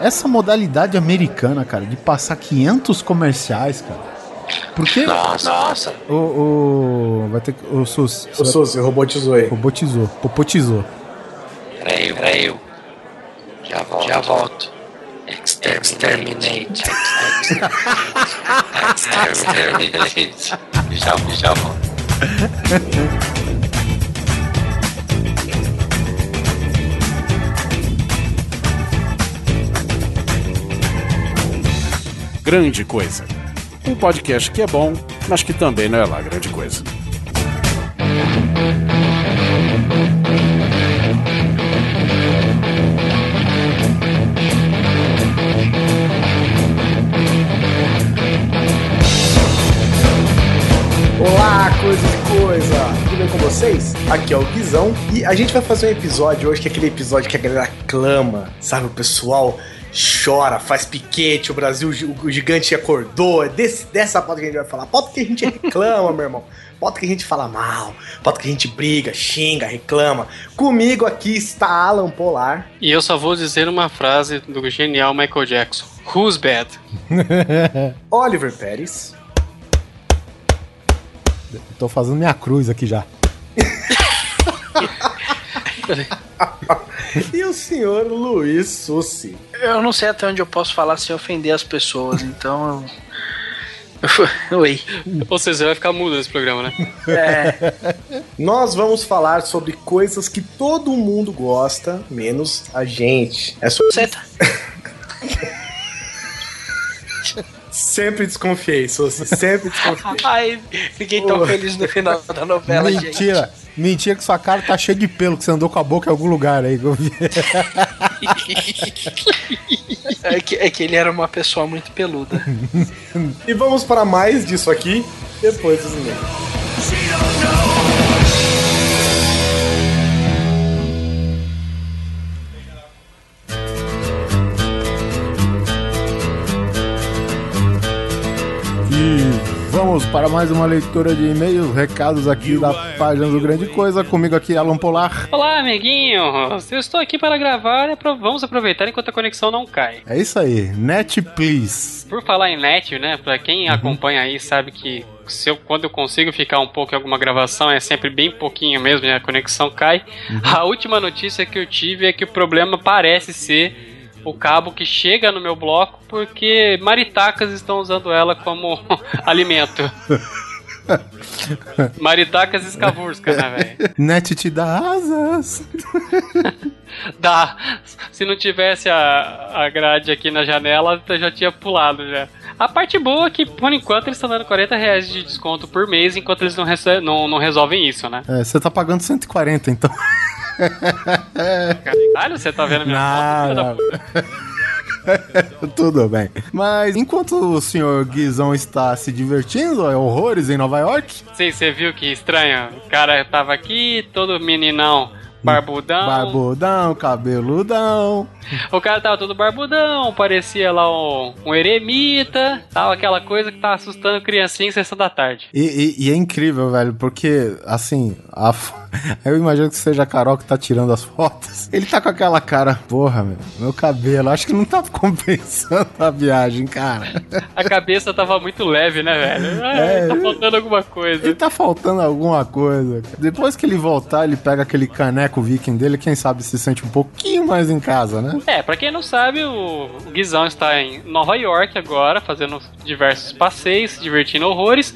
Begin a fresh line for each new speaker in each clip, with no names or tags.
essa modalidade americana, cara, de passar 500 comerciais, cara. Porque.
Nossa, nossa.
O. o vai ter que. O SUS.
O SUS, robotizou aí.
Robotizou. Popotizou.
Peraí, peraí. Já volto. Já volto. Exterminate. Exterminate. Já, já volto.
Grande Coisa. Um podcast que é bom, mas que também não é lá grande coisa.
Olá, coisa de coisa! Tudo bem com vocês? Aqui é o Guizão e a gente vai fazer um episódio hoje que é aquele episódio que a galera clama, sabe? O pessoal chora, faz piquete, o Brasil, o gigante acordou. É desse, dessa pauta que a gente vai falar. Pauta que a gente reclama, meu irmão. Pauta que a gente fala mal, pauta que a gente briga, xinga, reclama. Comigo aqui está Alan Polar.
E eu só vou dizer uma frase do genial Michael Jackson: Who's bad?
Oliver Pérez.
Tô fazendo minha cruz aqui já.
e o senhor Luiz Sussi.
Eu não sei até onde eu posso falar sem ofender as pessoas, então. Oi.
Ou seja, você vai ficar mudo nesse programa, né?
É.
Nós vamos falar sobre coisas que todo mundo gosta, menos a gente. É sobre.
Senta.
Sempre desconfiei, Sussi. Sempre desconfiei.
Ai, fiquei tão feliz no final da novela, gente.
Mentira. Mentira que sua cara tá cheia de pelo, que você andou com a boca em algum lugar aí. que eu vi.
É que, é que ele era uma pessoa muito peluda.
E vamos para mais disso aqui depois dos e-mails.
Vamos para mais uma leitura de e-mails, recados aqui da página do Grande Coisa. Comigo aqui, Alan Polar.
Olá, amiguinhos! Eu estou aqui para gravar e vamos aproveitar enquanto a conexão não cai.
É isso aí, Net Please.
Por falar em net, né? Pra quem acompanha aí sabe que se eu, quando eu consigo ficar um pouco em alguma gravação é sempre bem pouquinho mesmo e a conexão cai. A última notícia que eu tive é que o problema parece ser o cabo que chega no meu bloco porque maritacas estão usando ela como alimento. Maritacas escavurska, né, velho?
Net te dá asas.
Dá. Se não tivesse a, a grade aqui na janela, eu já tinha pulado já. A parte boa é que, por enquanto, eles estão dando 40 reais de desconto por mês, enquanto eles não, não, não resolvem isso, né?
É, você tá pagando 140, então.
Caralho, você tá vendo minha
Não? Tudo bem. Mas enquanto o senhor Guizão está se divertindo, é horrores em Nova York,
Sim, você viu que estranho? O cara tava aqui, todo meninão, barbudão.
barbudão, cabeludão.
O cara tava todo barbudão, parecia lá um, um eremita, tava aquela coisa que tava assustando criancinha em sessão da tarde.
E, e- e é incrível, velho, porque, assim, a eu imagino que seja a Carol que tá tirando as fotos. Ele tá com aquela cara, porra, meu, meu cabelo, acho que não tá compensando a viagem, cara.
A cabeça tava muito leve, né, velho?
É.
É, tá faltando alguma coisa.
Ele tá faltando alguma coisa. Depois que ele voltar, ele pega aquele caneco viking dele, quem sabe se sente um pouquinho mais em casa, né?
É, pra quem não sabe, o o Guizão está em Nova York agora, fazendo diversos passeios, se divertindo horrores,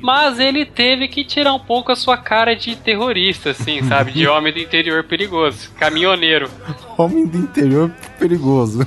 mas ele teve que tirar um pouco a sua cara de terrorista, assim, sabe? De homem do interior perigoso, caminhoneiro.
Homem do interior perigoso.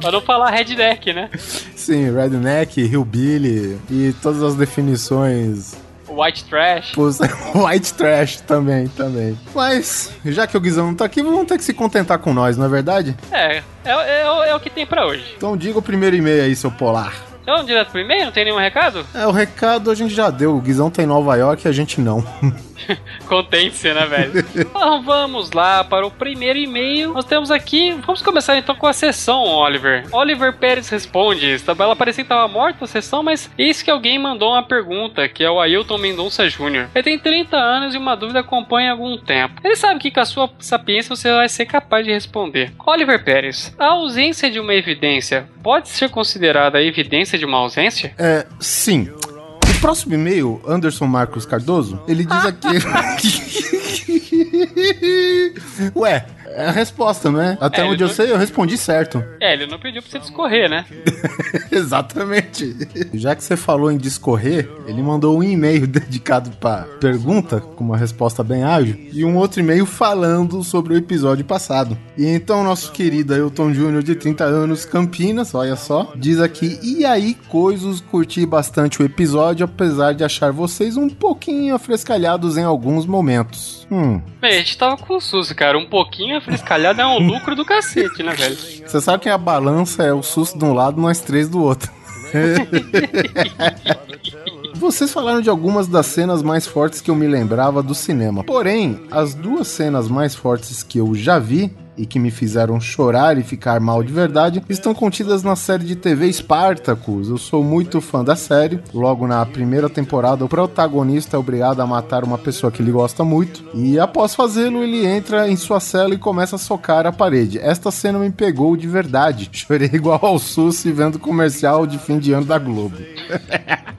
Pra não falar redneck, né?
Sim, redneck, hillbilly e todas as definições.
White trash.
White trash também, também. Mas, já que o Guizão não tá aqui, vamos ter que se contentar com nós, não é verdade?
É, é, é o- é o que tem pra hoje.
Então diga o primeiro e-mail aí, seu polar.
Então, direto pro e-mail? Não tem nenhum recado?
É, o recado a gente já deu. O Guizão tá em Nova York e a gente não.
Contente-se, né, velho? então vamos lá para o primeiro e-mail. Nós temos aqui. Vamos começar então com a sessão, Oliver. Oliver Pérez responde. Ela parecia que estava morta a sessão, mas eis que alguém mandou uma pergunta, que é o Ailton Mendonça Jr. Ele tem 30 anos e uma dúvida acompanha há algum tempo. Ele sabe que com a sua sapiência você vai ser capaz de responder. Oliver Pérez, a ausência de uma evidência pode ser considerada a evidência de uma ausência?
É, sim. Próximo e-mail, Anderson Marcos Cardoso, ele diz aqui. Ué, é a resposta, né? Até
É,
onde eu
não-
sei, eu respondi certo.
É, ele não pediu pra você discorrer, né?
Exatamente. Já que você falou em discorrer, ele mandou um e-mail dedicado pra pergunta, com uma resposta bem ágil, e um outro e-mail falando sobre o episódio passado. E então nosso querido Ailton Júnior, de 30 anos, Campinas, olha só, diz aqui, e aí, coisas, curti bastante o episódio, apesar de achar vocês um pouquinho afrescalhados em alguns momentos. Hum,
Bem, a gente tava com o susto, cara. Um pouquinho afrescalhado é um lucro do cacete, né, velho?
você sabe que a balança é o susto de um lado, nós três do outro. Vocês falaram de algumas das cenas mais fortes que eu me lembrava do cinema. Porém, as duas cenas mais fortes que eu já vi e que me fizeram chorar e ficar mal de verdade estão contidas na série de TV Spartacus. Eu sou muito fã da série. Logo na primeira temporada, o protagonista é obrigado a matar uma pessoa que ele gosta muito e após fazê-lo, ele entra em sua cela e começa a socar a parede. Esta cena me pegou de verdade. Chorei igual ao Sussi vendo comercial de fim de ano da Globo.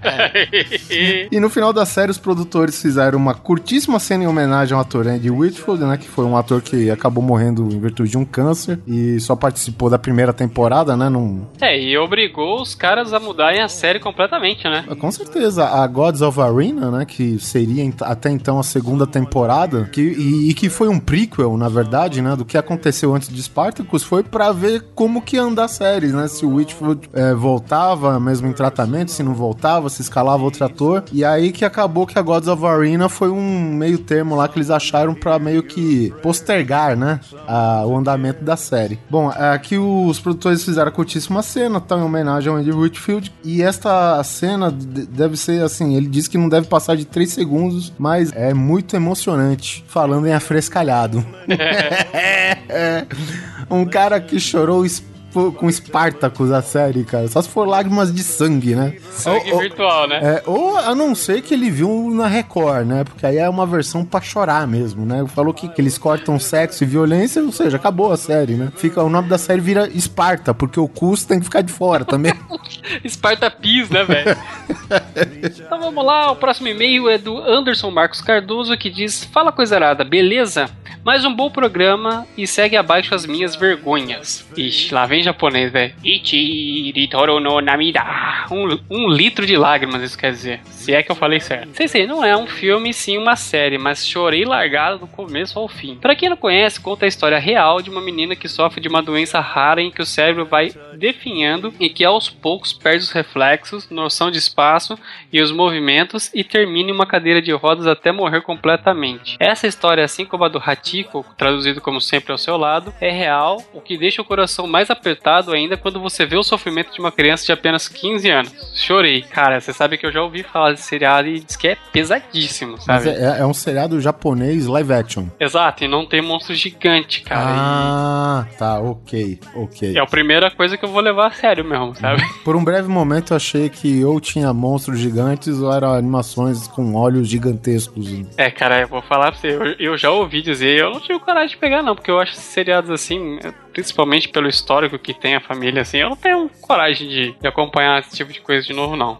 E no final da série, os produtores fizeram uma curtíssima cena em homenagem ao ator Andy Whitfield, né? Que foi um ator que acabou morrendo em virtude de um câncer e só participou da primeira temporada, né? Num...
É, e obrigou os caras a mudarem a série completamente, né?
Com certeza, a Gods of Arena, né? Que seria até então a segunda temporada, que, e, e que foi um prequel, na verdade, né? Do que aconteceu antes de Spartacus, foi pra ver como que ia andar a série, né? Se o Whitfield é, voltava mesmo em tratamento, se não voltava, se escalava outro ator. E aí que acabou que a Gods of Arena foi um meio termo lá que eles acharam pra meio que postergar, né? a- o andamento da série. Bom, aqui os produtores fizeram a curtíssima cena, tá, em homenagem ao Andy Whitfield. E esta cena de- deve ser assim, ele diz que não deve passar de 3 segundos, mas é muito emocionante, falando em afrescalhado. É. um cara que chorou es- com Spartacus a série, cara. Só se for lágrimas de sangue, né?
Sangue
Ou- ou-
virtual, né?
é, ou a não ser que ele viu na Record, né? Porque aí é uma versão pra chorar mesmo, né? Falou que, que eles cortam sexo e violência, ou seja, acabou a série, né? Fica, o nome da série vira Esparta, porque o custo tem que ficar de fora também.
Sparta Peas, né, velho? então vamos lá, o próximo e-mail é do Anderson Marcos Cardoso que diz: Fala coisa arada, beleza? Mais um bom programa e segue abaixo as minhas vergonhas. Ixi, lá vem japonês, velho. Ichi toro no namida. Um, um litro de lágrimas, isso quer dizer. Se é que eu falei certo. Sei, sei, não é um filme, sim uma série, mas chorei largado do começo ao fim. Pra quem não conhece, conta a história real de uma menina que sofre de uma doença rara em que o cérebro vai definhando e que aos poucos perde os reflexos, noção de espaço e os movimentos e termina em uma cadeira de rodas até morrer completamente. Essa história, assim como a do Hachiko, traduzido como sempre ao seu lado, é real, o que deixa o coração mais apertado ainda quando você vê o sofrimento de uma criança de apenas 15 anos. Chorei. Cara, você sabe que eu já ouvi falar desse seriado e diz que é pesadíssimo, sabe?
é, é um seriado japonês live action.
Exato, e não tem monstro gigante, cara.
Ah, tá, ok, ok.
E é a primeira coisa que eu vou levar a sério mesmo, sabe?
Por um breve momento eu achei que ou tinha monstros gigantes ou eram animações com olhos gigantescos.
É, cara, eu vou falar pra você, eu, eu já ouvi dizer, eu não tive coragem de pegar, não, porque eu acho seriados assim, principalmente pelo histórico que tem a família, assim, eu não tenho coragem de, de acompanhar esse tipo de coisa de novo, não.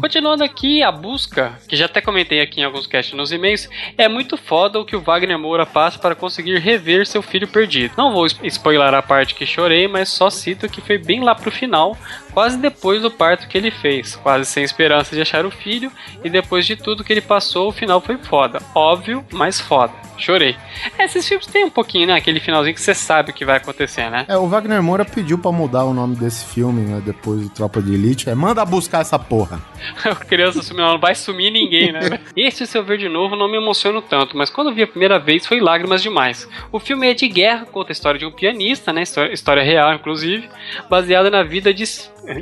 Continuando aqui, a busca, que já até comentei aqui em alguns casts nos e-mails, é muito foda o que o Wagner Moura passa para conseguir rever seu filho perdido. Não vou spo- spoiler a parte que chorei, mas só cito que foi bem lá pro final, quase depois do parto que ele fez, quase sem esperança de achar o filho, e depois de tudo que ele passou, o final foi foda. Óbvio, mas foda. Chorei. É, esses filmes tem um pouquinho, né? Aquele finalzinho que você sabe o que vai acontecer né?
É, o Wagner Moura pediu pra mudar o nome desse filme, né? Depois do Tropa de Elite. É, manda buscar essa porra.
A criança sumiu, não vai sumir ninguém, né? Esse, se eu ver de novo, não me emociono tanto, mas quando vi a primeira vez foi lágrimas demais. O filme é de guerra, conta a história de um pianista, né? História, história real, inclusive, baseada na vida de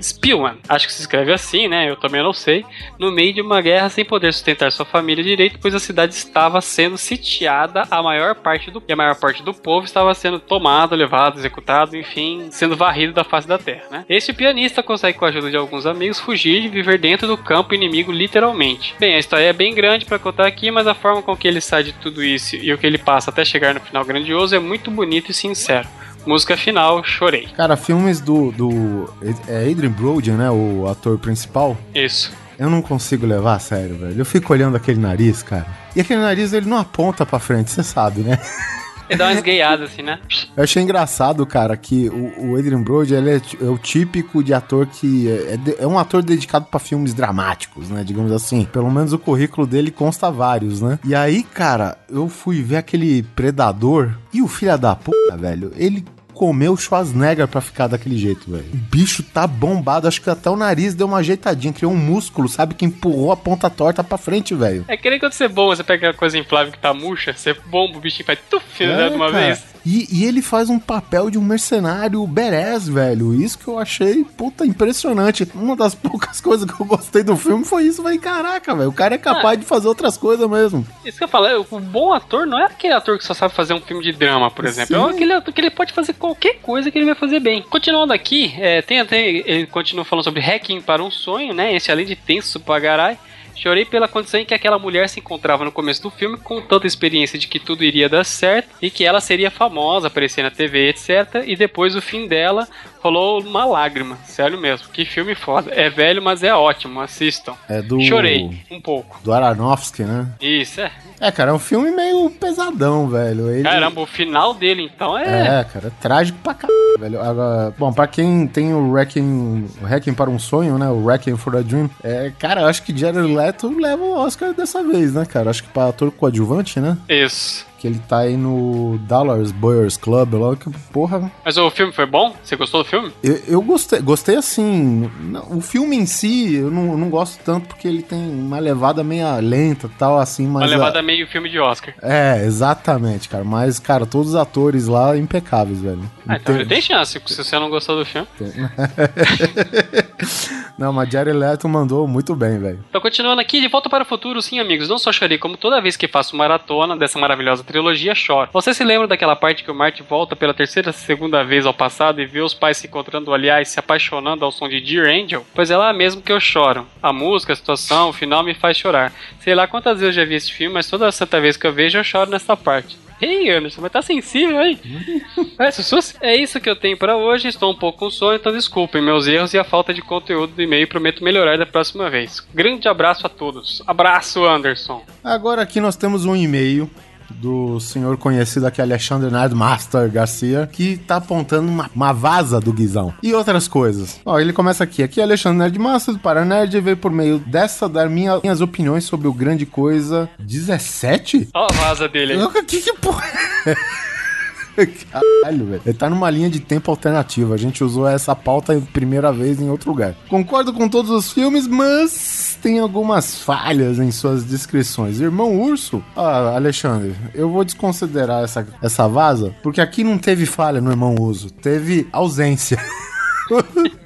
Spielman, acho que se escreve assim, né? Eu também não sei. No meio de uma guerra sem poder sustentar sua família direito, pois a cidade estava sendo sitiada, a maior parte do e a maior parte do povo estava sendo tomado, levado, executado, enfim, sendo varrido da face da terra, né? Este pianista consegue com a ajuda de alguns amigos fugir e viver dentro do campo inimigo literalmente. Bem, a história é bem grande para contar aqui, mas a forma com que ele sai de tudo isso e o que ele passa até chegar no final grandioso é muito bonito e sincero. Música final, chorei.
Cara, filmes do. do é Adrian Brody, né? O ator principal.
Isso.
Eu não consigo levar a sério, velho. Eu fico olhando aquele nariz, cara. E aquele nariz, ele não aponta pra frente, você sabe, né?
Ele dá uma esgueiada assim, né?
Eu achei engraçado, cara, que o, o Adrian Brody, ele é, é o típico de ator que... É, é é um ator dedicado pra filmes dramáticos, né? Digamos assim. Pelo menos o currículo dele consta vários, né? E aí, cara, eu fui ver aquele Predador e o filho da puta, velho, ele... Comeu Schwarzenegger pra ficar daquele jeito, velho. O bicho tá bombado, acho que até o nariz deu uma ajeitadinha, criou um músculo, sabe? Que empurrou a ponta torta pra frente, velho.
É que nem quando você bomba, você pega aquela coisa inflável que tá murcha, você bomba o bichinho e faz tuf, né, de uma
É, cara.
vez.
E, e ele faz um papel de um mercenário badass, velho. Isso que eu achei, puta, impressionante. Uma das poucas coisas que eu gostei do filme foi isso, velho. Caraca, velho. O cara é capaz de fazer outras coisas mesmo.
Isso que eu falo, é, o bom ator não é aquele ator que só sabe fazer um filme de drama, por exemplo.
Sim.
É aquele ator que ele pode fazer qualquer coisa que ele vai fazer bem. Continuando aqui, é, tem até. Ele continua falando sobre hacking para um sonho, né? Esse além de tenso pra garai. Chorei pela condição em que aquela mulher se encontrava no começo do filme, com tanta experiência de que tudo iria dar certo e que ela seria famosa, aparecer na TV, etc. E depois o fim dela rolou uma lágrima, sério mesmo. Que filme foda. É velho, mas é ótimo, assistam.
É do.
Chorei um pouco.
Do Aronofsky, né?
Isso, é.
É, cara, é um filme meio pesadão, velho. Ele...
Caramba, o final dele então é.
É, cara, é trágico pra caralho, velho. Agora, bom, pra quem tem o Wrecking, o Wrecking para um sonho, né? O Wrecking for a Dream, é, cara, eu acho que Jared Leto leva o Oscar dessa vez, né, cara? Acho que pra ator coadjuvante, né?
Isso.
Que ele tá aí no Dallas Boyers Club, lá que, porra.
Mas o filme foi bom? Você gostou do filme?
Eu, eu gostei, gostei assim. não- O filme em si, eu não, não gosto tanto porque ele tem uma levada meio lenta e tal, assim, mas.
Uma
a-
levada meio filme de Oscar.
É, exatamente, cara. Mas, cara, todos os atores lá impecáveis, velho.
Ah, então
Tem-
tem chance, se você não gostou do filme.
Não, mas Jared Leto mandou muito bem, velho.
Então, continuando aqui, de volta para o futuro, sim, amigos. Não só chorei, como toda vez que faço maratona dessa maravilhosa trilogia, choro. Você se lembra daquela parte que o Marty volta pela terceira, segunda vez ao passado e vê os pais se encontrando, aliás, se apaixonando ao som de Dear Angel? Pois é lá mesmo que eu choro. A música, a situação, o final me faz chorar. Sei lá quantas vezes eu já vi esse filme, mas toda santa vez que eu vejo, eu choro nessa parte. Ei, Anderson, mas tá sensível aí. É, Sussus? É isso que eu tenho pra hoje. Estou um pouco com sono, então desculpem meus erros e a falta de conteúdo do e-mail. Prometo melhorar da próxima vez. Grande abraço a todos. Abraço, Anderson.
Agora aqui nós temos um e-mail do senhor conhecido aqui, Alexandre Nerdmaster Garcia, que tá apontando uma, uma vaza do Guizão e outras coisas. Ó, ele começa aqui. Aqui é Alexandre Nerdmaster do Paranerd e veio por meio dessa dar minha- minhas opiniões sobre o Grande Coisa 17?
Ó a vaza dele aí.
Que, que porra? Caralho, velho. Ele tá numa linha de tempo alternativa. A gente usou essa pauta primeira vez em outro lugar. Concordo com todos os filmes, mas tem algumas falhas em suas descrições. Irmão Urso? Ah, Alexandre, eu vou desconsiderar essa, essa vaza, porque aqui não teve falha no Irmão Urso. Teve ausência.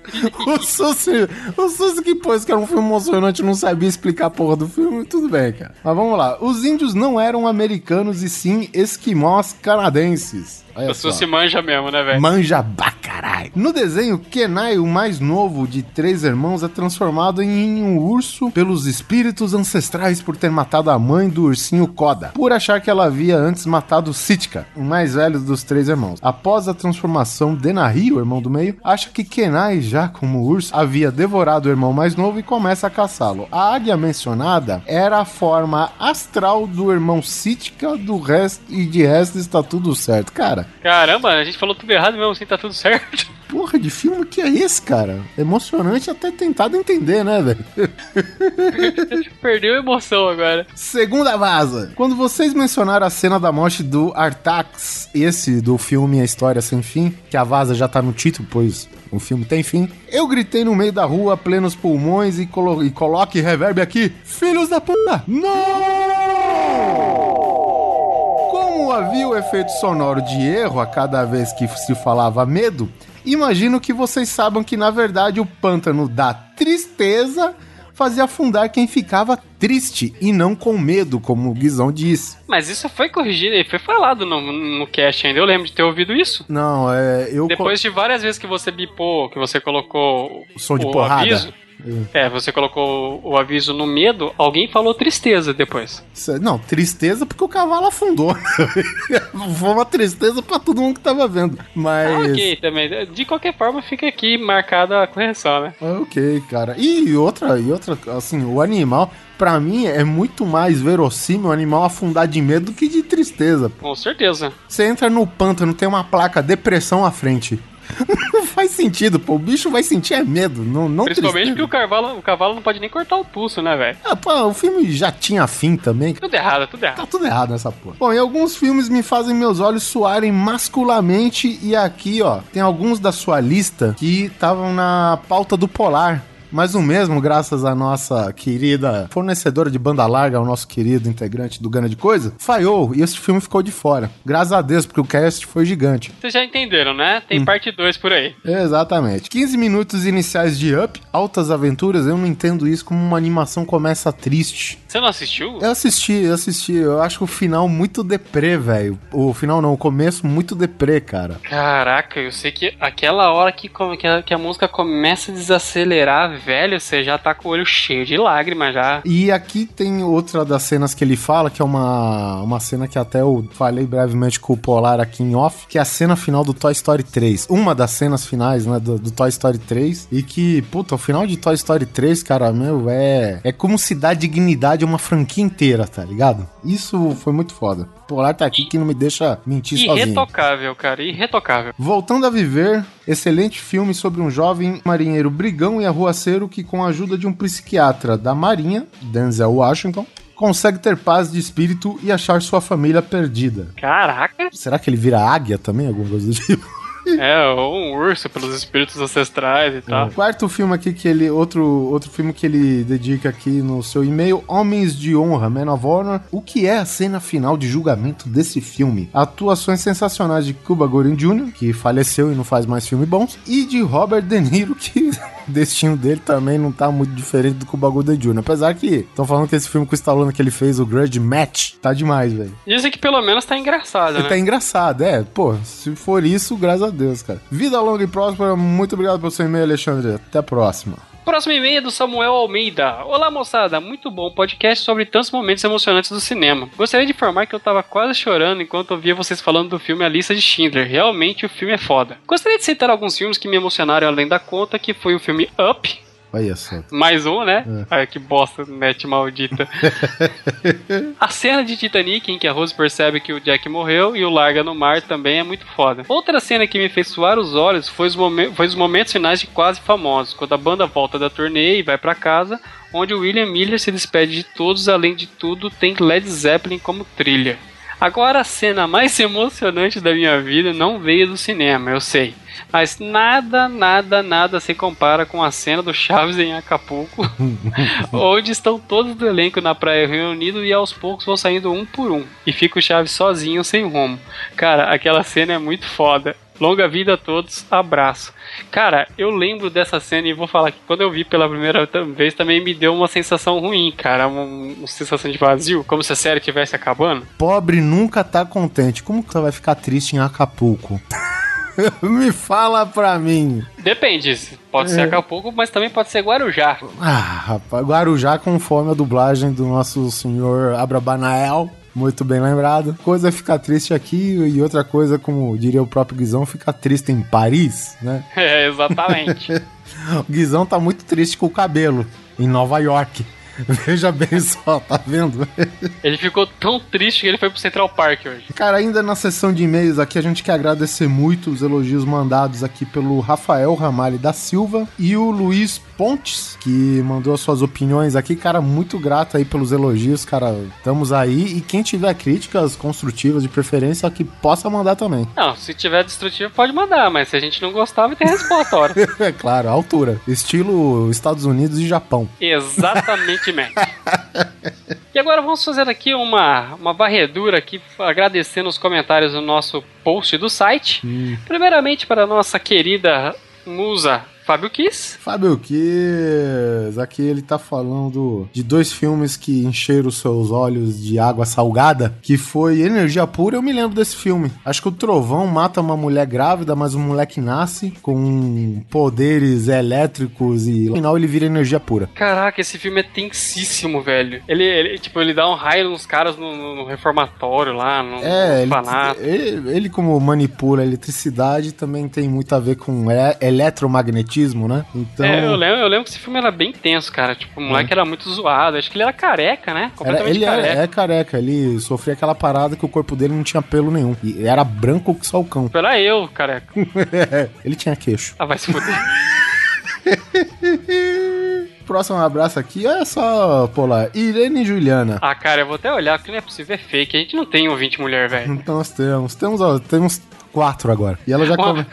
o Sussi, o Sussi que pôs que era um filme emocionante não sabia explicar a porra do filme, tudo bem, cara. Mas vamos lá. Os índios não eram americanos e sim esquimós canadenses. Olha
O
só.
Sus se manja mesmo, né, velho?
Manja pra caralho. No desenho, Kenai, o mais novo de três irmãos, é transformado em um urso pelos espíritos ancestrais por ter matado a mãe do ursinho Koda, por achar que ela havia antes matado Sitka, o mais velho dos três irmãos. Após a transformação, Denahi, o irmão do meio, acha que Kenai, já como urso, havia devorado o irmão mais novo e começa a caçá-lo. A águia mencionada era a forma astral do irmão Sitka, do resto e de resto está tudo certo. Cara,
Caramba, a gente falou tudo errado mesmo, assim tá tudo certo.
Porra de filme que é esse, cara? Emocionante até tentado entender, né, velho?
Perdeu a emoção agora.
Segunda vaza. Quando vocês mencionaram a cena da morte do Artax, esse do filme A História Sem Fim, que a vaza já tá no título, pois o filme tem fim, eu gritei no meio da rua, plenos pulmões, e, colo e coloque reverb aqui: Filhos da puta! Não! Como havia o efeito sonoro de erro a cada vez que se falava medo, imagino que vocês saibam que na verdade o pântano da tristeza fazia afundar quem ficava triste e não com medo, como o Guizão disse.
Mas isso foi corrigido e foi falado no, no cast ainda. Eu lembro de ter ouvido isso.
Não, é. Eu
Depois de várias vezes que você bipou, que você colocou
o som de porrada.
aviso. É, você colocou o aviso no medo, alguém falou tristeza depois.
Não, tristeza porque o cavalo afundou. Foi uma tristeza pra todo mundo que tava vendo. Mas.
Ah, ok, também. De qualquer forma, fica aqui marcada a correção, né?
Ok, cara. E outra, e outra, assim, o animal, pra mim, é muito mais verossímil o animal afundar de medo do que de tristeza.
Com certeza.
Você entra no pântano, tem uma placa depressão à frente. não faz sentido, pô. O bicho vai sentir é medo, não, não
Principalmente
tristeza.
porque o cavalo, o cavalo não pode nem cortar o pulso, né, velho?
Ah, pô, o filme já tinha fim também.
Tudo errado, tudo errado.
Tá tudo errado nessa porra. Bom, e alguns filmes me fazem meus olhos suarem masculamente. E aqui, ó, tem alguns da sua lista que estavam na pauta do Polar. Mas o mesmo, graças à nossa querida fornecedora de banda larga, ao nosso querido integrante do Gana de Coisa, falhou e esse filme ficou de fora. Graças a Deus, porque o cast foi gigante.
Vocês já entenderam, né?
Hum.
Tem parte 2 por aí.
Exatamente. 15 minutos iniciais de Up, Altas Aventuras, eu não entendo isso como uma animação começa triste.
Você não assistiu?
Eu assisti, eu assisti. Eu acho o final muito deprê, velho. O final não, o começo muito deprê, cara.
Caraca, eu sei que aquela hora que, que, a, que a música começa a desacelerar, velho, você já tá com o olho cheio de lágrimas já.
E aqui tem outra das cenas que ele fala, que é uma, uma cena que até eu falei brevemente com o Polar aqui em off, que é a cena final do Toy Story 3. Uma das cenas finais, né, do, do Toy Story 3. E que, puta, o final de Toy Story 3, cara, meu, é. É como se dá dignidade a uma franquia inteira, tá ligado? Isso foi muito foda. O Polar tá aqui que não me deixa mentir sozinho.
Irretocável, cara, irretocável.
Voltando a viver, excelente filme sobre um jovem marinheiro brigão e arruaceiro que, com a ajuda de um psiquiatra da Marinha, Denzel Washington, consegue ter paz de espírito e achar sua família perdida.
Caraca,
Será que ele vira águia também? Alguma coisa do tipo?
É, ou um urso pelos espíritos ancestrais e tal.
Quarto filme aqui que ele. Outro, outro filme que ele dedica aqui no seu e-mail: Homens de Honra, Man of Honor. O que é a cena final de julgamento desse filme? Atuações sensacionais de Cuba Gooding Jr., que faleceu e não faz mais filme bons, e de Robert De Niro, que o destino dele também não tá muito diferente do Cuba Gooding Jr. Apesar que estão falando que esse filme com o Stallone que ele fez, o Grudge Match, tá demais, velho.
Dizem que pelo menos tá engraçado,
Ele
né?
tá engraçado, é. Pô, se for isso, graças a Deus, cara. Vida longa e próspera. Muito obrigado pelo seu e-mail, Alexandre. Até a próxima.
Próximo e-mail é do Samuel Almeida. Olá, moçada. Muito bom podcast sobre tantos momentos emocionantes do cinema. Gostaria de informar que eu tava quase chorando enquanto ouvia vocês falando do filme A Lista de Schindler. Realmente o filme é foda. Gostaria de citar alguns filmes que me emocionaram além da conta, que foi o filme Up,
Olha só.
mais um, né? Ai, que bosta, net maldita. a cena de Titanic, em que a Rose percebe que o Jack morreu e o larga no mar, também é muito foda. Outra cena que me fez suar os olhos foi os, momen- foi os momentos finais de Quase Famosos, quando a banda volta da turnê e vai pra casa, onde o William Miller se despede de todos, além de tudo, tem Led Zeppelin como trilha. Agora a cena mais emocionante da minha vida não veio do cinema, eu sei. Mas nada, nada, nada se compara com a cena do Chaves em Acapulco, onde estão todos do elenco na praia reunidos e aos poucos vão saindo um por um. E fica o Chaves sozinho, sem rumo. Cara, aquela cena é muito foda. Longa vida a todos, abraço. Cara, eu lembro dessa cena e vou falar que quando eu vi pela primeira vez também me deu uma sensação ruim, cara. Uma, uma sensação de vazio, como se a série estivesse acabando.
Pobre nunca tá contente. Como que você vai ficar triste em Acapulco? Me fala pra mim.
Depende, pode ser Acapulco, mas também pode ser Guarujá.
Ah, rapaz, Guarujá conforme a dublagem do nosso senhor Abrabanael. Muito bem lembrado. Coisa é ficar triste aqui e outra coisa, como diria o próprio Guizão, ficar triste em Paris, né?
É, exatamente.
O Guizão tá muito triste com o cabelo em Nova York. Veja bem só, tá vendo?
Ele ficou tão triste que ele foi pro Central Park hoje.
Cara, ainda na sessão de e-mails aqui, a gente quer agradecer muito os elogios mandados aqui pelo Rafael Ramalho da Silva e o Luiz Pontes, que mandou as suas opiniões aqui. Cara, muito grato aí pelos elogios, cara. Estamos aí. E quem tiver críticas construtivas de preferência, que possa mandar também.
Não, se tiver destrutivo pode mandar, mas se a gente não gostar, vai ter resposta hora.
É claro, altura. Estilo Estados Unidos e Japão.
Exatamente, Mac. E agora vamos fazer aqui uma, uma varredura aqui, agradecendo os comentários no nosso post do site. Primeiramente para a nossa querida musa Fábio Kiss.
Fábio Kiss, aqui ele tá falando de dois filmes que encheram seus olhos de água salgada, que foi Energia Pura, eu me lembro desse filme. Acho que o Trovão mata uma mulher grávida, mas o moleque nasce com poderes elétricos e no final ele vira energia pura.
Caraca, esse filme é tensíssimo, velho. Ele, ele tipo, ele dá um raio nos caras no, no- no reformatório lá, no,
É,
no
ele, ele, ele como manipula a eletricidade também tem muito a ver com e- eletromagnetismo, né? Então,
É, eu lembro, eu lembro que esse filme era bem tenso, cara. Tipo, o moleque era muito zoado. Acho que ele era careca, né?
era- ele é,
careca.
é careca, ele sofria aquela parada que o corpo dele não tinha pelo nenhum. E era branco que só o cão.
Era eu, careca.
ele tinha queixo.
Ah, vai se fuder.
Próximo abraço aqui, olha só, Polar. Irene e Juliana.
ah, cara, eu vou até olhar, porque não é possível, é fake. A gente não tem ouvinte mulher, velho.
Então nós temos, temos, ó, temos quatro agora. E ela já come...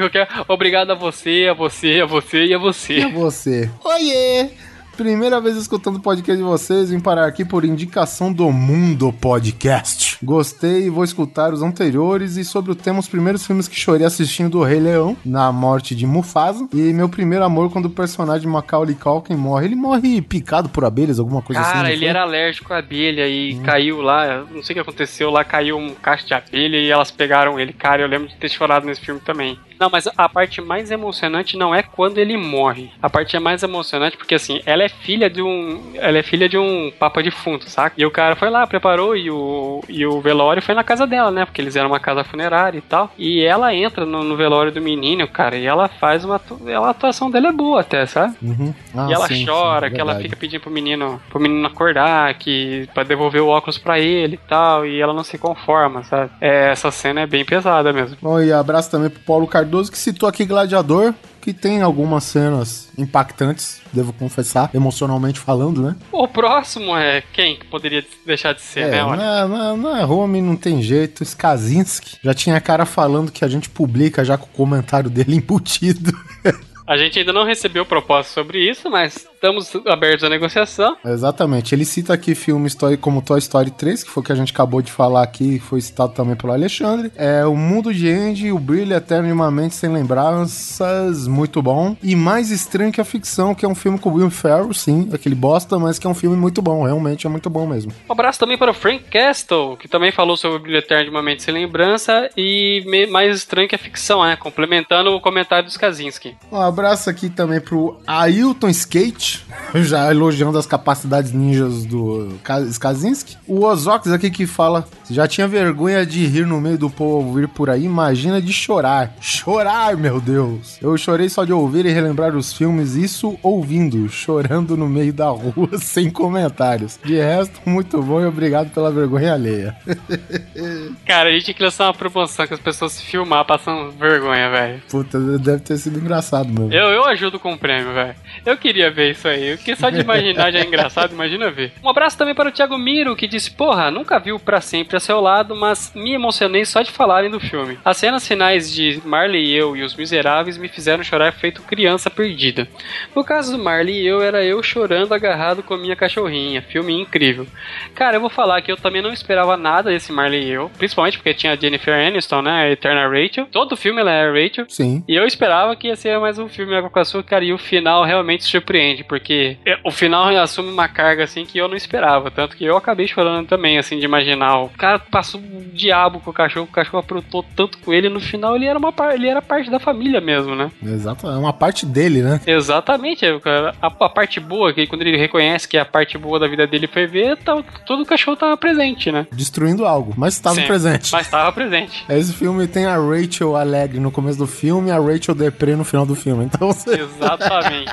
Obrigado a você, a você, a você e a
E
você.
você? Oiê! Primeira vez escutando o podcast de vocês, vim parar aqui por indicação do Mundo Podcast. Gostei e vou escutar os anteriores e sobre o tema os primeiros filmes que chorei assistindo o Rei Leão, na morte de Mufasa, e meu primeiro amor quando o personagem Macaulay Culkin morre. Ele morre picado por abelhas, alguma coisa assim.
Cara, ele
foi?
era alérgico à abelha e
Hum.
caiu lá, não sei o que aconteceu, lá caiu um cacho de abelha e elas pegaram ele. Cara, eu lembro de ter chorado nesse filme também. Não, mas a parte mais emocionante não é quando ele morre. A parte é mais emocionante porque assim, ela é filha de um, ela é filha de um papa defunto, saca? E o cara foi lá, preparou e o e o velório foi na casa dela, né? Porque eles eram uma casa funerária e tal. E ela entra no, no velório do menino, cara, e ela faz uma ela, a atuação dela é boa até, sabe?
Uhum. Ah,
e ela
sim,
chora,
sim,
que ela fica pedindo pro menino, pro menino acordar, que para devolver o óculos pra ele e tal, e ela não se conforma, sabe? É, essa cena é bem pesada mesmo.
Bom, e abraço também pro Paulo Cardoso, que citou aqui Gladiador, que tem algumas cenas impactantes, devo confessar, emocionalmente falando, né?
O próximo é quem que poderia deixar de ser,
É,
né?
não
Olha.
não, é, não é Rome, não tem jeito. Skazinski já tinha cara falando que a gente publica já com o comentário dele embutido.
A gente ainda não recebeu proposta sobre isso, mas estamos abertos à negociação.
Exatamente. Ele cita aqui filmes como Toy Story 3, que foi o que a gente acabou de falar aqui, foi citado também pelo Alexandre. É O Mundo de Andy, O Brilho Eterno de uma Mente Sem Lembranças, muito bom. E Mais Estranho que a Ficção, que é um filme com o Will Ferrell, sim, aquele bosta, mas que é um filme muito bom, realmente é muito bom mesmo.
Um abraço também para o Frank Castle, que também falou sobre o Brilho Eterno de uma Mente Sem Lembrança e mais estranho que a ficção, né? Complementando o comentário dos Kaczynski.
Um abraço aqui também pro Ailton Skate, já elogiando as capacidades ninjas do Ka- Skazinski. O Ozox aqui que fala, já tinha vergonha de rir no meio do povo vir por aí, imagina de chorar. Chorar, meu Deus. Eu chorei só de ouvir e relembrar os filmes, isso ouvindo, chorando no meio da rua, sem comentários. De resto, muito bom e obrigado pela vergonha alheia.
Cara, a gente tinha que lançar uma promoção que as pessoas se filmar passando vergonha, velho.
Puta, deve ter sido engraçado
Eu, eu ajudo com o prêmio, velho. Eu queria ver isso aí. Porque só de imaginar já é engraçado, imagina ver. Um abraço também para o Thiago Miro, que disse: Porra, nunca viu pra sempre a seu lado, mas me emocionei só de falarem do filme. As cenas finais de Marley e eu e os miseráveis me fizeram chorar feito criança perdida. No caso do Marley e eu, era eu chorando agarrado com a minha cachorrinha. Filme incrível. Cara, eu vou falar que eu também não esperava nada desse Marley e eu, principalmente porque tinha a Jennifer Aniston, né? A Eterna Rachel. Todo filme ela é Rachel.
Sim.
E eu esperava que ia ser mais um filme Água com Açúcar e o final realmente surpreende, porque é, o final assume uma carga assim que eu não esperava, tanto que eu acabei chorando também, assim, de imaginar. O cara passou um diabo com o cachorro, o cachorro aprontou tanto com ele, e no final ele era uma ele era parte da família mesmo, né?
Exato, é uma parte dele, né?
Exatamente, é, cara- a, a parte boa, que quando ele reconhece que a parte boa da vida dele foi ver, tá, todo o cachorro tava presente, né?
Destruindo algo, mas estava presente.
Mas tava presente.
Esse filme tem a Rachel alegre no começo do filme e a Rachel deprê no final do filme. Então você.
Exatamente.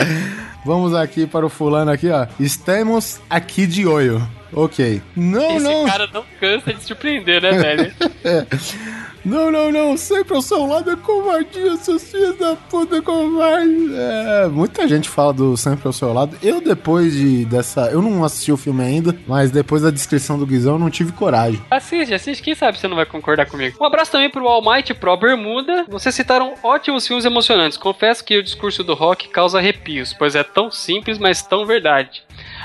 Vamos aqui para o fulano aqui, ó. Estamos aqui de olho. Ok. Não,
Esse
não.
cara não cansa de surpreender, né, velho?
Não, não, não. Sempre ao seu lado é covardia, seus filhos da puta covarde. É, muita gente fala do Sempre ao seu lado. Eu, depois de dessa. Eu não assisti o filme ainda, mas depois da descrição do Guizão, eu não tive coragem.
Assiste, assiste, quem sabe você não vai concordar comigo. Um abraço também pro Almighty Pro Bermuda. Vocês citaram ótimos filmes emocionantes. Confesso que o discurso do rock causa arrepios, pois é tão simples, mas tão verdade.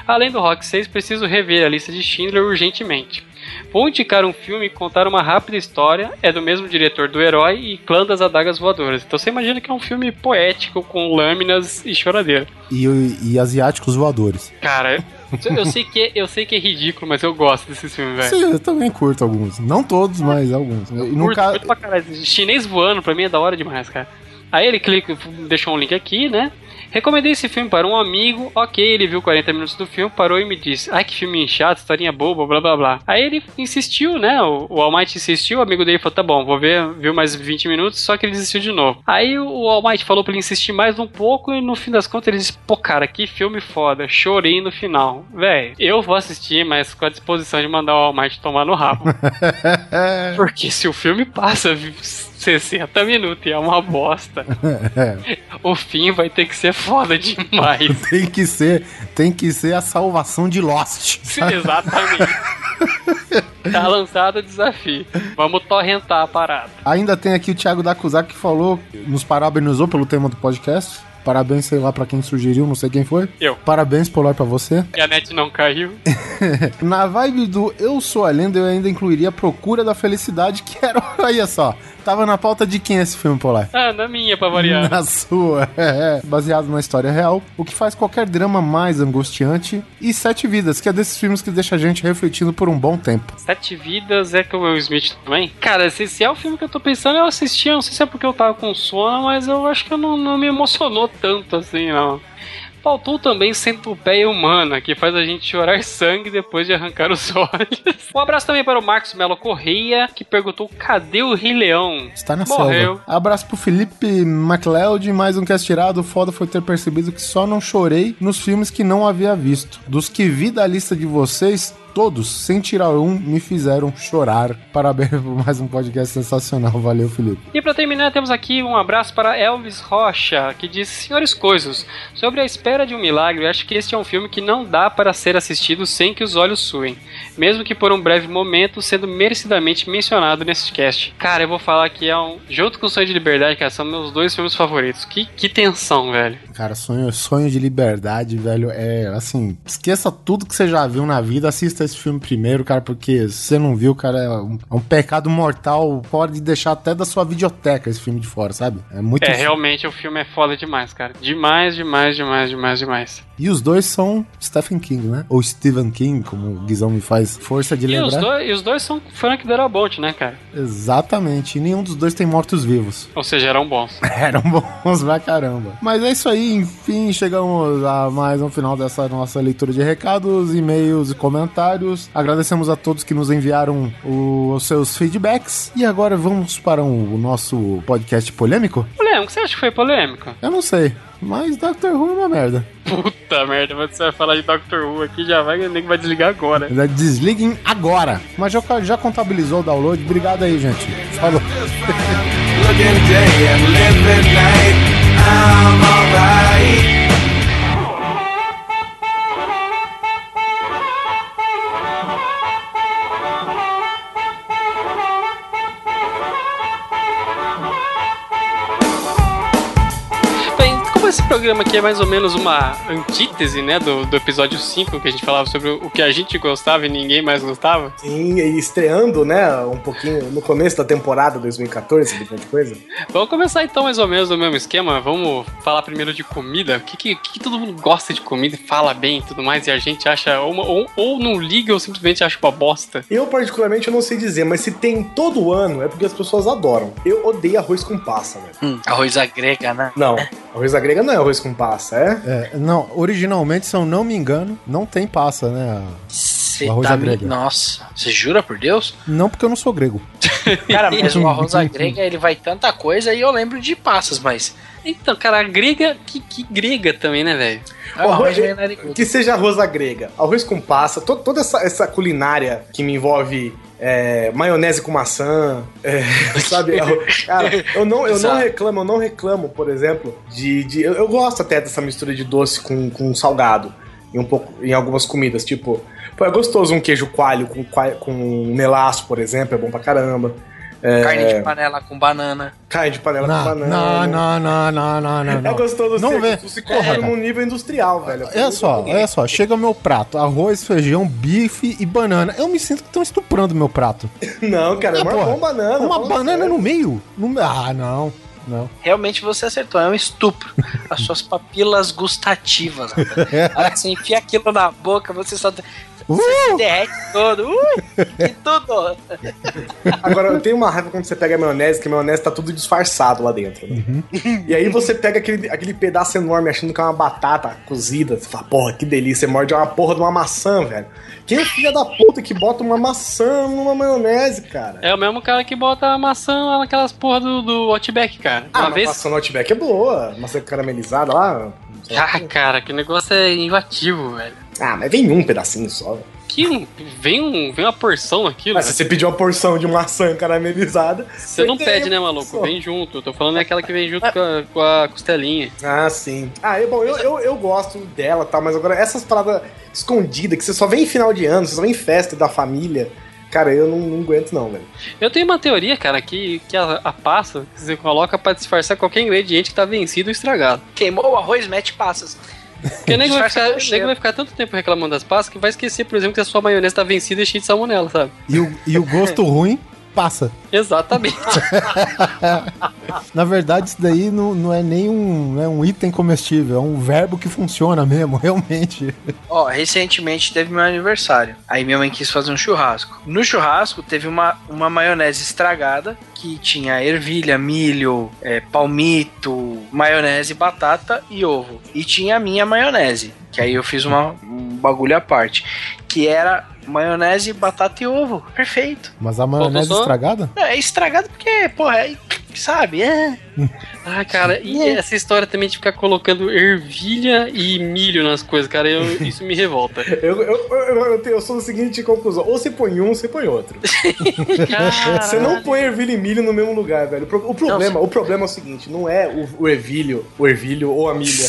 Além do Rock 6, preciso rever a lista de Schindler urgentemente. Vou indicar um filme e contar uma rápida história. É do mesmo diretor do Herói e Clã das Adagas Voadoras. Então você imagina que é um filme poético com lâminas e choradeira.
E, e asiáticos voadores.
Cara, eu sei que é, eu sei que é ridículo, mas eu gosto desses filmes, velho.
Sim, eu também curto alguns. Não todos, mas alguns. E no
Curto,
ca...
curto pra caralho. Chinês voando, pra mim é da hora demais, cara. Aí ele clica, deixou um link aqui, né? Recomendei esse filme para um amigo, ok, ele viu 40 minutos do filme, parou e me disse, ai que filme chato, historinha boba, blá blá blá. Aí ele insistiu, né, o, o Almighty insistiu, o amigo dele falou, tá bom, vou ver, viu mais 20 minutos, só que ele desistiu de novo. Aí o Almighty falou pra ele insistir mais um pouco e no fim das contas ele disse, pô cara, que filme foda, chorei no final. Véi, eu vou assistir, mas com a disposição de mandar o Almighty tomar no rabo. Porque se o filme passa 60 minutos e é uma bosta, o fim vai ter que ser foda demais.
tem que ser, tem que ser a salvação de Lost.
Exatamente. Tá lançado o desafio. Vamos torrentar a parada.
Ainda tem aqui o Thiago Dakuzak que falou, nos parabenizou pelo tema do podcast. Parabéns, sei lá, pra quem sugeriu, não sei quem foi.
Eu.
Parabéns, Polar, pra você.
E a net não caiu.
Na vibe do Eu Sou a Lenda, eu ainda incluiria Procura da Felicidade, que era, olha só, tava na pauta de quem esse filme, Polar?
Ah, na minha, pra variar.
Na sua, é, baseado numa história real, o que faz qualquer drama mais angustiante. E Sete Vidas, que é desses filmes que deixa a gente refletindo por um bom tempo.
Sete Vidas é com o Will Smith também? Cara, se, se é o filme que eu tô pensando, eu assisti. Não sei se é porque eu tava com sono, mas eu acho que não, não me emocionou tanto assim, não. Faltou também Centopeia Humana, que faz a gente chorar sangue depois de arrancar os olhos. Um abraço também para o Marcos Melo Correia, que perguntou: cadê o Rei Leão?
Está na
Morreu.
selva. Abraço pro Felipe MacLeod, mais um cast tirado. O foda foi ter percebido que só não chorei nos filmes que não havia visto. Dos que vi da lista de vocês, todos, sem tirar um, me fizeram chorar. Parabéns por mais um podcast sensacional. Valeu, Felipe.
E para terminar, temos aqui um abraço para Elvis Rocha, que diz: Senhores Coisos, sobre a espera de um milagre, acho que este é um filme que não dá para ser assistido sem que os olhos suem, mesmo que por um breve momento, sendo merecidamente mencionado nesse cast. Cara, eu vou falar que é um. Junto com o Sonho de Liberdade, cara, são meus dois filmes favoritos. Que, que tensão, velho.
Cara, sonho, sonho de liberdade, velho, é assim, esqueça tudo que você já viu na vida, assista esse filme primeiro, cara, porque se você não viu, cara, é um, é um pecado mortal, pode deixar até da sua videoteca esse filme de fora, sabe? É muito
É, realmente o filme é foda demais, cara. Demais, demais, demais, demais, demais.
E os dois são Stephen King, né? Ou Stephen King, como o Guizão me faz força de
E os,
lembrar.
dois, e os dois são Frank Darabont, né, cara?
Exatamente. E nenhum dos dois tem mortos-vivos.
Ou seja, eram bons.
Eram bons pra caramba. Mas é isso aí, enfim, chegamos a mais um final dessa nossa leitura de recados, e-mails e comentários. Agradecemos a todos que nos enviaram os seus feedbacks. E agora vamos para o, o nosso podcast polêmico?
Polêmico, você acha que foi polêmico?
Eu não sei, mas Doctor Who é uma merda.
Puta merda, você vai falar de Doctor Who aqui, já vai, nem vai desligar agora.
Desliguem agora. Mas já, já contabilizou o download. Obrigado aí, gente. Falou.
Cheers. Programa aqui é mais ou menos uma antítese, né, do, do episódio 5, que a gente falava sobre o que a gente gostava e ninguém mais gostava,
Sim, e estreando, né, um pouquinho no começo da temporada 2014, esse tipo de coisa.
vamos começar então mais ou menos do mesmo esquema. Vamos falar primeiro de comida. O que, que, que todo mundo gosta de comida, fala bem e tudo mais, e a gente acha, ou, ou, ou não liga ou simplesmente acha uma bosta.
Eu, particularmente, eu não sei dizer, mas se tem todo ano, é porque as pessoas adoram. Eu odeio arroz com passa, velho.
Hum, arroz à grega, né?
Não, arroz à grega não é arroz com passa, é?
É, não, originalmente, se eu não me engano, não tem passa, né?
Você
O arroz
tá
à
me... Nossa, você jura por Deus?
Não porque eu não sou grego.
Cara, mas o arroz à grega, ele vai tanta coisa e eu lembro de passas, mas...
Então, cara, a grega, que, que grega também, né, velho?
O
o
arroz, que seja arroz à grega, arroz com passa, to- toda essa, essa culinária que me envolve é, maionese com maçã, é, sabe? Cara, eu não, eu não reclamo, eu não reclamo, por exemplo, de. de- eu, eu gosto até dessa mistura de doce com, com salgado. Em, um pouco, em algumas comidas, tipo. Pô, é gostoso um queijo coalho com, com melaço, por exemplo, é bom pra caramba. É,
Carne de panela com banana.
carne de panela
Não,
com banana.
não, não, não, não, não, não.
É gostoso
Não
você come
Porra.
num nível industrial, velho.
Olha só, olha só, chega o meu prato, arroz, feijão, bife e banana. Eu me sinto que estão estuprando meu prato.
Não, cara, é uma
porra,
bom banana.
Uma banana
sério.
no meio? No- Ah, não, não.
Realmente você acertou, é um estupro. As suas papilas gustativas. A hora que você enfia aquilo na boca, você só. Você se derrete todo. Ui, que tudo.
Agora, eu tenho uma raiva quando você pega a maionese, que a maionese tá tudo disfarçado lá dentro. né?
Uhum.
E aí você pega aquele, aquele pedaço enorme achando que é uma batata cozida. Você fala, porra, que delícia. Você morde uma porra de uma maçã, velho. Quem é o filho da puta que bota uma maçã numa maionese, cara?
É o mesmo cara que bota a maçã lá naquelas porra do, do Outback, cara.
Ah,
Uma vez.
maçã no Outback é boa. Maçã caramelizada lá.
Ah, cara, que negócio é invativo, velho.
Ah, mas vem um pedacinho só. velho.
Que vem, um, vem uma porção naquilo.
Mas se você pedir uma porção de maçã caramelizada.
Você não pede, né, maluco?
porção.
Vem junto. Eu tô falando é aquela que vem junto com a, com a costelinha.
Ah, sim. Ah, eu, bom, eu, eu, eu gosto dela, tá? Mas agora essas paradas escondidas que você só vem em final de ano, você só vem em festa da família. Cara, eu não, não aguento, não, velho.
Eu tenho uma teoria, cara, que, que a, a passa que você coloca pra disfarçar qualquer ingrediente que tá vencido ou estragado.
Queimou o arroz, mete passas.
Porque o nego vai, ficar, nego vai ficar tanto tempo reclamando das passas que vai esquecer, por exemplo, que a sua maionese tá vencida e cheia de salmonela, sabe?
E o, e o gosto ruim passa.
Exatamente.
Na verdade, isso daí não, não é nem um, é um item comestível, é um verbo que funciona mesmo, realmente.
Ó, recentemente teve meu aniversário. Aí minha mãe quis fazer um churrasco. No churrasco teve uma, uma maionese estragada que tinha ervilha, milho, é, palmito, maionese, batata e ovo. E tinha a minha maionese, que aí eu fiz uma, um bagulho à parte, que era maionese, batata e ovo. Perfeito.
Mas a maionese
só?
estragada?
Não, é estragado porque, porra, é, sabe? É.
Ah, cara, e essa história também de ficar colocando ervilha e milho nas coisas, cara, eu- isso me revolta.
Eu, eu, eu, eu, sou da seguinte conclusão: ou você põe um, ou você põe outro. Você não põe ervilha e milho no mesmo lugar, velho. O, pro- o problema, o problema é o seguinte: não é o, o ervilho, o ervilho ou a milha.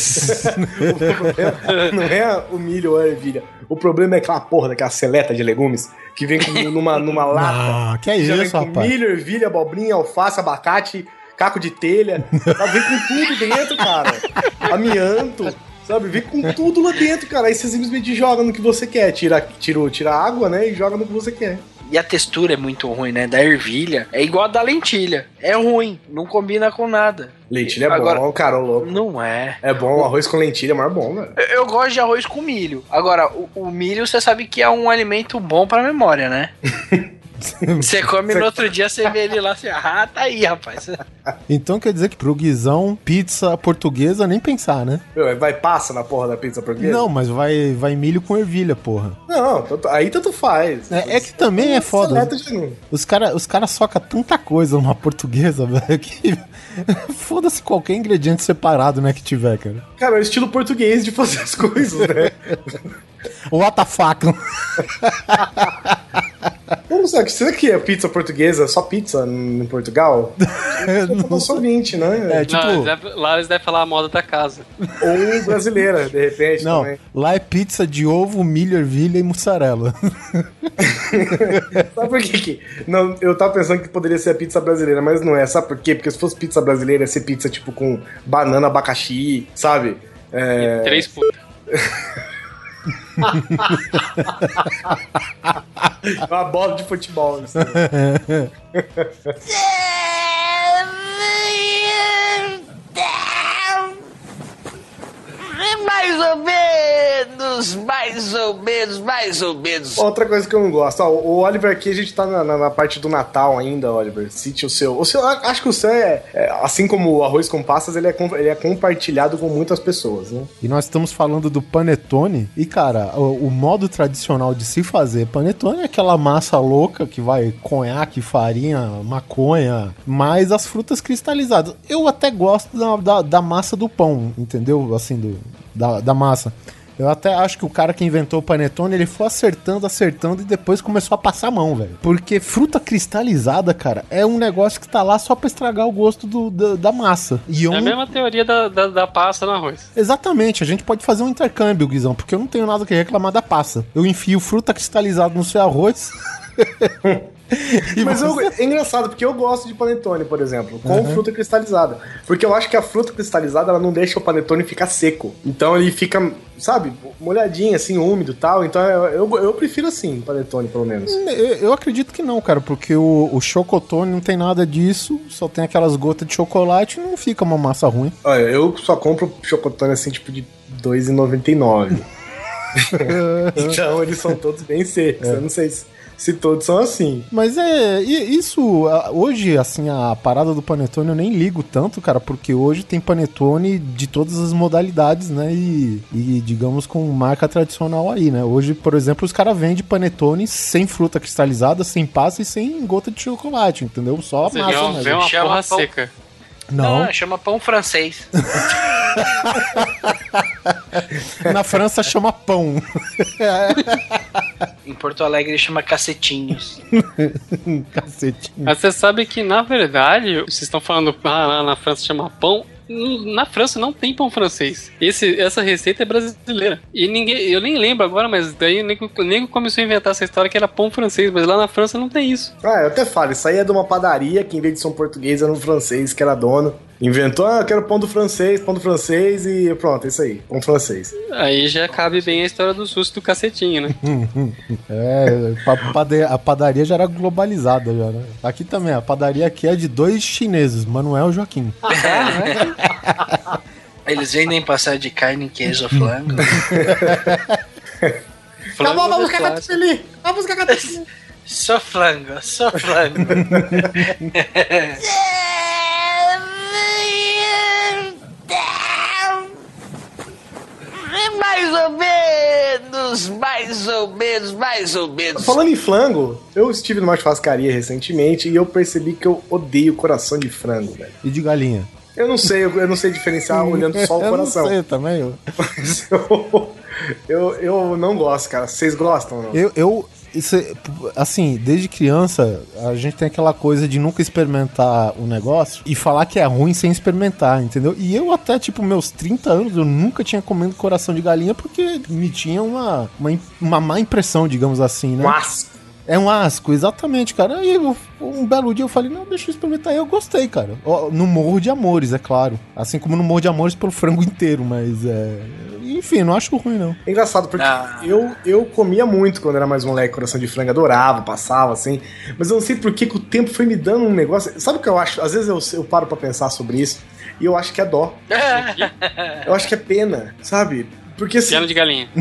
o problema não é o milho ou a ervilha. O problema é aquela porra daquela seleta de legumes que vem com- numa, numa lata.
Ah, que é
Já vem
isso,
com
rapaz.
milho, ervilha, abobrinha, alface, abacate, caco de telha. Ela vem com tudo dentro, cara. Amianto. Sabe, vem com tudo lá dentro, cara. Aí você simplesmente joga no que você quer. Tira, tira, tira a água, né? E joga no que você quer.
E a textura é muito ruim, né? Da ervilha. É igual a da lentilha. É ruim. Não combina com nada.
Lentilha é
Agora-
bom, cara, louco.
Não é.
É bom, arroz com lentilha é mais bom, velho.
Eu, eu gosto de arroz com milho. Agora, o, o milho você sabe que é um alimento bom pra memória, né? Você come no outro dia, você vê ele lá assim, ah, tá aí, rapaz.
Então quer dizer que pro Guizão, pizza portuguesa, nem pensar, né?
Meu, Vai passa na porra da pizza portuguesa?
Não, mas vai, vai milho com ervilha, porra.
Não, aí tanto faz.
É, é que também é foda. Os caras os cara socam tanta coisa numa portuguesa, velho, que foda-se qualquer ingrediente separado, né, que tiver, cara.
Cara, é o estilo português de fazer as coisas, né?
What the fuck?
Eu não sei, será que é pizza portuguesa, só pizza em Portugal? Eu sou 20, né?
É, tipo,
Não, eles devem- lá eles devem falar a moda da casa.
Ou brasileira, de repente,
não,
também.
lá é pizza de ovo, milho, ervilha e mussarela.
Sabe por quê que... Não, eu tava pensando que poderia ser a pizza brasileira, mas não é. Sabe por quê? Porque se fosse pizza brasileira, ia ser pizza, tipo, com banana, abacaxi, sabe? É...
Três putas.
Uma bola de futebol. assim.
Mais ou menos.
mais ou menos, mais ou menos.
Outra coisa que eu não gosto, ó, o Oliver aqui, a gente tá na, na- na parte do Natal ainda, Oliver. Cite o seu. O seu acho que o seu é, é, assim como o arroz com passas, ele é, ele é compartilhado com muitas pessoas, né?
E nós estamos falando do panetone. E, cara, o, o modo tradicional de se fazer panetone é aquela massa louca que vai conhaque, farinha, maconha, mais as frutas cristalizadas. Eu até gosto da, da, da massa do pão, entendeu? Assim, do, da, da massa. Eu até acho que o cara que inventou o panetone, ele foi acertando, acertando e depois começou a passar a mão, velho. Porque fruta cristalizada, cara, é um negócio que tá lá só pra estragar o gosto do, da, da massa. E eu
É a
não-
mesma teoria da, da, da pasta no arroz.
Exatamente, a gente pode fazer um intercâmbio, Guizão, porque eu não tenho nada que reclamar da passa. Eu enfio fruta cristalizada no seu arroz.
Mas eu- é engraçado, porque eu gosto de panetone, por exemplo, com fruta cristalizada. Porque eu acho que a fruta cristalizada, ela não deixa o panetone ficar seco. Então ele fica, sabe, molhadinho, assim, úmido e tal. Então eu, eu, eu prefiro assim, panetone, pelo menos.
Eu, eu acredito que não, cara, porque o, o chocotone não tem nada disso, só tem aquelas gotas de chocolate e não fica uma massa ruim.
Olha, eu só compro chocotone assim, tipo, de R$2,99. então eles são todos bem secos. Eu não sei se, se todos são assim.
Mas é, isso, hoje, assim, a parada do panetone eu nem ligo tanto, cara, porque hoje tem panetone de todas as modalidades, né, e, e, digamos com marca tradicional aí, né. Hoje, por exemplo, os caras vendem panetone sem fruta cristalizada, sem passa e sem gota de chocolate, entendeu? Só a massa
vê uma, porra seca.
Não,
Ah, chama pão francês.
na França chama pão.
em Porto Alegre chama cacetinhos.
Cacetinho.
Mas você sabe que, na verdade, vocês estão falando, ah, lá na França chama pão. Na França não tem pão francês. Esse, essa receita é brasileira. E ninguém, eu nem lembro agora, mas daí nego começou a inventar essa história que era pão francês, mas lá na França não tem isso.
Ah, eu até falo, isso aí é de uma padaria que em vez de ser um português era um francês que era dono. Inventou, ah, eu quero pão do francês, pão do francês e pronto, é isso aí, pão francês.
Aí já cabe bem a história do susto do cacetinho, né?
É, pa- pade- a padaria já era globalizada já, né? Aqui também, a padaria aqui é de dois chineses, Manuel e Joaquim.
Eles vendem passagem de carne, queijo, flango.
Flango
Acabou, buscar
plástico.
catupiry! Vamos buscar catupiry!
Só flango, só flango.
Mais ou menos, mais ou menos, mais ou menos.
Falando em flango, eu estive numa churrascaria recentemente e eu percebi que eu odeio coração de frango, velho.
E de galinha.
Eu não sei, eu, eu não sei diferenciar olhando só o
Eu
coração.
não sei também. Eu,
Mas eu, eu, eu não gosto, cara. Vocês gostam ou não?
eu, eu- isso é- assim, desde criança, a gente tem aquela coisa de nunca experimentar o negócio e falar que é ruim sem experimentar, entendeu? E eu até, tipo, meus 30 anos, eu nunca tinha comido coração de galinha porque me tinha uma, uma, uma má impressão, digamos assim, né?
Mas,
É um asco, exatamente, cara. Aí eu- um belo dia eu falei, não, deixa eu experimentar. Aí eu gostei, cara. No morro de amores, é claro. Assim como no morro de amores pelo frango inteiro, mas é. Enfim, não acho ruim, não.
é engraçado, porque
Ah.
eu, eu comia muito quando era mais moleque, coração de frango, adorava, passava, assim. Mas eu não sei por que, que o tempo foi me dando um negócio. Sabe o que eu acho? Às vezes eu, eu paro pra pensar sobre isso e eu acho que é dó. Eu acho que é pena, sabe? Porque assim.
Piano de galinha.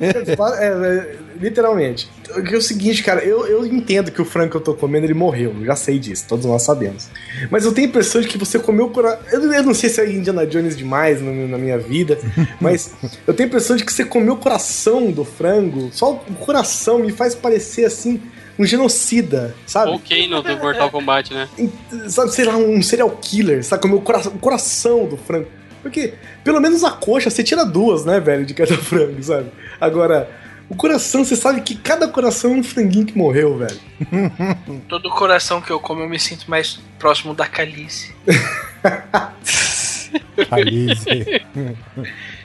É, é, literalmente. É o seguinte, cara, eu, eu entendo que o frango que eu tô comendo, ele morreu. Eu já sei disso, todos nós sabemos. Mas eu tenho a impressão de que você comeu coração. Eu, eu não sei se é Indiana Jones demais na, na minha vida, mas eu tenho a impressão de que você comeu o coração do frango. Só o coração me faz parecer assim. Um genocida, sabe?
Ou Kano do Mortal Kombat, né?
sabe, sei lá, um serial killer, sabe? Comer o coração, o coração do frango. Porque, pelo menos a coxa, você tira duas, né, velho, de cada frango, sabe? Agora, o coração, você sabe que cada coração é um franguinho que morreu, velho.
Todo coração que eu como eu me sinto mais próximo da calice.
Alice.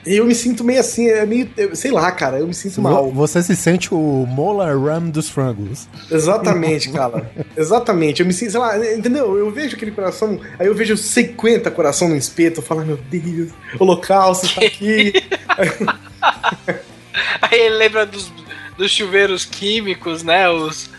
E eu me sinto meio assim, é meio, sei lá, cara, eu me sinto mal.
Você se sente o Molar Ram dos frangos.
Exatamente, cara. Exatamente. Eu me sinto, sei lá, entendeu? Eu vejo aquele coração, aí eu vejo 50 coração no espeto, eu falo, "Ai, meu Deus, o holocausto tá aqui.
Aí ele lembra dos, dos chuveiros químicos, né? Os...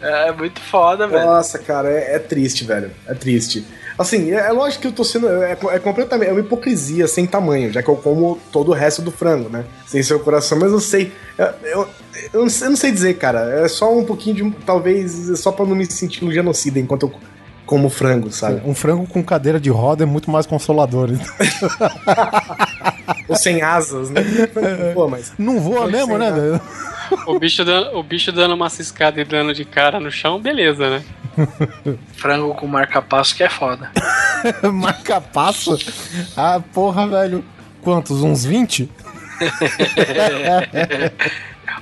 É muito foda, velho.
Nossa, cara, é, é triste, velho. É triste. Assim, é, é lógico que eu tô sendo. É, é completamente. É uma hipocrisia sem tamanho, já que eu como todo o resto do frango, né? Sem seu coração, mas eu sei. Eu, eu, eu não sei, eu não sei dizer, cara. É só um pouquinho de. Talvez. é Só pra não me sentir um genocida enquanto eu como frango, sabe?
Um frango com cadeira de roda é muito mais consolador.
Ou sem asas, né? Pô, mas.
Não voa mesmo, né? velho?
O bicho, dando, o bicho dando uma ciscada e dando de cara no chão, beleza, né?
Frango com marca-passo que é foda.
Marca passo? Ah, porra, velho. Quantos? Uns 20?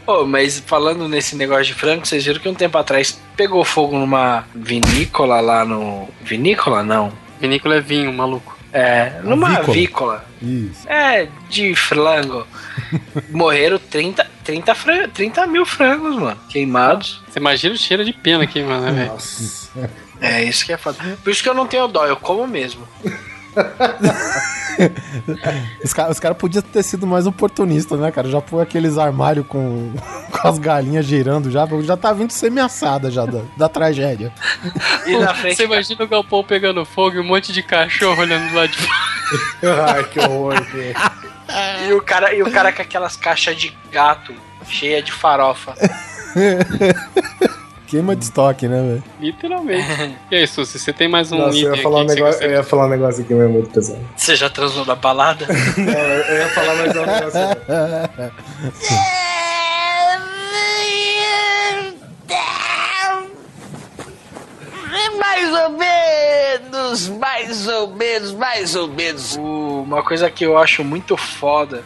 Ô, mas falando nesse negócio de frango, vocês viram que um tempo atrás pegou fogo numa vinícola lá no. Vinícola? Não.
Vinícola é vinho, maluco.
É, numa
Avícola.
avícola.
Isso.
É, de frango. Morreram 30, 30, fran 30 mil frangos, mano. Queimados.
Você imagina o cheiro de pena aqui, mano, né, velho?
Nossa.
É, isso que é foda. Por isso que eu não tenho dó, eu como mesmo.
Os caras cara podiam ter sido mais oportunistas, né, cara? Já põe aqueles armários com, com as galinhas girando já. Já tá vindo semi-assada já da, da tragédia.
E na frente.
Você imagina o galpão pegando fogo e um monte de cachorro olhando do lado de fora.
Ai, que horror.
E o cara, e o cara com aquelas caixas de gato cheia de farofa.
Queima de estoque, né, velho?
Literalmente. E aí, Susi, você tem mais um
Nossa, eu
item
ia, falar um negócio,
você
eu ia falar um negócio aqui, mas é muito pesado.
Você já transou na balada?
Não, eu eu ia falar mais um negócio.
Mais ou menos, mais ou menos, mais ou menos.
O- Uma coisa que eu acho muito foda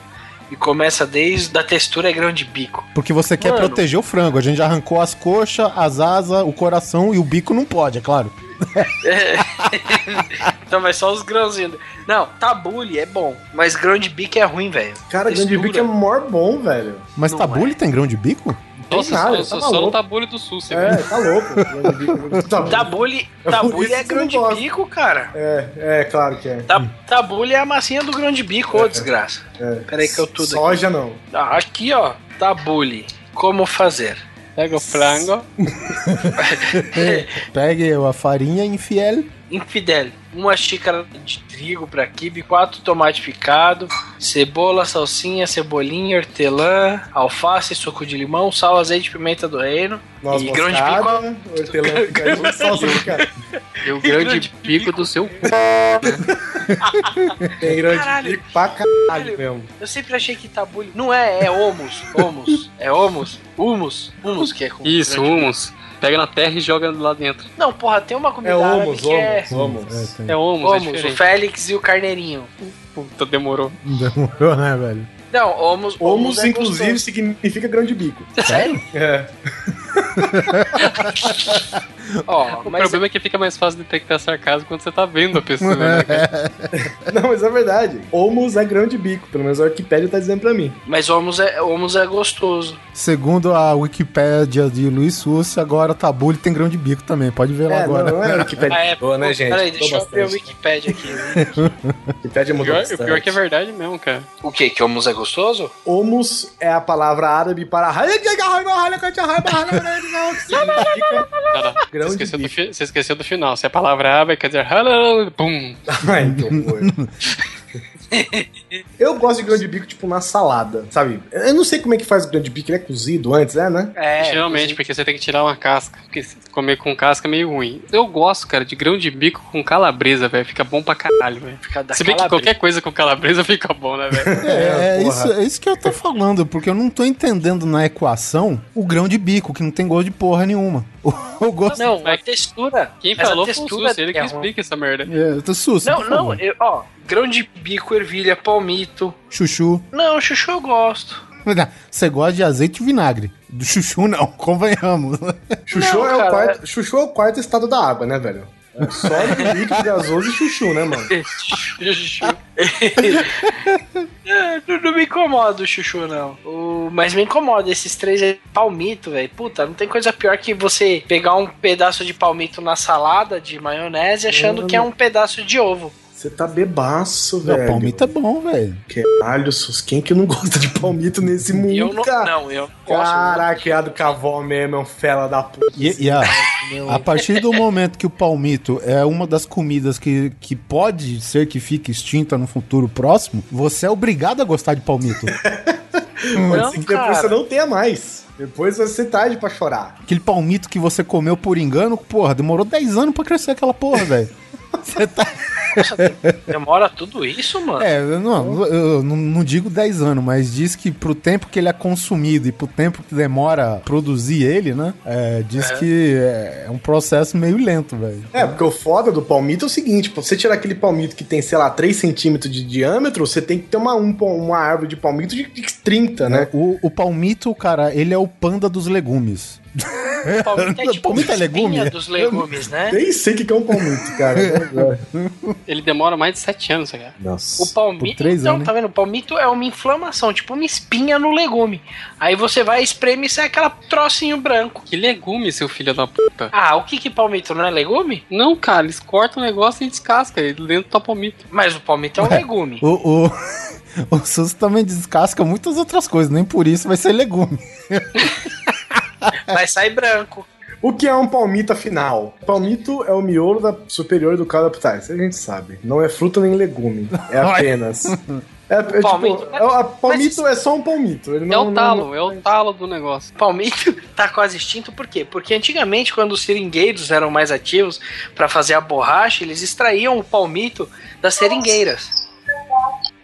e começa desde a textura é grão de bico.
Porque você quer
Mano.
proteger o frango. A gente já arrancou as coxas, as asas, o coração e o bico não pode, é claro.
então, mas só os grãozinhos. Não, tabule é bom, mas grão de bico é ruim, velho.
Cara, grande
Textura.
bico é mor bom, velho.
Mas
Não
tabule
é.
tem grão de bico?
Nossa,
nada,
só,
tá
só, só no tabule do Susi,
É,
velho.
tá louco. Grande tabule.
Tabule,
É
tabule
isso
é
que
grão
eu
de
não gosto.
bico, cara.
É, é, claro que é.
Ta- Tabule é a massinha do grão de bico, ô desgraça.
é.
Peraí que eu tudo aqui.
Soja não.
Ah, aqui, ó. Tabule. Como fazer?
Pega o frango.
Pegue a farinha infiel.
Infidel. Uma xícara de trigo para quibe, quatro tomate picado, cebola, salsinha, cebolinha, hortelã, alface, suco de limão, sal, azeite, pimenta do reino
Noz
e grão de
moscada, hortelã picadinho, salsa picada.
E o grande pico do seu cu.
Tem grande
Caralho.
bico pra caralho mesmo.
Eu sempre achei que tabule. Não é, é homus. Homus. É homus. Humus. Humus que é com.
Isso, humus. Pega na terra e joga lá dentro.
Não, porra, tem uma comida
É
árabe
homus,
que é.
homus, homus.
É, tem.
É humus, é
Homus, o. Félix e o Carneirinho.
Puta, demorou.
Demorou, né, velho?
Não, homus,
Homus,
é
inclusive,
gostoso.
significa grande bico.
Sério?
É.
Ó,
O
mas
problema é que fica mais fácil detectar sarcasmo quando você tá vendo a pessoa, né?
Não, mas é verdade. Homus é grande bico. Pelo menos a Wikipédia tá dizendo pra mim.
Mas homus é, homus é gostoso.
Segundo a Wikipédia de Luiz Sussi, agora tabule tem grão de bico também. Pode ver lá
É,
agora.
não, não é a Wikipédia
Ah, é,
boa, né, gente?
Peraí, deixa eu abrir a. Wikipédia aqui.
Wikipédia
O
mudou
pior, o
bastante.
pior é que é verdade mesmo, cara.
o que? Que homus é gostoso?
Homus é a palavra árabe para... que significa
Cara, você, esqueceu do
bico.
fi- você esqueceu do final. Se a palavra abre, quer dizer, pum.
Ai, que horror. Eu gosto de grão de bico, tipo, na salada, sabe? Eu não sei como é que faz o grão de bico, ele é cozido antes, é, né?
É.
Geralmente, porque você tem que tirar uma casca. Porque comer com casca é meio ruim. Eu gosto, cara, de grão de bico com calabresa, velho. Fica bom pra caralho, velho.
Fica da
Se bem que qualquer coisa com calabresa fica bom, né, velho?
É, é
porra.
isso, é isso que eu tô falando, porque eu não tô entendendo na equação o grão de bico, que não tem gosto de porra nenhuma. O, gosto.
Não, a textura.
Quem falou foi o
textura
Susi, ele que
é
explica essa merda.
É, eu tô Sussi,
Não, não, eu, ó, grão de bico, ervilha, palmito.
Chuchu.
Não, chuchu eu gosto.
Você gosta de azeite e vinagre. Do chuchu, não, convenhamos.
Chuchu,
Não,
é o quarto, chuchu é o quarto estado da água, né, velho? É sólido, líquido, gasoso e chuchu, né, mano?
chuchu. É, não, não me incomoda o chuchu, não. O, mas me incomoda esses três aí. Palmito, velho. Puta, não tem coisa pior que você pegar um pedaço de palmito na salada de maionese achando que é um pedaço de ovo.
Você tá bebaço,
Não,
velho.
palmito é bom, velho.
Caralho, sus, quem que não gosta de palmito nesse mundo,
eu não,
cara?
não, eu gosto.
Caraca, criado com a avó mesmo, é um fela da puta.
E, e a. A partir do momento que o palmito é uma das comidas que, que pode ser que fique extinta no futuro próximo, você é obrigado a gostar de palmito.
Pode
Não,
ser que depois
cara.
você não tenha mais. Depois ser tarde pra chorar.
Aquele palmito que você comeu por engano, porra, demorou 10 anos pra crescer aquela porra, velho. Você tá.
Demora tudo isso, mano?
É, eu não, eu não, digo 10 anos, mas diz que pro tempo que ele é consumido e pro tempo que demora produzir ele, né? É, diz que é um processo meio lento, velho.
É, porque o foda do palmito é o seguinte: pra você tirar aquele palmito que tem, sei lá, 3 centímetros de diâmetro, você tem que ter uma, um, uma árvore de palmito de 30, né?
O, o palmito, cara, ele é o panda dos legumes.
O palmito é tipo
Palmito é legume?
espinha dos legumes, né?
Nem sei o que é um palmito, cara.
Ele demora mais de 7 anos, cara.
Nossa.
O palmito,
Por três
então,
anos,
tá vendo? O palmito é uma inflamação, tipo uma espinha no legume. Aí você vai espreme e sai aquela trocinho branco.
Que legume, seu filho da puta.
Ah, o que que palmito não é legume?
Não, cara, eles cortam o negócio e descascam ele dentro do palmito.
Mas o palmito é um legume.
O, o, o SUS também descasca muitas outras coisas, nem por isso vai ser legume.
Vai sair branco.
O que é um palmito afinal? Palmito é o miolo da superior do. Isso a gente sabe. Não é fruta nem legume. É apenas. É, é tipo,
Palmito-
é, a- palmito é só um palmito. Ele
É
não,
o
não-
talo, é o talo do negócio.
Palmito tá quase extinto por quê? Porque antigamente, quando os seringueiros eram mais ativos para fazer a borracha, eles extraíam o palmito das seringueiras.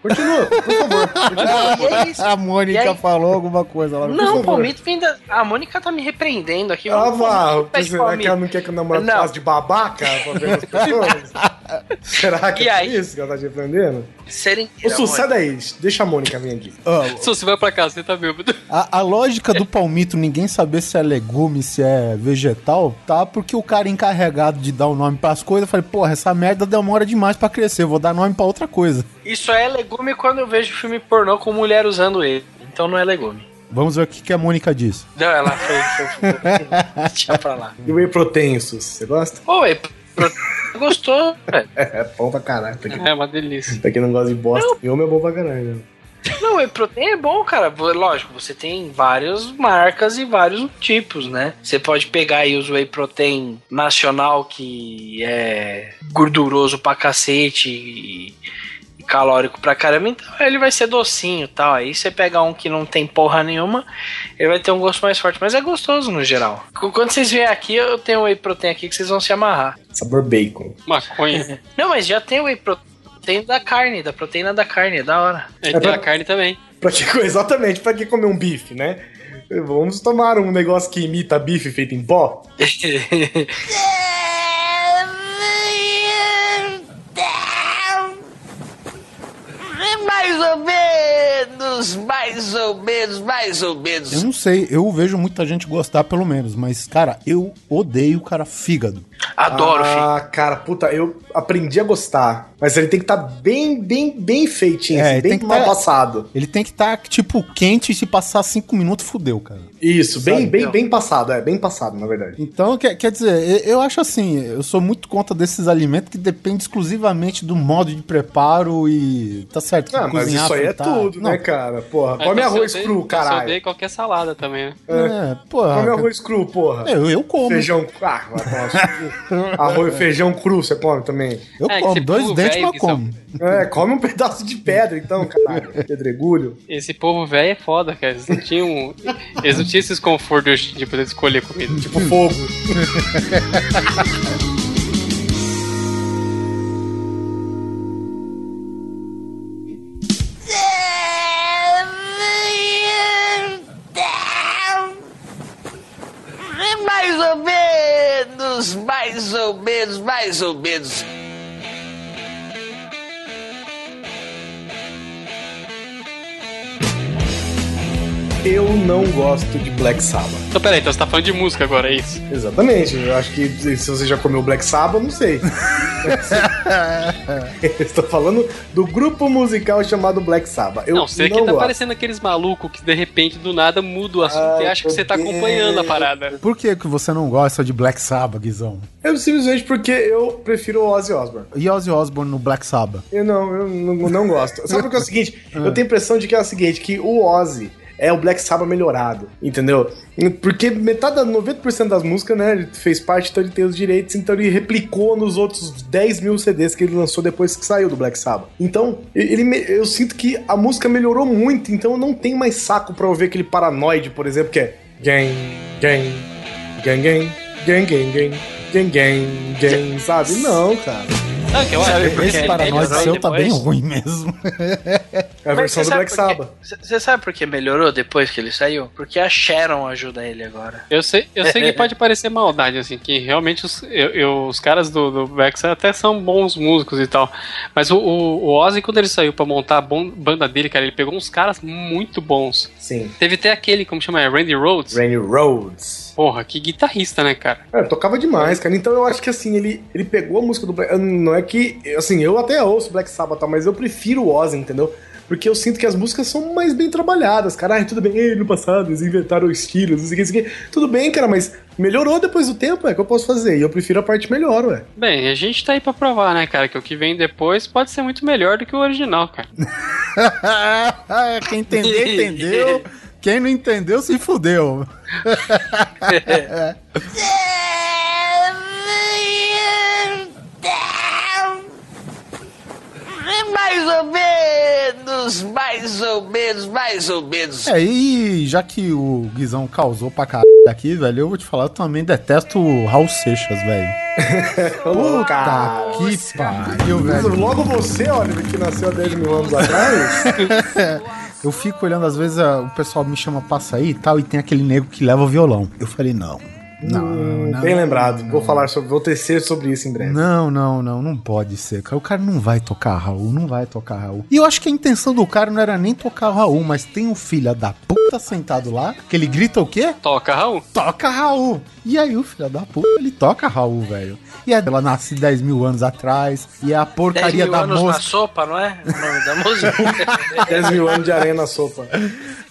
Continua, por favor. Continua.
E é isso.
A
E
Mônica
aí-
falou alguma coisa lá.
Não, o palmito vem da. A Mônica tá me repreendendo aqui.
Ah,
O
vá.
palmito
Será que ela não quer que eu namore
Não.
faça de babaca pra ver as pessoas? Será que
E
é
aí?
isso que ela tá te aprendendo? Ô,
Seringueira.
Su, sai daí. Deixa a Mônica vir aqui.
Ó,
Se você vai pra casa, você tá bêbado.
a, a lógica do palmito, ninguém saber se é legume, se é vegetal, tá? Porque o cara encarregado de dar o nome pras coisas, falei, porra, essa merda demora demais pra crescer, vou dar nome pra outra coisa.
Isso é legume quando eu vejo filme pornô com mulher usando ele. Então não é legume.
Vamos ver o que, que a Mônica diz.
Não, ela foi. foi, foi deixa pra lá.
E o whey protein, Sus, você gosta?
Oi, pro- gostou, velho?
É, é bom pra caralho. Pra quem,
É uma delícia.
pra quem não gosta de bosta, eu é bom pra caralho. né?
Não, whey protein é bom, cara. Lógico, você tem várias marcas e vários tipos, né? Você pode pegar aí os whey protein nacional, que é gorduroso pra cacete e calórico pra caramba, então ele vai ser docinho e tal. Aí você pega um que não tem porra nenhuma, ele vai ter um gosto mais forte, mas é gostoso no geral. Quando vocês vierem aqui, eu tenho whey protein aqui que vocês vão se amarrar.
Sabor bacon.
Maconha.
Não, mas já tem whey protein da carne, da proteína da carne, é da hora.
É
tem
pra-
a carne também.
Pra que, exatamente, pra que comer um bife, né? Vamos tomar um negócio que imita bife feito em pó?
Mais ou menos, mais ou menos, mais ou menos.
Eu não sei, eu vejo muita gente gostar pelo menos, mas, cara, eu odeio, cara, fígado.
Adoro, filho.
Ah, cara, puta, eu aprendi a gostar. Mas ele tem que estar bem, bem, bem feitinho,
É,
assim, bem
tem que
mal
tá-
passado.
Ele tem que estar, tipo, quente e se passar cinco minutos, fudeu, cara.
Isso, bem,
Sabe?
bem, bem passado, é, bem passado, na verdade.
Então, quer, quer dizer, eu eu acho assim, eu sou muito contra desses alimentos que dependem exclusivamente do modo de preparo e. Tá certo, que
Ah, mas
cozinhar,
isso aí é
fritar-
tudo,
Não,
né, cara? Porra,
Aí
come
então
arroz cru,
então
caralho.
odeia qualquer salada também, né?
É, porra.
Come arroz cru, porra.
Eu, eu como.
Feijão. Ah, vai arroz, feijão cru, você come também.
Eu
É,
como, dois dentes, mas
que são-
como.
É, come um pedaço de pedra, então, caralho. Pedregulho.
Esse povo velho é foda, cara. Eles não tinham. Eles não tinham esses confortos de poder escolher comida.
Tipo fogo.
ou menos, mais ou menos.
Eu não gosto de Black Sabbath.
Então, peraí, então você tá falando de música agora, é isso?
Exatamente. Eu acho que se você já comeu Black Sabbath, não sei. Estou falando do grupo musical chamado Black Sabbath. Eu
não, você aqui
não
tá
gosto.
parecendo aqueles malucos que de repente do nada muda o assunto
Ah,
e acha que você tá acompanhando a parada.
Por que, que você não gosta de Black Sabbath, Guizão?
Eu simplesmente porque eu prefiro o Ozzy Osbourne.
E Ozzy Osbourne no Black Sabbath?
Eu não, eu não, não gosto. Sabe porque é o seguinte? Eu tenho a impressão de que é o seguinte, que o Ozzy é o Black Sabbath melhorado, entendeu? Porque metade, da 90% das músicas, né, ele fez parte, então ele tem os direitos, então ele replicou nos outros 10 mil CDs que ele lançou depois que saiu do Black Sabbath. Então, ele, eu sinto que a música melhorou muito, então eu não tenho mais saco pra ouvir aquele Paranoid, por exemplo, que é gang, gang, gang, gang, gang, gang, gang, gang, gang, gang, sabe? Não, cara.
Não, que eu acho
Esse paranoide seu tá bem ruim mesmo.
É a
Mas
versão
você
do Black
sabe por
Sabbath.
Você sabe por que melhorou depois que ele saiu? Porque a Sharon ajuda ele agora.
Eu sei, eu sei que pode parecer maldade, assim, que realmente os, eu, eu- os caras do, do Bex até são bons músicos e tal. Mas o, o, o Ozzy, quando ele saiu pra montar a banda dele, cara, ele pegou uns caras muito bons.
Sim.
Teve até aquele, como chama? É Randy Rhodes?
Rainy Roads.
Porra, que guitarrista, né, cara?
É, tocava demais, cara. Então eu acho que assim, ele, ele pegou a música do Black. Não é que. Assim, eu até ouço Black Sabbath, mas eu prefiro o Ozzy, entendeu? Porque eu sinto que as músicas são mais bem trabalhadas, cara. Ai, tudo bem, ei, no passado eles inventaram estilos, não sei o que, não sei o que. Tudo bem, cara, mas melhorou depois do tempo, é que eu posso fazer. E eu prefiro a parte melhor, ué.
Bem, a gente tá aí pra provar, né, cara, que o que vem depois pode ser muito melhor do que o original, cara.
Quem entender, entendeu. Quem não entendeu, se fudeu.
Mais ou menos, mais ou menos, mais ou menos.
É, e já que o Guizão causou pra caralho aqui, velho, eu vou te falar, eu também detesto o Raul Seixas, velho. Puta que pariu, velho.
Logo você, olha, que nasceu há 10 mil anos atrás.
Eu fico olhando, às vezes a- o pessoal me chama pra sair e tal, e tem aquele nego que leva o violão. Eu falei, não. Não, não.
Bem lembrado. Vou falar sobre. Vou tecer sobre isso em breve.
Não, não, não, não pode ser, cara. O cara não vai tocar Raul, não vai tocar Raul. E eu acho que a intenção do cara não era nem tocar Raul, mas tem um filho da puta sentado lá, que ele grita o quê?
Toca, Raul.
Toca Raul. E aí o filho da puta, ele toca Raul, velho. E ela nasce 10 mil anos atrás, e é a
10
porcaria
mil
da
anos na sopa, não é? O nome da música.
10 mil anos de areia na sopa.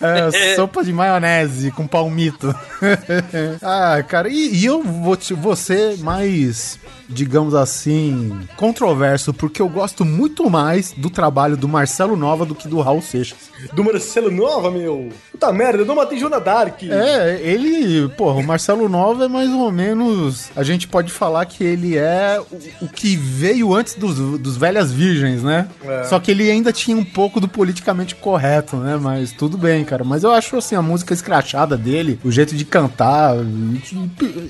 É, sopa de maionese com palmito. ah, cara, e, e eu vou, te, vou ser mais, digamos assim, controverso, porque eu gosto muito mais do trabalho do Marcelo Nova do que do Raul Seixas.
Do Marcelo Nova, meu. Puta merda, eu não matei Jona Dark.
É, ele, porra, o Marcelo Nova é mais ou menos. A gente pode falar que ele é o, o que veio antes dos, dos Velhas Virgens, né?
É.
Só que ele ainda tinha um pouco do politicamente correto, né? Mas tudo bem, cara. Mas eu acho assim, a música escrachada dele, o jeito de cantar,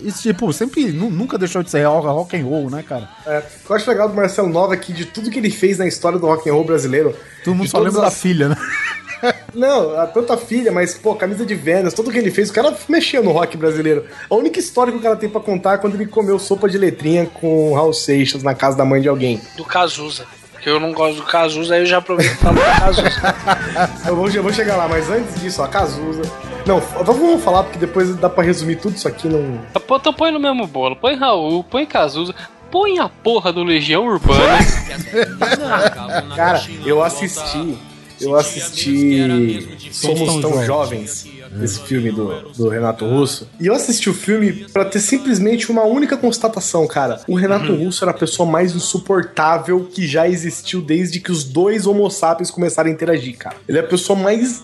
e, tipo, sempre nu- nunca deixou de ser rock, rock and roll, né, cara?
É, o que eu acho legal do Marcelo Nova é que de tudo que ele fez na história do rock and roll brasileiro.
Todo mundo só lembra
as-
da filha, né?
Não, a tanta filha, mas, pô, camisa de Vênus, tudo que ele fez, o cara mexeu no rock brasileiro. A única história que o cara tem pra contar é quando ele comeu sopa de letrinha com o Raul Seixas na casa da mãe de alguém.
do Cazuza. Porque eu não gosto do Cazuza, aí eu já aproveito pra falar do Cazuza.
Eu vou, eu vou chegar lá, mas antes disso, ó, a Cazuza. Não, vamos falar, porque depois dá pra resumir tudo isso aqui num.
Pô, Então põe no mesmo bolo. Põe Raul, põe Cazuza, põe a porra do Legião Urbana.
Cara, eu assisti. Eu assisti Somos Tão Jovens, esse filme do, do Renato Russo. E eu assisti o filme pra ter simplesmente uma única constatação, cara. O Renato Russo era a pessoa mais insuportável que já existiu desde que os dois Homo sapiens começaram a interagir, cara. Ele é a pessoa mais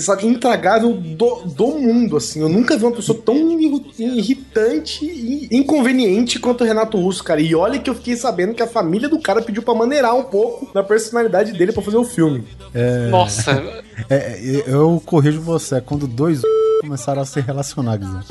sabe, intragável do, do mundo, assim. Eu nunca vi uma pessoa tão irri- irritante e inconveniente quanto o Renato Russo, cara. E olha que eu fiquei sabendo que a família do cara pediu pra maneirar um pouco da personalidade dele pra fazer o filme.
Nossa,
É, é, eu corrijo você, é quando dois começaram a se relacionar, Guizão.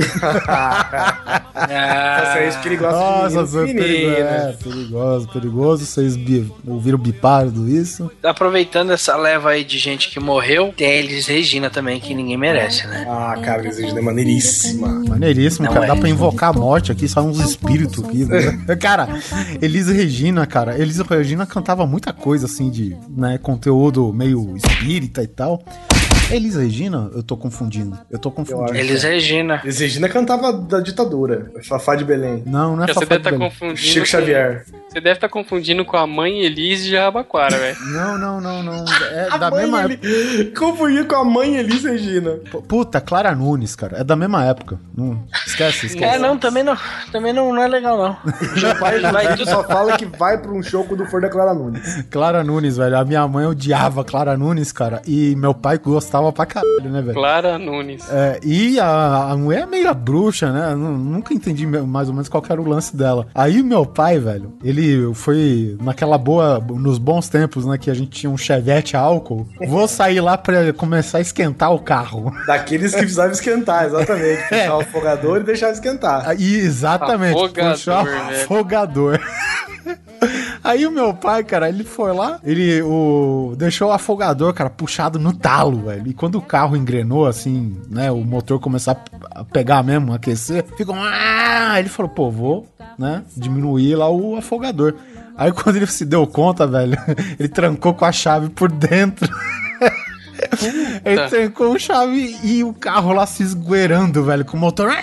Nossa, é isso gosta
Nossa,
de
você é é, perigoso, perigoso. Vocês bi- ouviram bipar do isso?
Aproveitando essa leva aí de gente que morreu, tem a Elis Regina também, que ninguém merece, né?
Ah, cara, a Elis Regina é maneiríssima.
Maneiríssimo,
Não
cara.
é.
Dá pra invocar a morte aqui, só uns espíritos aqui. né? cara, Elisa Regina, cara. Elisa Regina cantava muita coisa assim de né, conteúdo meio espírita e tal. Elisa Regina, eu tô confundindo. Eu tô confundindo.
Elis Regina.
Elis Regina cantava da ditadura, Fafá de Belém.
Não, não é
você
Fafá
deve
de
estar
Belém.
confundindo.
Chico
com-
Xavier.
Você deve estar confundindo com a mãe Elise de Rabaquara, velho.
Não, não, não, não. É
A
da mesma
Eli-
época.
Confundia com a mãe Elis Regina.
P- Puta, Clara Nunes, cara. É da mesma época. Não, esquece, esquece.
É, não, também não. Também não, não é legal, não. Vai
vai
tudo-
só fala que vai pra um show quando for da Clara Nunes.
Clara Nunes, velho. A minha mãe odiava Clara Nunes, cara. E meu pai gostava pra caralho, né, velho?
Clara Nunes.
É, e a, a mulher é meio bruxa, né? Nu- Nunca entendi mais ou menos qual era o lance dela. Aí o meu pai, velho, ele foi naquela boa, nos bons tempos, né? Que a gente tinha um chevette álcool. Vou sair lá pra começar a esquentar o carro.
Daqueles que precisavam esquentar, exatamente. Puxar o afogador e deixar esquentar.
Aí, exatamente,
Afogador,
puxar o
velho.
afogador. Aí o meu pai, cara, ele foi lá, ele o, deixou o afogador, cara, puxado no talo, velho. E quando o carro engrenou, assim, né, o motor começar a a pegar mesmo, aquecer, ficou. Ah! Ele falou, pô, vou, né, diminuir lá o afogador. Aí quando ele se deu conta, velho, ele trancou com a chave por dentro. ele trancou a chave e o carro lá se esgueirando, velho, com o motor.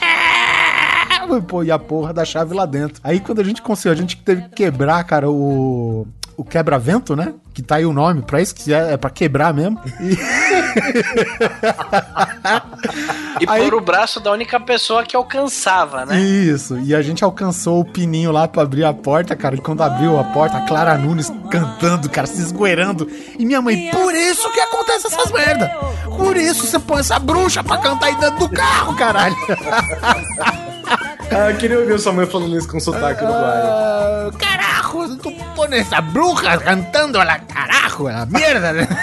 Pô, e a porra da chave lá dentro. Aí quando a gente conseguiu, a gente teve que quebrar, cara, o. O quebra-vento, né? Que tá aí o nome pra isso, que é, é pra quebrar mesmo. E-
E
Aí-
pôr o braço da única pessoa que alcançava, né?
Isso, e a gente alcançou o pininho lá pra abrir a porta, cara. E quando abriu a porta, a Clara Nunes cantando, cara, se esgueirando. E minha mãe, por isso que acontece essas merda. Por isso você põe essa bruxa pra cantar aí dentro do carro, caralho.
Ah, eu queria ouvir sua mãe falando isso com sotaque uruguaio.
Ah, Carajo, tu põe essa bruxa cantando lá, carajo, a merda, né?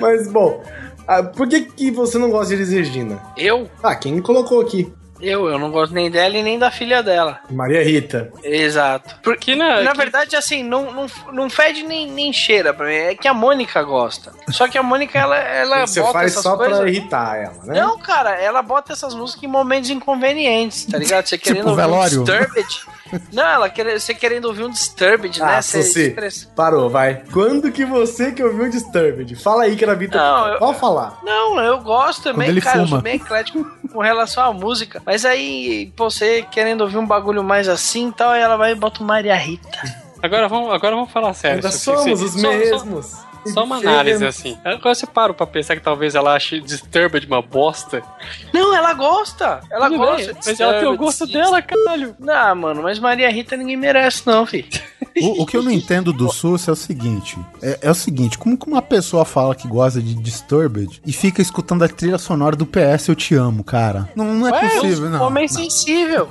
Mas, bom, ah, por que, que você não gosta de Elis Regina?
Eu?
Ah, quem colocou aqui?
Eu, eu não gosto nem dela e nem da filha dela.
Maria Rita.
Exato.
Porque na,
Na
que-
verdade, assim, não, não, não fede nem, nem cheira pra mim. É que a Mônica gosta. Só que a Mônica, ela, ela
Você
bota
faz
essas
só
coisas...
pra irritar ela, né?
Não, cara, ela bota essas músicas em momentos inconvenientes, tá ligado? Você querendo ouvir
velório?
um Disturbed. Não, ela quer, você querendo ouvir um Disturbed, né?
Ah,
Você
Suci,
expressa-
parou, vai. Quando que você que ouviu Disturbed? Fala aí que era Vitor.
Não, eu-
Pode falar.
Não, eu gosto também,
ele
cara. Eu sou bem eclético com relação à música. Mas aí, pô, você querendo ouvir um bagulho mais assim e tal, aí ela vai e bota o Maria Rita.
Agora vamos, agora vamos falar sério.
Ainda somos os mesmos.
Só uma análise assim. Agora você para pra pensar que talvez ela ache Disturbed uma bosta.
Não, ela gosta. Ela
Tudo
gosta.
bem, Mas ela tem o gosto dela, caralho.
Não, mano, mas Maria Rita ninguém merece, não, filho.
O, o que eu não entendo do SUS é o seguinte: é, é o seguinte, como que uma pessoa fala que gosta de Disturbed e fica escutando a trilha sonora do PS Eu Te Amo, cara? Não, não é
Ué,
possível,
um
não.
Homem sensível.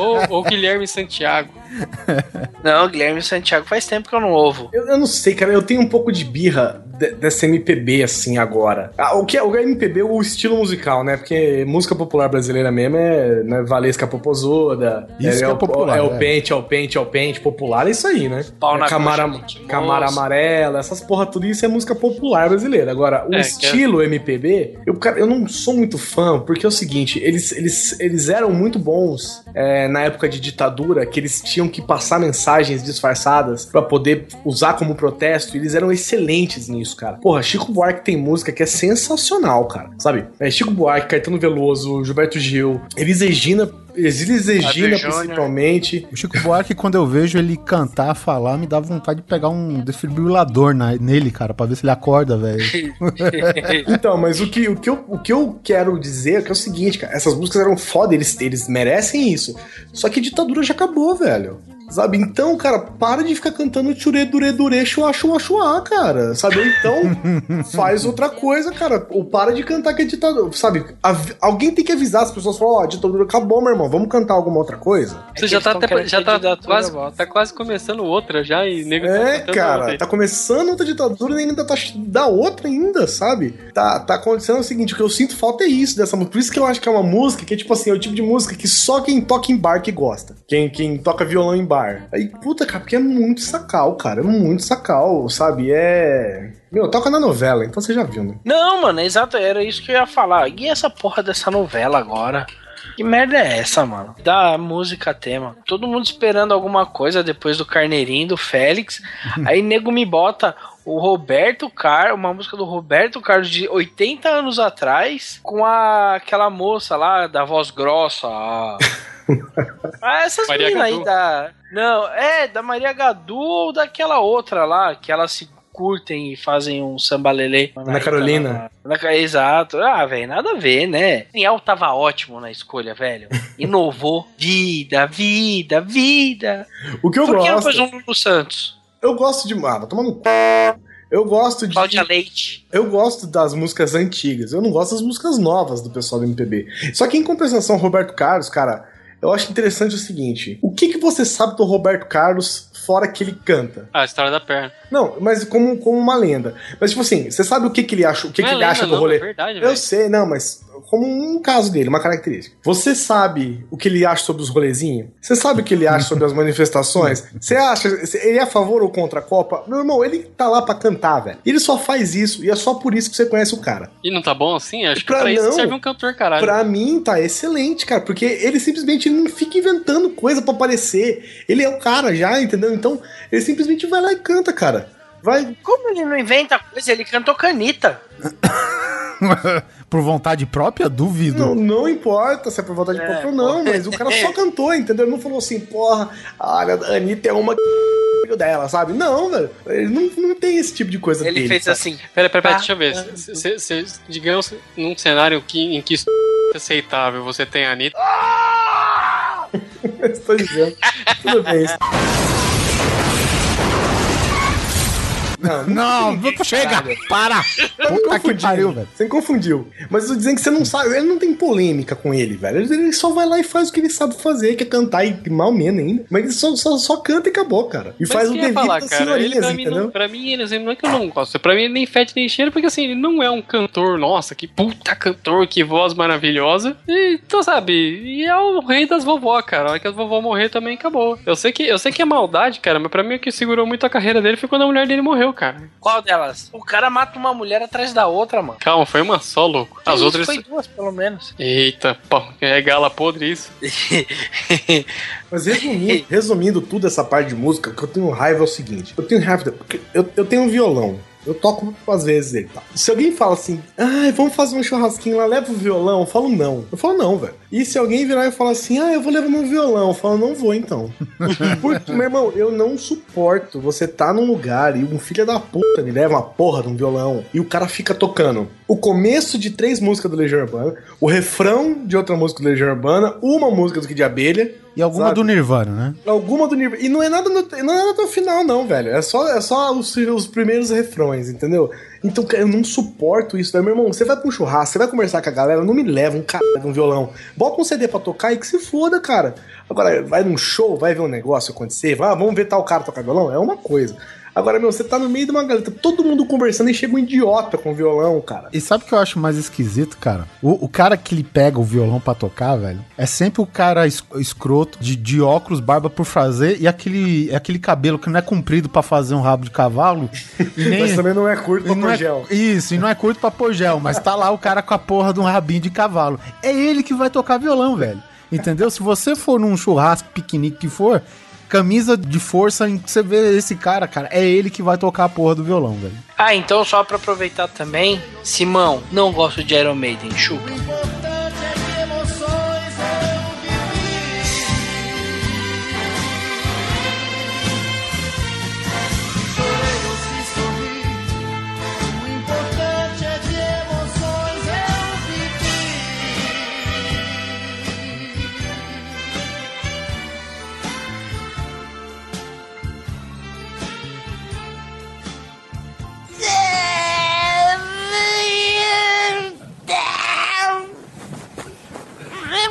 ou, ou Guilherme Santiago.
Não, Guilherme Santiago faz tempo que eu não ouvo.
Eu, eu não sei, cara. Eu tenho um pouco de birra dessa MPB, assim, agora. Ah, o que é o MPB é o estilo musical, né? Porque música popular brasileira mesmo é né, Valesca Popozuda.
Isso que é
o,
popular,
É o
é.
pente, é o pente, é o pente. Popular é isso aí, né?
Pau na
é Camara,
coxa,
Camara. Amarela, essas porra, tudo isso é música popular brasileira. Agora, o
É, que é-
estilo MPB, eu, cara, eu não sou muito fã, porque é o seguinte, eles, eles, eles eram muito bons é, na época de ditadura, que eles tinham que passar mensagens disfarçadas pra poder usar como protesto, e eles eram excelentes nisso, cara. Porra, Chico Buarque tem música que é sensacional, cara, sabe? É Chico Buarque, Caetano Veloso, Gilberto Gil, Elis Regina, Elis Regina principalmente.
O Chico Buarque, quando eu vejo ele cantar, falar, me dá vontade de pegar um desfibrilador na- nele, cara, pra ver se ele acorda, velho.
Então, mas o que, o, que eu, o que eu quero dizer é que é o seguinte, cara. Essas músicas eram foda, eles, eles merecem isso. Só que a ditadura já acabou, velho. Sabe? Então, cara, para de ficar cantando tchure dure dure chua chua chua, cara. Sabe? Ou então, faz outra coisa, cara. Ou para de cantar que é ditadura. Sabe? Av- alguém tem que avisar as pessoas. Falar, ó, a ditadura acabou, meu irmão. Vamos cantar alguma outra coisa?
Você
É
já tá, até- já tá, quase, tá quase começando outra já e nego tá
É,
cantando
cara,
outra.
tá começando outra ditadura e ainda tá da outra ainda, sabe? Tá, tá acontecendo o seguinte, o que eu sinto falta é isso dessa música. Por isso que eu acho que é uma música que é tipo assim, é o tipo de música que só quem toca em bar que gosta. Quem, quem toca violão em bar. Aí, puta, cara, porque é muito sacal, cara. É muito sacal, sabe? É. Meu, toca na novela, então você já viu, né?
Não, mano, é exato, era isso que eu ia falar. E essa porra dessa novela agora? Que merda é essa, mano? Da música tema. Todo mundo esperando alguma coisa depois do Carneirinho, do Félix. Aí nego me bota o Roberto Carlos, uma música do Roberto Carlos de 80 anos atrás, com a, aquela moça lá da voz grossa. Ah, Ah, essas
Maria
meninas aí da. Não, é, da Maria Gadu ou daquela outra lá, que elas se curtem e fazem um sambalelê.
Ana Carolina.
Ana Ca- Exato. Ah, velho, nada a ver, né? Daniel tava ótimo na escolha, velho. Inovou. Vida, vida, vida.
O que eu
Por que não
gosto.
pôs um Lulu Santos?
Eu gosto de. Ah, vai tomar no c. Eu gosto de.
Cláudia Leite.
Eu gosto das músicas antigas. Eu não gosto das músicas novas do pessoal do MPB. Só que em compensação, Roberto Carlos, cara, eu acho interessante o seguinte: o que, que você sabe do Roberto Carlos fora que ele canta?
Ah, a história da perna.
Não, mas como, como uma lenda. Mas, tipo assim, você sabe o que, que ele acha, o que,
Não
que
é
ele acha do
não,
rolê?
é verdade,
eu
velho.
sei, não, mas como um caso dele, uma característica. Você sabe o que ele acha sobre os rolezinhos? Você sabe o que ele acha sobre as manifestações? Você acha, ele é a favor ou contra a Copa? Meu irmão, ele tá lá pra cantar, velho. Ele só faz isso, e é só por isso que você conhece o cara.
E não tá bom assim? Acho que
Pra
pra, isso
não,
serve um cantor, caralho.
Pra mim tá excelente, cara, porque ele simplesmente não fica inventando coisa pra aparecer. Ele é o cara já, entendeu? Então, ele simplesmente vai lá e canta, cara. Vai.
Como ele não inventa coisa? Ele cantou canita.
Por vontade própria, duvido.
Não, não importa se é por vontade de
É,
próprio ou não, mas o cara só cantou, entendeu? Ele não falou assim, porra, olha, a Anitta é uma filho dela, sabe? Não, velho. Ele não, não tem esse tipo de coisa
Ele
dele,
fez
sabe?
assim.
Pera, pera, pera,
Ah,
deixa eu ver.
ah.
Se- se- se- digamos, num cenário que, em que isso é aceitável, você tem a Anitta.
Estou dizendo. Tudo bem. Não,
Não,
ninguém,
chega!
caralho.
Para! Puta que pariu, velho.
Você confundiu. Mas eu tô dizendo que você não sabe. Ele não tem polêmica com ele, velho. Ele ele só vai lá e faz o que ele sabe fazer, que é cantar e mal menos ainda. Mas ele só, só, só canta e acabou, cara. E
Mas
faz o devido
falar,
das
cara, ele,
senhorinhas,
pra, mim,
entendeu?
não, pra mim, ele assim, não é que eu não gosto. Pra mim, ele nem fede nem cheira, porque assim, ele não é um cantor, nossa, que puta cantor, que voz maravilhosa. E, então, sabe, e é o rei das vovó, cara. A hora que as vovó morrer também acabou. Eu sei, que, eu sei que é maldade, cara, mas pra mim o que segurou muito a carreira dele foi quando a mulher dele morreu, cara.
Qual delas? O cara mata uma mulher atrás da outra, mano.
Calma, foi uma só, louco. As
Isso,
outras.
Foi duas, pelo menos.
Eita, pô, é gala podre isso.
Mas resumindo, resumindo tudo essa parte de música, o que eu tenho raiva é o seguinte: eu tenho raiva. porque Eu, eu tenho um violão. Eu toco às vezes ele, tá? Se alguém fala assim, ai, vamos fazer um churrasquinho lá, leva o violão, eu falo não. Eu falo não, velho. E se alguém virar e falar assim, ah, eu vou levar meu violão, eu falo, não vou então. Porque, meu irmão, eu não suporto você tá num lugar e um filho da puta me leva uma porra de um violão e o cara fica tocando o começo de três músicas do Legião Urbana, o refrão de outra música do Legião Urbana, uma música do Kid de Abelha.
E alguma
Sabe?
do Nirvana, né?
Alguma do Nirvana. E não é nada no, não é nada final, não, velho. É só, é só os, os primeiros refrões, entendeu? Então, cara, eu não suporto isso, velho. Meu irmão, você vai pra um churrasco, você vai conversar com a galera, não me leva um cara de um violão. Bota um CD pra tocar e que se foda, cara. Agora, vai num show, vai ver um negócio acontecer, vai, ah, vamos ver tal cara tocar violão, é uma coisa. Agora, meu, você tá no meio de uma galera, tá todo mundo conversando e chega um idiota com violão, cara.
E sabe o que eu acho mais esquisito, cara? O, o cara que ele pega o violão pra tocar, velho, é sempre o cara es- escroto de, de óculos, barba por fazer e aquele, aquele cabelo que não é comprido pra fazer um rabo de cavalo. Nem,
Mas também não é curto pra
não
pôr
é-
gel.
Isso, e não é curto pra pôr gel, mas tá lá o cara com a porra de um rabinho de cavalo. É ele que vai tocar violão, velho. Entendeu? Se você for num churrasco, piquenique que for, camisa de força, em que você vê esse cara, cara, é ele que vai tocar a porra do violão, velho.
Ah, então só pra aproveitar também, Simão, não gosto de Iron Maiden, chupa.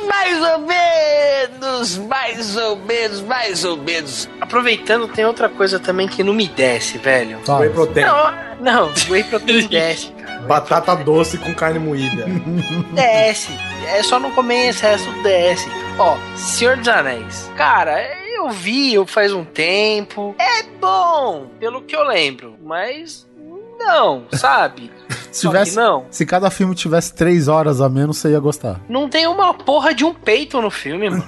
Mais ou menos, mais ou menos, mais ou menos.
Aproveitando, tem outra coisa também que não me desce, velho.
Whey protein.
Não, não, whey protein desce, cara.
Batata doce com carne moída.
Desce. É só não comer excesso, desce. Ó, Senhor dos Anéis. Cara, eu vi eu faz um tempo. É bom, pelo que eu lembro. Mas não, sabe?
Se tivesse,
não.
se cada filme tivesse três horas a menos, você ia gostar.
Não tem uma porra de um peito no filme, mano.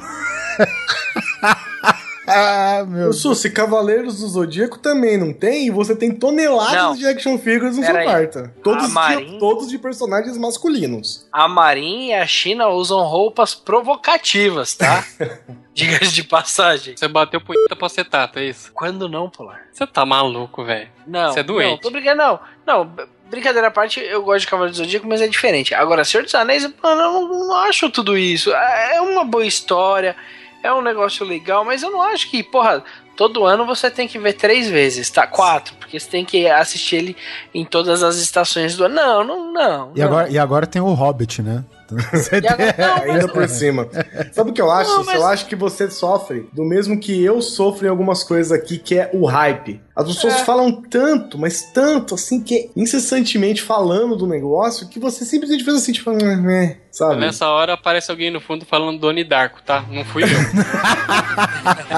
Ah, meu
Sussi, Cavaleiros do Zodíaco também não tem? E você tem toneladas
Não.
de action figures no
Pera
seu quarto. Todos
A
de,
Marin-
todos de personagens masculinos.
A Marinha e a China usam roupas provocativas, tá? Diga-se de passagem.
Você bateu punheta pra acetato, é isso?
Quando não, Polar?
Você tá maluco, velho.
Não.
Você é doente.
Não, tô brincando, não. Não, brincadeira à parte, eu gosto de Cavaleiro do Zodíaco, mas é diferente. Agora, Senhor dos Anéis, mano, eu não, não acho tudo isso. É é uma boa história, é um negócio legal, mas eu não acho que, porra, todo ano você tem que ver três vezes, tá? Quatro, porque você tem que assistir ele em todas as estações do ano. Não, não, não.
E
não.
agora, e agora tem o Hobbit, né? Você
E agora- não, mas-
Ainda por cima. Sabe o que eu acho?
Não, mas-
Eu acho que você sofre do mesmo que eu sofro em algumas coisas aqui, que é o hype. As pessoas
É.
falam tanto, mas tanto, assim, que é incessantemente falando do negócio, que você simplesmente fez assim, tipo, "Né, né", sabe?
Nessa hora aparece alguém no fundo falando Doni Darko, tá? Não fui eu.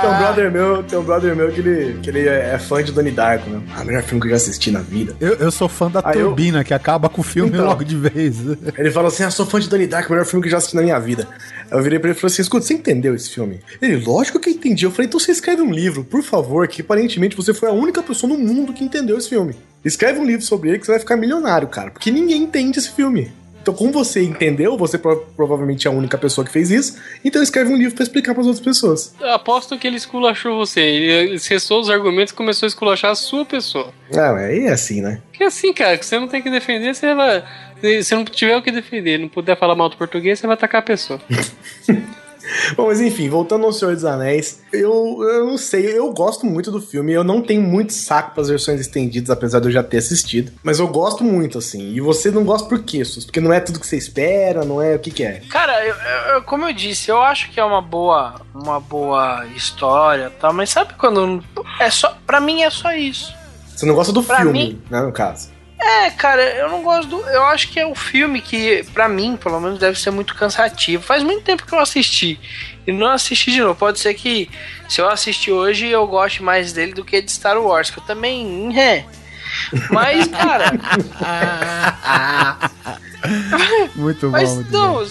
Tem um brother meu, tem um brother meu que ele, que ele é fã de Donnie Darko, né? Ah, melhor filme que eu já assisti na vida.
Eu, eu sou fã da
Ah, eu-
turbina, que acaba com o filme
Então.
logo de vez.
Ele falou assim: Ah, sou fã de Donnie Darko, melhor filme que eu já assisti na minha vida. Aí eu virei pra ele e falei assim: escuta, você entendeu esse filme? Ele, lógico que eu entendi. Eu falei, então você escreve um livro, por favor, que aparentemente você foi a única pessoa no mundo que entendeu esse filme. Escreve um livro sobre ele que você vai ficar milionário, cara. Porque ninguém entende esse filme. Então, como você entendeu, você pro- provavelmente é a única pessoa que fez isso, então escreve um livro pra explicar pras outras pessoas.
Eu aposto que ele esculachou você. Ele cessou os argumentos e começou a esculachar a sua pessoa.
Ah, mas aí é assim, né?
Porque assim, cara, que você não tem que defender, você vai. Se não tiver o que defender, não puder falar mal do português, você vai atacar a pessoa.
Bom, mas enfim, voltando ao Senhor dos Anéis, eu, eu não sei, eu gosto muito do filme, eu não tenho muito saco pras versões estendidas, apesar de eu já ter assistido, mas eu gosto muito, assim, e você não gosta por quê, Sus? Porque não é tudo que você espera, não é o que que é?
Cara, eu, eu- eu- como eu disse, eu acho que é uma boa, uma boa história, tá? Mas sabe quando é só, para mim é só isso.
Você não gosta do
Pra
filme,
mim-
né, no caso.
É, cara, eu não gosto do. Eu acho que é um filme que, pra mim, pelo menos, deve ser muito cansativo. Faz muito tempo que eu assisti. E não assisti de novo. Pode ser que, se eu assistir hoje, eu goste mais dele do que de Star Wars, que eu também. É. Mas, cara.
Muito bom,
Mas
muito
não,
bom.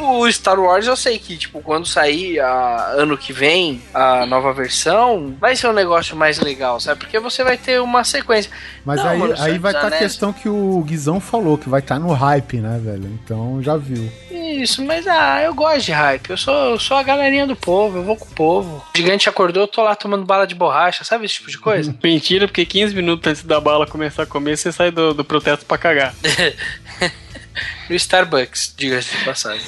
O Star Wars eu sei que, tipo, quando sair a, ano que vem a nova versão, vai ser um negócio mais legal, sabe? Porque você vai ter uma sequência.
Mas
Não,
aí,
mano,
aí vai estar a
Anéis-
questão que o Guizão falou, que vai estar no hype, né, velho? Então já viu.
Isso, mas ah, eu gosto de hype. Eu sou, eu sou a galerinha do povo, eu vou com o povo. O gigante acordou, eu tô lá tomando bala de borracha, sabe esse tipo de coisa?
Mentira, porque 15 minutos antes da bala começar a comer, você sai do, do protesto pra cagar.
no Starbucks, diga-se de passagem.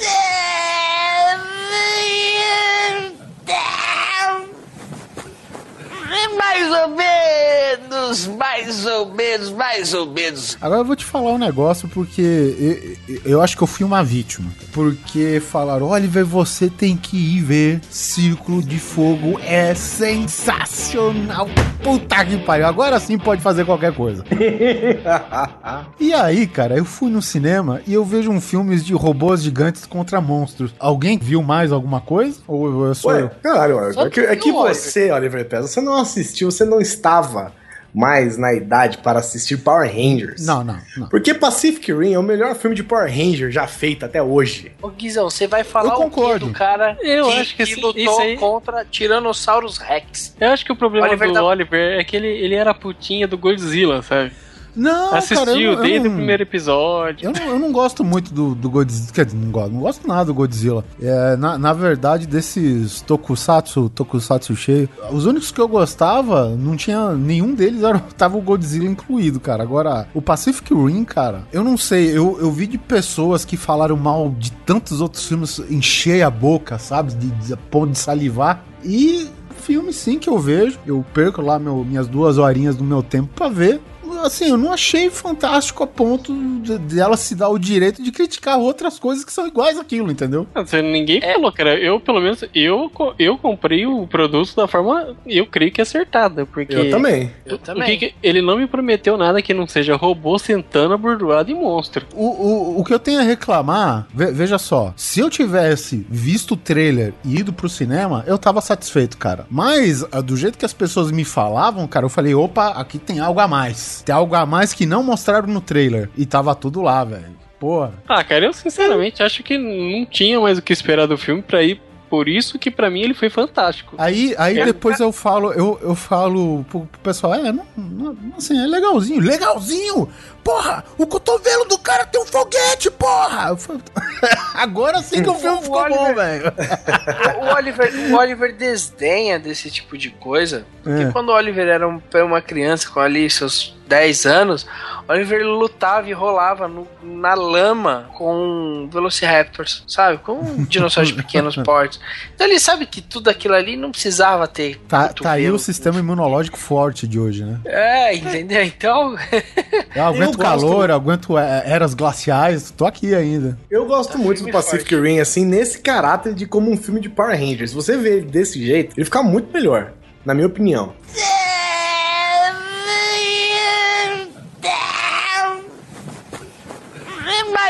Mais ou menos, mais ou menos, mais ou menos.
Agora eu vou te falar um negócio porque eu, eu acho que eu fui uma vítima. Porque falaram, Oliver, você tem que ir ver Círculo de Fogo, é sensacional. Puta que pariu, agora sim pode fazer qualquer coisa. E aí, cara, eu fui no cinema e eu vejo um filme de robôs gigantes contra monstros. Alguém viu mais alguma coisa? Ou eu sou
Ué,
eu?
caralho, é que, é que você, Oliver Pérez, você não assistiu, você não estava mais na idade para assistir Power Rangers.
Não, não, não.
Porque Pacific Rim é o melhor filme de Power Ranger já feito até hoje.
Ô Guizão, você vai falar
Eu
o quê
concordo.
do cara
Eu
que,
acho que
que lutou
isso aí-
contra Tiranossauros Rex?
Eu acho que o problema
Oliver
do
tá-
Oliver é que ele, ele era a putinha do Godzilla, sabe?
Não,
Assistiu
cara,
desde
não-
o primeiro episódio.
Eu não, eu não gosto muito do, do Godzilla. Quer dizer, não gosto, não gosto nada do Godzilla. É, na, na verdade, desses tokusatsu, tokusatsu cheio, os únicos que eu gostava, não tinha. Nenhum deles era, tava o Godzilla incluído, cara. Agora, o Pacific Rim, cara, eu não sei. Eu, eu vi de pessoas que falaram mal de tantos outros filmes encher a boca, sabe? De, de, de salivar. E filme sim que eu vejo. Eu perco lá meu- minhas duas horinhas do meu tempo pra ver. Assim, eu não achei fantástico a ponto de, de ela se dar o direito de criticar outras coisas que são iguais àquilo, entendeu?
Ninguém
É.
falou, cara. Eu, pelo menos, eu, eu comprei o produto da forma, eu creio que acertada. Porque
Eu também.
Eu
o
também.
que que- ele não me prometeu nada que não seja robô sentando abordoado e monstro.
O, o, o que eu tenho a reclamar, ve- veja só, se eu tivesse visto o trailer e ido pro cinema, eu tava satisfeito, cara. Mas, ah, do jeito que as pessoas me falavam, cara, eu falei, opa, aqui tem algo a mais. Tem algo a mais que não mostraram no trailer. E tava tudo lá, velho. Porra.
Ah, cara, eu sinceramente acho que não tinha mais o que esperar do filme pra ir. Por isso que pra mim ele foi fantástico.
Aí, aí
É.
depois eu falo, eu, eu falo pro, pro pessoal, é, não, não- assim, é legalzinho, legalzinho! Porra, o cotovelo do cara tem um foguete, porra! Falo, Agora sim que o filme
O
ficou bom,
Oliver-
velho.
O Oliver, o Oliver desdenha desse tipo de coisa. Porque
É.
quando o Oliver era um- era uma criança com ali seus 10 anos, Oliver lutava e rolava no- na lama com Velociraptors, sabe? Com dinossauros de pequenos portes. Então ele sabe que tudo aquilo ali não precisava ter.
Tá, tá aí o sistema imunológico forte de hoje, né?
É, entendeu? Então.
Eu aguento
gosto-
calor, eu aguento é, eras glaciais, tô aqui ainda.
Eu gosto muito do Pacific Rim, assim, nesse caráter de como um filme de Power Rangers. Se você vê ele desse jeito, ele fica muito melhor, na minha opinião.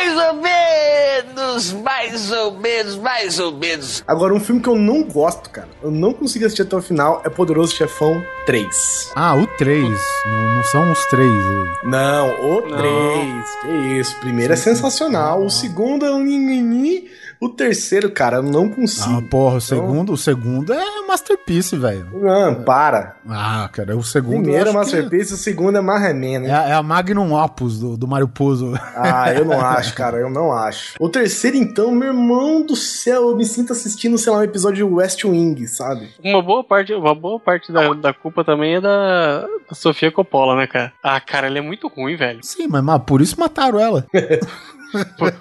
Mais ou menos, mais ou menos, mais ou menos.
Agora, um filme que eu não gosto, cara, eu não consigo assistir até o final, é Poderoso Chefão 3.
Ah, o 3. Não, não são os três.
Não, o 3. Que isso. O primeiro é sensacional. O segundo é um ninini. O terceiro, cara, eu não
Ah,
consigo.
porra, o segundo, o segundo é masterpiece, velho.
Não, para.
Ah, cara, o
O
segundo.
primeiro é Masterpiece, o segundo é Marreman,
que
né?
É, a- é a Magnum Opus do, do Mario Puzo.
Ah, eu não acho, cara, eu não acho. O terceiro, então, meu irmão do céu, eu me sinto assistindo, sei lá, um episódio de West Wing, sabe?
Uma boa parte, uma boa parte da, da culpa também é da, da Sofia Coppola, né, cara? Ah, cara, ela é muito ruim, velho.
Sim, mas, mas por isso mataram ela.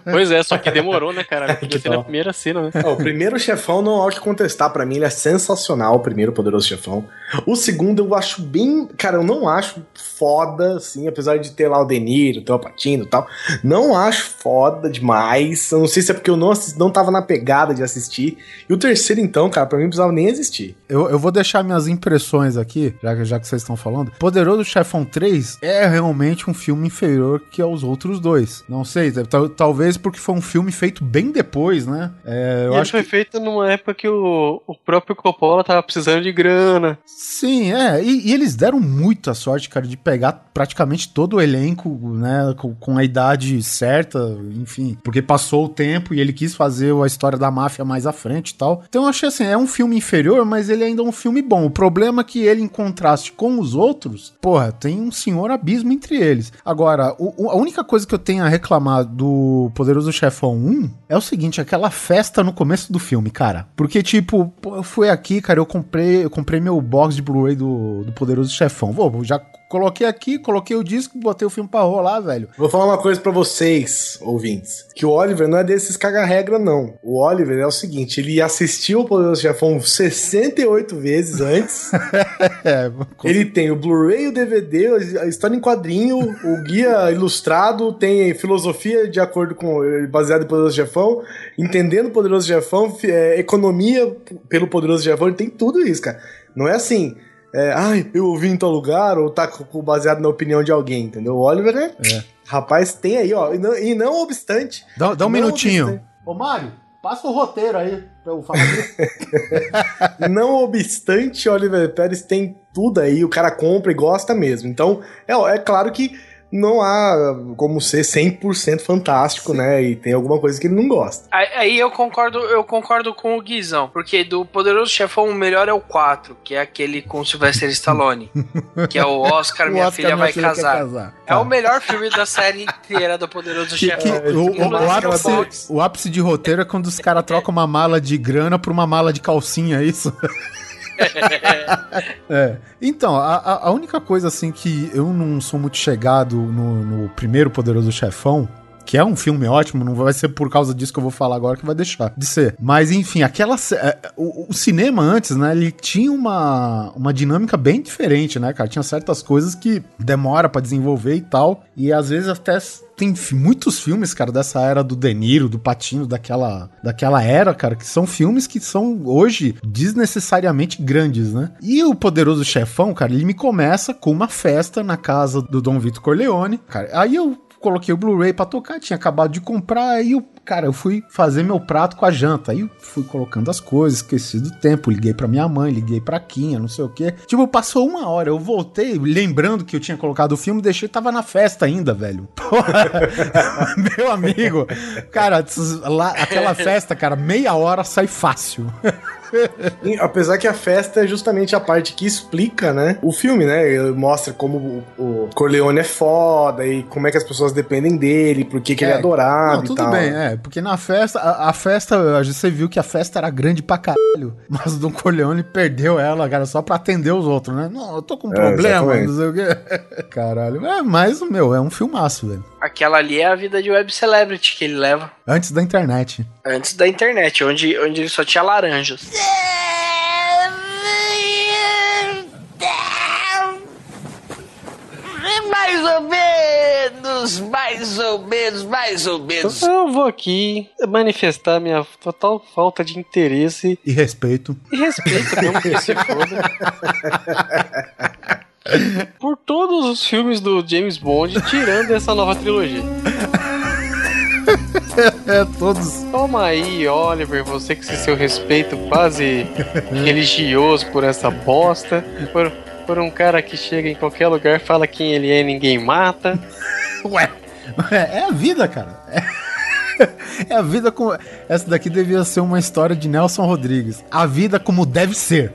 Pois é, só que demorou, né, cara? Ela Podia
Que
ser na primeira cena, né?
Ó, o primeiro chefão não há o que contestar pra mim, ele é sensacional, o primeiro poderoso chefão. O segundo eu acho bem, cara, eu não acho foda, assim, apesar de ter lá o Deniro, ter o Patino e tal. Não acho foda demais. Eu não sei se é porque eu não, assisti, não tava na pegada de assistir. E o terceiro, então, cara, pra mim não precisava nem existir.
Eu, eu vou deixar minhas impressões aqui, já, que- já que vocês estão falando. Poderoso Chefão 3 é realmente um filme inferior que aos outros dois. Não sei, tal- talvez porque foi um filme feito bem depois, né? É, eu
e
acho
foi
que.
feito numa época que o, o próprio Coppola tava precisando de grana.
Sim, é. E, e eles deram muita sorte, cara, de pegar praticamente todo o elenco, né? Com, com a idade certa, enfim. Porque passou o tempo e ele quis fazer a história da máfia mais à frente e tal. Então eu achei assim, é um filme inferior, mas ele ainda é um filme bom. O problema é que ele, em contraste com os outros, porra, tem um senhor abismo entre eles. Agora, o- a única coisa que eu tenho a reclamar do Poderoso Chefão 1 é o seguinte, aquela festa no começo do filme, cara. Porque, tipo, eu fui aqui, cara, eu comprei, eu comprei meu box de Blu-ray do, do Poderoso Chefão. Vou, já coloquei aqui, coloquei o disco, botei o filme pra rolar, velho.
Vou falar uma coisa pra vocês, ouvintes. Que o Oliver não é desses caga-regra, não. O Oliver é o seguinte, ele assistiu o Poderoso Chefão 68 vezes antes.
É,
Ele tem o Blu-ray, o DVD, a história em quadrinho, o guia ilustrado, tem filosofia de acordo com baseado em Poderoso Chefão, entendendo o Poderoso Chefão, é, economia pelo Poderoso Chefão, ele tem tudo isso, cara. Não é assim, é, ai, eu ouvi em tal lugar, ou tá baseado na opinião de alguém, entendeu? O Oliver é. Rapaz, tem aí, ó. E não, e não obstante.
dá, dá um minutinho.
obstante-
Ô, Mário, passa o roteiro aí pra eu falar disso.
Não obstante, Oliver Pérez tem tudo aí, o cara compra e gosta mesmo. Então, é, é claro que não há como ser 100% fantástico, né? E tem alguma coisa que ele não gosta.
Aí, aí eu concordo, eu concordo com o Guizão, porque do Poderoso Chefão o melhor é o 4, que é aquele com o Sylvester Stallone, que é o Oscar, minha
O Oscar,
filha vai
quer
casar. É
Tá.
o melhor filme da série inteira do Poderoso
Que- que-
Chefão.
o, o- ápice, o ápice de roteiro é quando os caras trocam uma mala de grana por uma mala de calcinha, é isso? é. Então, a, a- única coisa assim que eu não sou muito chegado no, no primeiro Poderoso Chefão. Que é um filme ótimo, não vai ser por causa disso que eu vou falar agora que vai deixar de ser. Mas enfim, aquela. é, O, o cinema antes, né? Ele tinha uma, uma dinâmica bem diferente, né, cara? Tinha certas coisas que demora pra desenvolver e tal. E às vezes até tem muitos filmes, cara, dessa era do De Niro, do Patino, daquela, daquela era, cara, que são filmes que são hoje desnecessariamente grandes, né? E o Poderoso Chefão, cara, ele me começa com uma festa na casa do Dom Vito Corleone, cara. Aí eu coloquei o Blu-ray pra tocar, tinha acabado de comprar, aí eu, cara, eu fui fazer meu prato com a janta. Aí eu fui colocando as coisas, esqueci do tempo, liguei pra minha mãe, liguei pra Quinha, não sei o quê. Tipo, passou uma hora, eu voltei, lembrando que eu tinha colocado o filme, deixei, tava na festa ainda, velho. Porra, meu amigo, cara, lá, aquela festa, cara, meia hora sai fácil.
E, apesar que a festa é justamente a parte que explica, né? O filme, né? Ele Mostra como o, o Corleone é foda e como é que as pessoas dependem dele, por que, que ele é adorado
Não,
e
tudo
tal.
bem, é. Porque na festa, a, a festa, você viu que a festa era grande pra caralho. Mas o Don Corleone perdeu ela, cara, só pra atender os outros, né? Não, eu tô com um
É,
problema,
exatamente.
não sei o quê. Caralho. É, mas, meu, é um filmaço, velho.
Aquela ali é a vida de web celebrity que ele leva
Antes da internet.
Antes da internet, onde, onde ele só tinha laranjas.
Mais ou menos, mais ou menos, mais ou menos.
Eu vou aqui manifestar minha total falta de interesse
E respeito.
e respeito mesmo que se foda. Por todos os filmes do James Bond, tirando essa nova trilogia.
É, todos.
Toma aí, Oliver, você com esse seu respeito quase religioso por essa bosta. Por, por um cara que chega em qualquer lugar, fala quem ele é e ninguém mata.
Ué. É, é a vida, cara. É. É a vida como. Essa daqui devia ser uma história de Nelson Rodrigues. A vida como deve ser.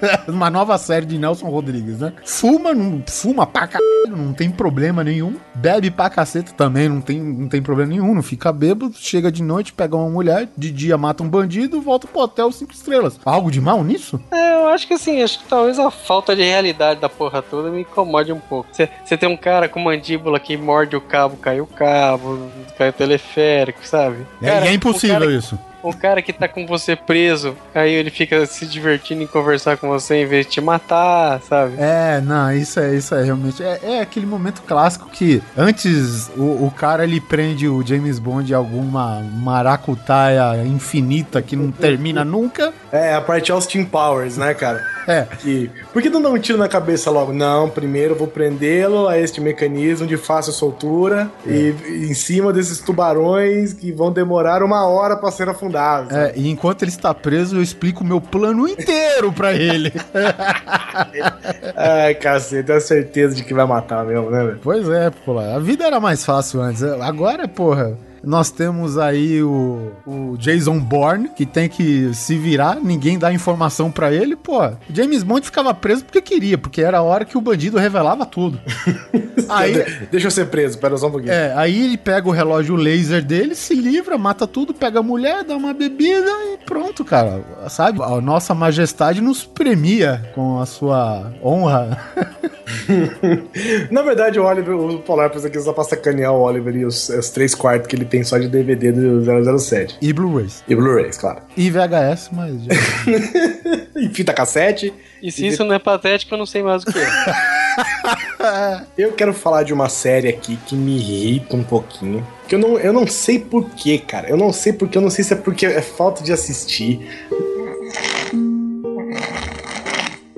uma nova série de Nelson Rodrigues, né? Fuma, não, fuma pra caralho, não tem problema nenhum. Bebe pra caceta também, não tem, não tem problema nenhum. Não fica bêbado, chega de noite, pega uma mulher, de dia mata um bandido, volta pro hotel cinco estrelas. Algo de mal nisso?
É, eu acho que assim, acho que talvez a falta de realidade da porra toda me incomode um pouco. Você tem um cara com mandíbula que morde o cabo, cai o cabo, cai o teleférico, sabe?
É,
Cara,
e é
um
impossível
cara-
isso.
Um cara que tá com você preso, aí ele fica se divertindo em conversar com você em vez de te matar, sabe?
É, não, isso é, isso é realmente. É, é aquele momento clássico que antes o, o cara ele prende o James Bond em alguma maracutaia infinita que não termina nunca.
É, a parte Austin Powers, né, cara?
É.
Que, por que não dá um tiro na cabeça logo? Não, primeiro eu vou prendê-lo a este mecanismo de fácil soltura e, e em cima desses tubarões que vão demorar uma hora pra ser afundados.
É, e enquanto ele está preso, eu explico o meu plano inteiro pra ele.
Ai, cacete, tenho certeza de que vai matar mesmo, né, velho?
pois é, pô, a vida era mais fácil antes. Agora, porra. Nós temos aí o, o Jason Bourne, que tem que se virar, ninguém dá informação pra ele, pô. James Bond ficava preso porque queria, porque era a hora que o bandido revelava tudo. aí,
De- Deixa eu ser preso, pera só um pouquinho.
É, aí ele pega o relógio laser dele, se livra, mata tudo, pega a mulher, dá uma bebida e pronto, cara. Sabe? A nossa majestade nos premia com a sua honra.
Na verdade, o Oliver, o Polar fez aqui só pra sacanear o Oliver e os, os três quartos que ele tem só de DVD do 007.
E Blu-rays.
E Blu-rays, claro.
E VHS, mas. já-
E fita cassete.
E se isso não é patético, eu não sei mais o que é.
Eu quero falar de uma série aqui que me irrita um pouquinho. Que eu não, eu não sei porquê, cara. Eu não sei porque, eu não sei se é porque é falta de assistir.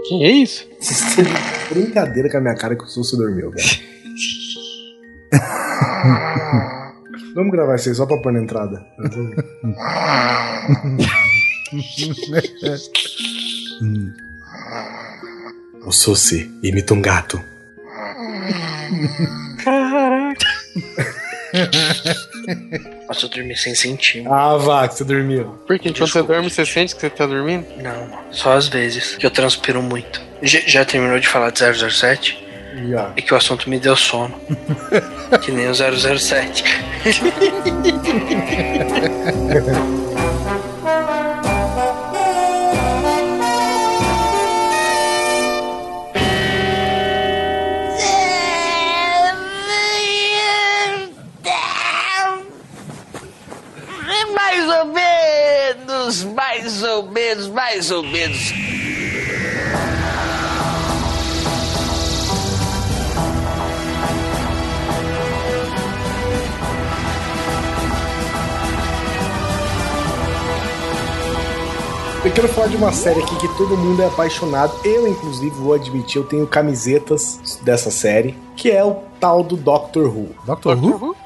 Que é isso?
Vocês têm brincadeira com a minha cara que o Sussu dormiu, velho. Vamos gravar isso aí só pra pôr na entrada. o Sussi imita um gato.
Caraca.
Nossa, eu dormi sem sentir.
Ah, vá, que você dormiu.
Porque quando você dorme, você sente que você tá dormindo?
Não, só às vezes, que eu transpiro muito. Já, já terminou de falar de 007?
Já.
É que o assunto me deu sono. que nem o 007.
Mais ou menos, mais ou menos, mais ou menos.
Eu quero falar de uma série aqui que todo mundo é apaixonado. Eu, inclusive, vou admitir, eu tenho camisetas dessa série, que é o tal do Doctor Who.
Doctor Who?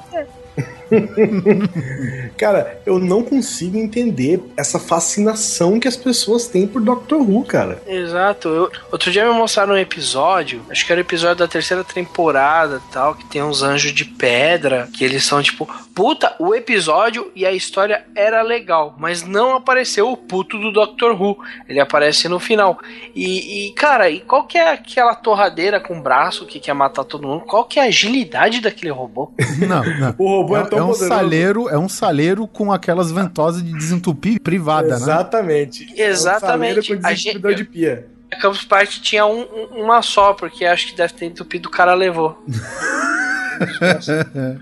Cara, eu não consigo entender essa fascinação que as pessoas têm por Doctor Who, cara.
Exato. Eu- outro dia me mostraram um episódio, acho que era o episódio da terceira temporada tal, que tem uns anjos de pedra, que eles são tipo, puta, o episódio e a história era legal, mas não apareceu o puto do Doctor Who. Ele aparece no final. E, e, cara, e qual que é aquela torradeira com braço que quer matar todo mundo? Qual que é a agilidade daquele robô?
Não, não.
O robô é,
É,
tão
é um
poderoso.
saleiro, é um saleiro com aquelas ventosas de desentupir privada, né?
Exatamente.
Exatamente.
É um saleiro com
A
desentupidor
gente-
de pia.
A Campus Party tinha um- um- uma só, porque acho que deve ter entupido o cara levou.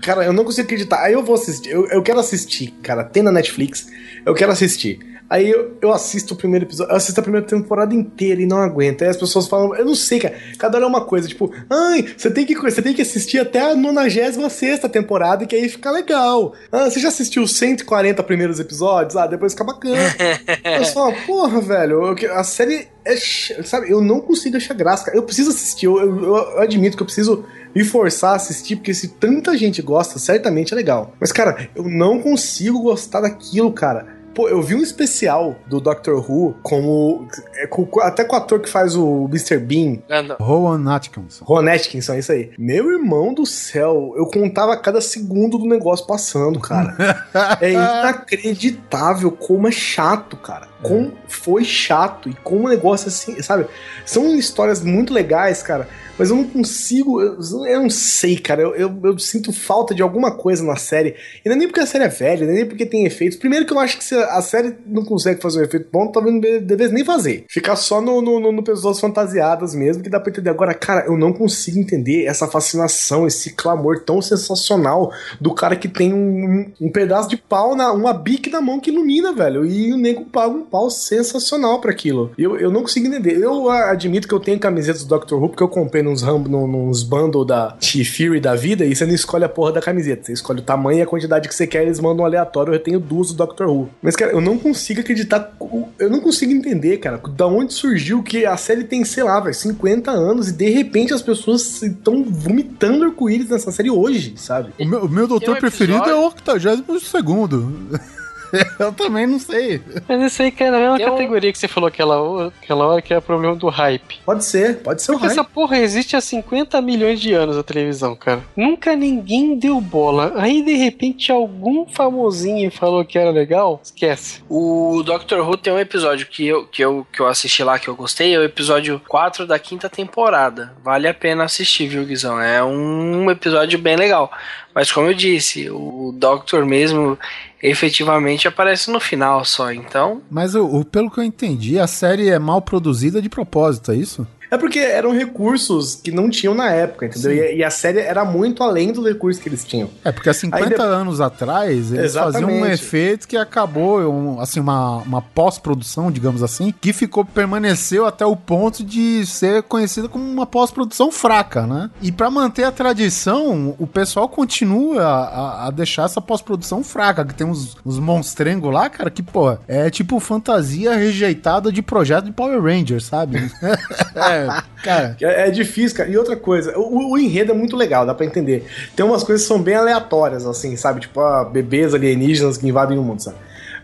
Cara, eu não consigo acreditar. Aí eu vou assistir. Eu, eu quero assistir, cara. Tem na Netflix. Eu quero assistir. Aí eu, eu assisto o primeiro episódio. Eu assisto a primeira temporada inteira e não aguento. Aí as pessoas falam. Eu não sei, cara. Cada hora é uma coisa. Tipo, ai, você tem que, você tem que assistir até a 96 temporada, que aí fica legal. Ah, você já assistiu os 140 primeiros episódios? Ah, depois fica bacana. eu só, porra, velho. a série é. Sabe, eu não consigo achar graça. cara. Eu preciso assistir. Eu, eu- eu admito que eu preciso me forçar a assistir, porque se tanta gente gosta, certamente é legal. Mas, cara, eu não consigo gostar daquilo, cara. Pô, eu vi um especial do Doctor Who como. é, com- com- até com o ator que faz o Mr. Bean,
Anda.
Rowan Atkinson.
Ron Atkinson, é isso aí. Meu irmão do céu, eu contava cada segundo do negócio passando, cara. é inacreditável como é chato, cara. Como foi chato e como o negócio assim, sabe? São histórias muito legais, cara. Mas eu não consigo, eu, eu não sei, cara. Eu, eu, eu sinto falta de alguma coisa na série. E não é nem porque a série é velha, nem porque tem efeitos. Primeiro que eu acho que se a série não consegue fazer um efeito bom, talvez não devesse nem fazer. Ficar só no, no, no, no pessoas fantasiadas mesmo, que dá pra entender. Agora, cara, eu não consigo entender essa fascinação, esse clamor tão sensacional do cara que tem um, um pedaço de pau, na, uma bique na mão que ilumina, velho. E o nego paga um pau sensacional pra aquilo. Eu, eu não consigo entender. Eu admito que eu tenho camisetas do Doctor Who, porque eu comprei nos nos bundle da T-Fury da vida, e você não escolhe a porra da camiseta. Você escolhe o tamanho e a quantidade que você quer, eles mandam um aleatório. Eu tenho duas do Doctor Who. Mas, cara, eu não consigo acreditar. Eu não consigo entender, cara, da onde surgiu que a série tem, sei lá, velho, 50 anos e de repente as pessoas estão vomitando arco-íris nessa série hoje, sabe?
O meu, o meu doutor
um
preferido é
episódio-
o 82 segundo. Eu também não sei.
Mas isso aí cai na mesma
um-
categoria que você falou aquela, hora- aquela hora, que é o problema do hype.
Pode ser, pode ser o
Porque
hype.
essa porra existe há 50 milhões de anos a televisão, cara. Nunca ninguém deu bola. Aí, de repente, algum famosinho falou que era legal, esquece.
O Doctor Who tem um episódio que eu, que, eu, que eu assisti lá que eu gostei, é o episódio 4 da quinta temporada. Vale a pena assistir, viu, Guizão? É um episódio bem legal. Mas como eu disse, o Doctor mesmo efetivamente aparece no final só, então.
Mas o, o- pelo que eu entendi, a série é mal produzida de propósito, é isso?
É porque eram recursos que não tinham na época, entendeu? E, e a série era muito além dos recursos que eles tinham.
É, porque há 50
Aí de-
anos atrás, eles faziam um
Exatamente.
efeito que acabou, um, assim, uma, uma pós-produção, digamos assim, que ficou, permaneceu até o ponto de ser conhecida como uma pós-produção fraca, né? E pra manter a tradição, o pessoal continua a, a deixar essa pós-produção fraca, que tem uns, uns monstrengos lá, cara, que, pô, é tipo fantasia rejeitada de projeto de Power Rangers, sabe? é, cara...
É, é difícil, cara. E outra coisa, o, o enredo é muito legal, dá pra entender. Tem umas coisas que são bem aleatórias, assim, sabe? Tipo, ah, bebês alienígenas que invadem o mundo, sabe?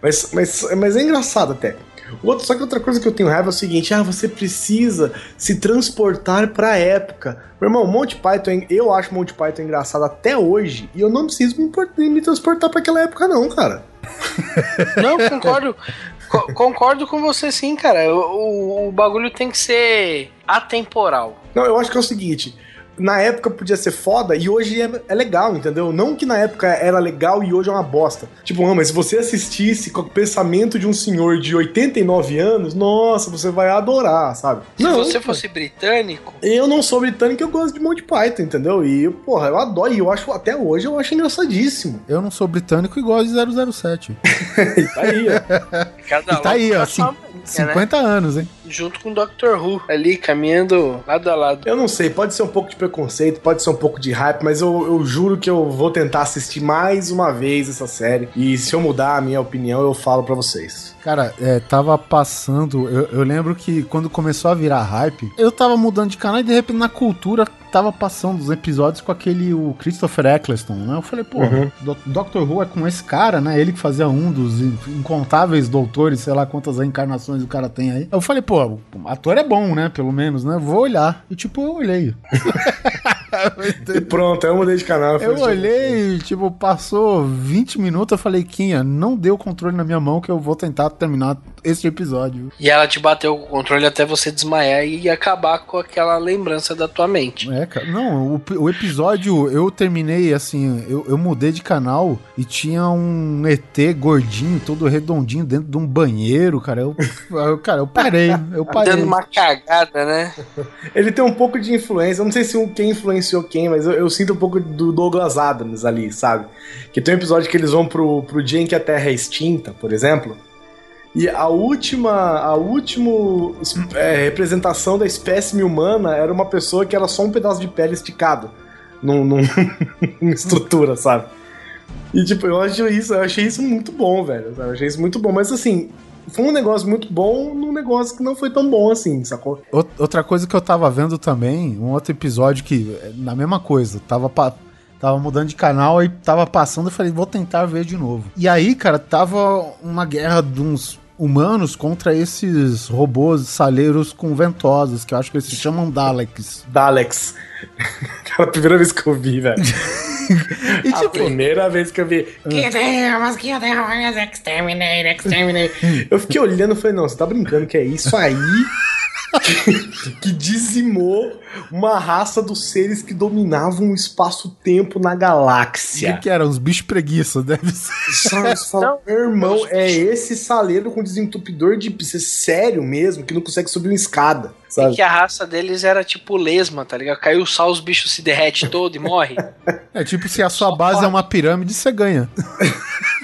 Mas, mas, mas é engraçado até. O outro, só que outra coisa que eu tenho raiva é o seguinte: ah, você precisa se transportar pra época. Meu irmão, Monty Python, eu acho Monty Python engraçado até hoje, e eu não preciso me, me transportar pra aquela época, não, cara.
Não, concordo. co- concordo com você sim, cara. O, o, o bagulho tem que ser atemporal.
Não, eu acho que é o seguinte. Na época podia ser foda e hoje é, é legal, entendeu? Não que na época era legal e hoje é uma bosta. Tipo, ah, mas se você assistisse com o pensamento de um senhor de 89 anos, nossa, você vai adorar, sabe?
Se você fosse britânico,
Eu não sou britânico, eu gosto de Monty Python, entendeu? E, porra, eu adoro. E eu acho, até hoje, eu acho engraçadíssimo.
Eu não sou britânico e gosto de 007.
E tá aí, ó.
cada
E tá aí, ó, cin-
mania, né?
50 anos, hein?
Junto com o Doctor Who, ali caminhando lado a lado.
Eu não sei, pode ser um pouco de preconceito, pode ser um pouco de hype, mas eu, eu juro que eu vou tentar assistir mais uma vez essa série. E se eu mudar a minha opinião, eu falo pra vocês.
Cara, é, tava passando. Eu, eu lembro que quando começou a virar hype, eu tava mudando de canal e de repente na cultura tava passando os episódios com aquele o Christopher Eccleston, né? Eu falei, pô,
Uhum.
Do- Doctor Who é com esse cara, né? Ele que fazia um dos in- incontáveis doutores, sei lá quantas reencarnações o cara tem aí. Eu falei, pô, o ator é bom, né? Pelo menos, né? Vou olhar. E tipo, eu olhei.
E pronto, eu mudei de canal.
Eu
falei,
olhei, tipo, passou 20 minutos, eu falei, Quinha, não o controle na minha mão que eu vou tentar terminar este episódio.
E ela te bateu com o controle até você desmaiar e acabar com aquela lembrança da tua mente.
É, cara. Não, o, o episódio eu terminei assim, eu, eu mudei de canal e tinha um ET gordinho, todo redondinho dentro de um banheiro, cara. Eu, eu- cara, eu parei, eu parei.
Dando uma cagada, né?
Ele tem um pouco de influência, eu não sei se um- quem influenciou quem, mas eu, eu sinto um pouco do Douglas Adams ali, sabe? Que tem um episódio que eles vão pro, pro dia em que a Terra é extinta, por exemplo. E a última, a última é, representação da espécime humana era uma pessoa que era só um pedaço de pele esticado num, num- estrutura, sabe? E tipo, eu acho isso, eu achei isso muito bom, velho. Eu achei isso muito bom, mas assim, foi um negócio muito bom num negócio que não foi tão bom assim, sacou?
Out- Outra coisa que eu tava vendo também, um outro episódio que, é, na mesma coisa, tava, tava mudando de canal e tava passando, eu falei, vou tentar ver de novo. E aí, cara, tava uma guerra de uns humanos contra esses robôs saleiros com ventosas, que eu acho que eles se chamam Daleks.
Daleks. A primeira vez que eu vi, velho.
E
A
tipo,
primeira vez que eu vi.
Must kill them, exterminate, exterminate.
Eu fiquei olhando e falei, não, você tá brincando que é isso aí que, que dizimou uma raça dos seres que dominavam o espaço-tempo na
o que,
galáxia.
que era? Uns bichos preguiça, deve ser.
Fala, Meu irmão, é esse saleiro com desentupidor de é sério mesmo, que não consegue subir uma escada.
E
Sabe?
que a raça deles era tipo lesma, tá ligado? Caiu o sal, os bichos se derrete todo e morre.
É tipo, se a sua base é uma pirâmide, você ganha.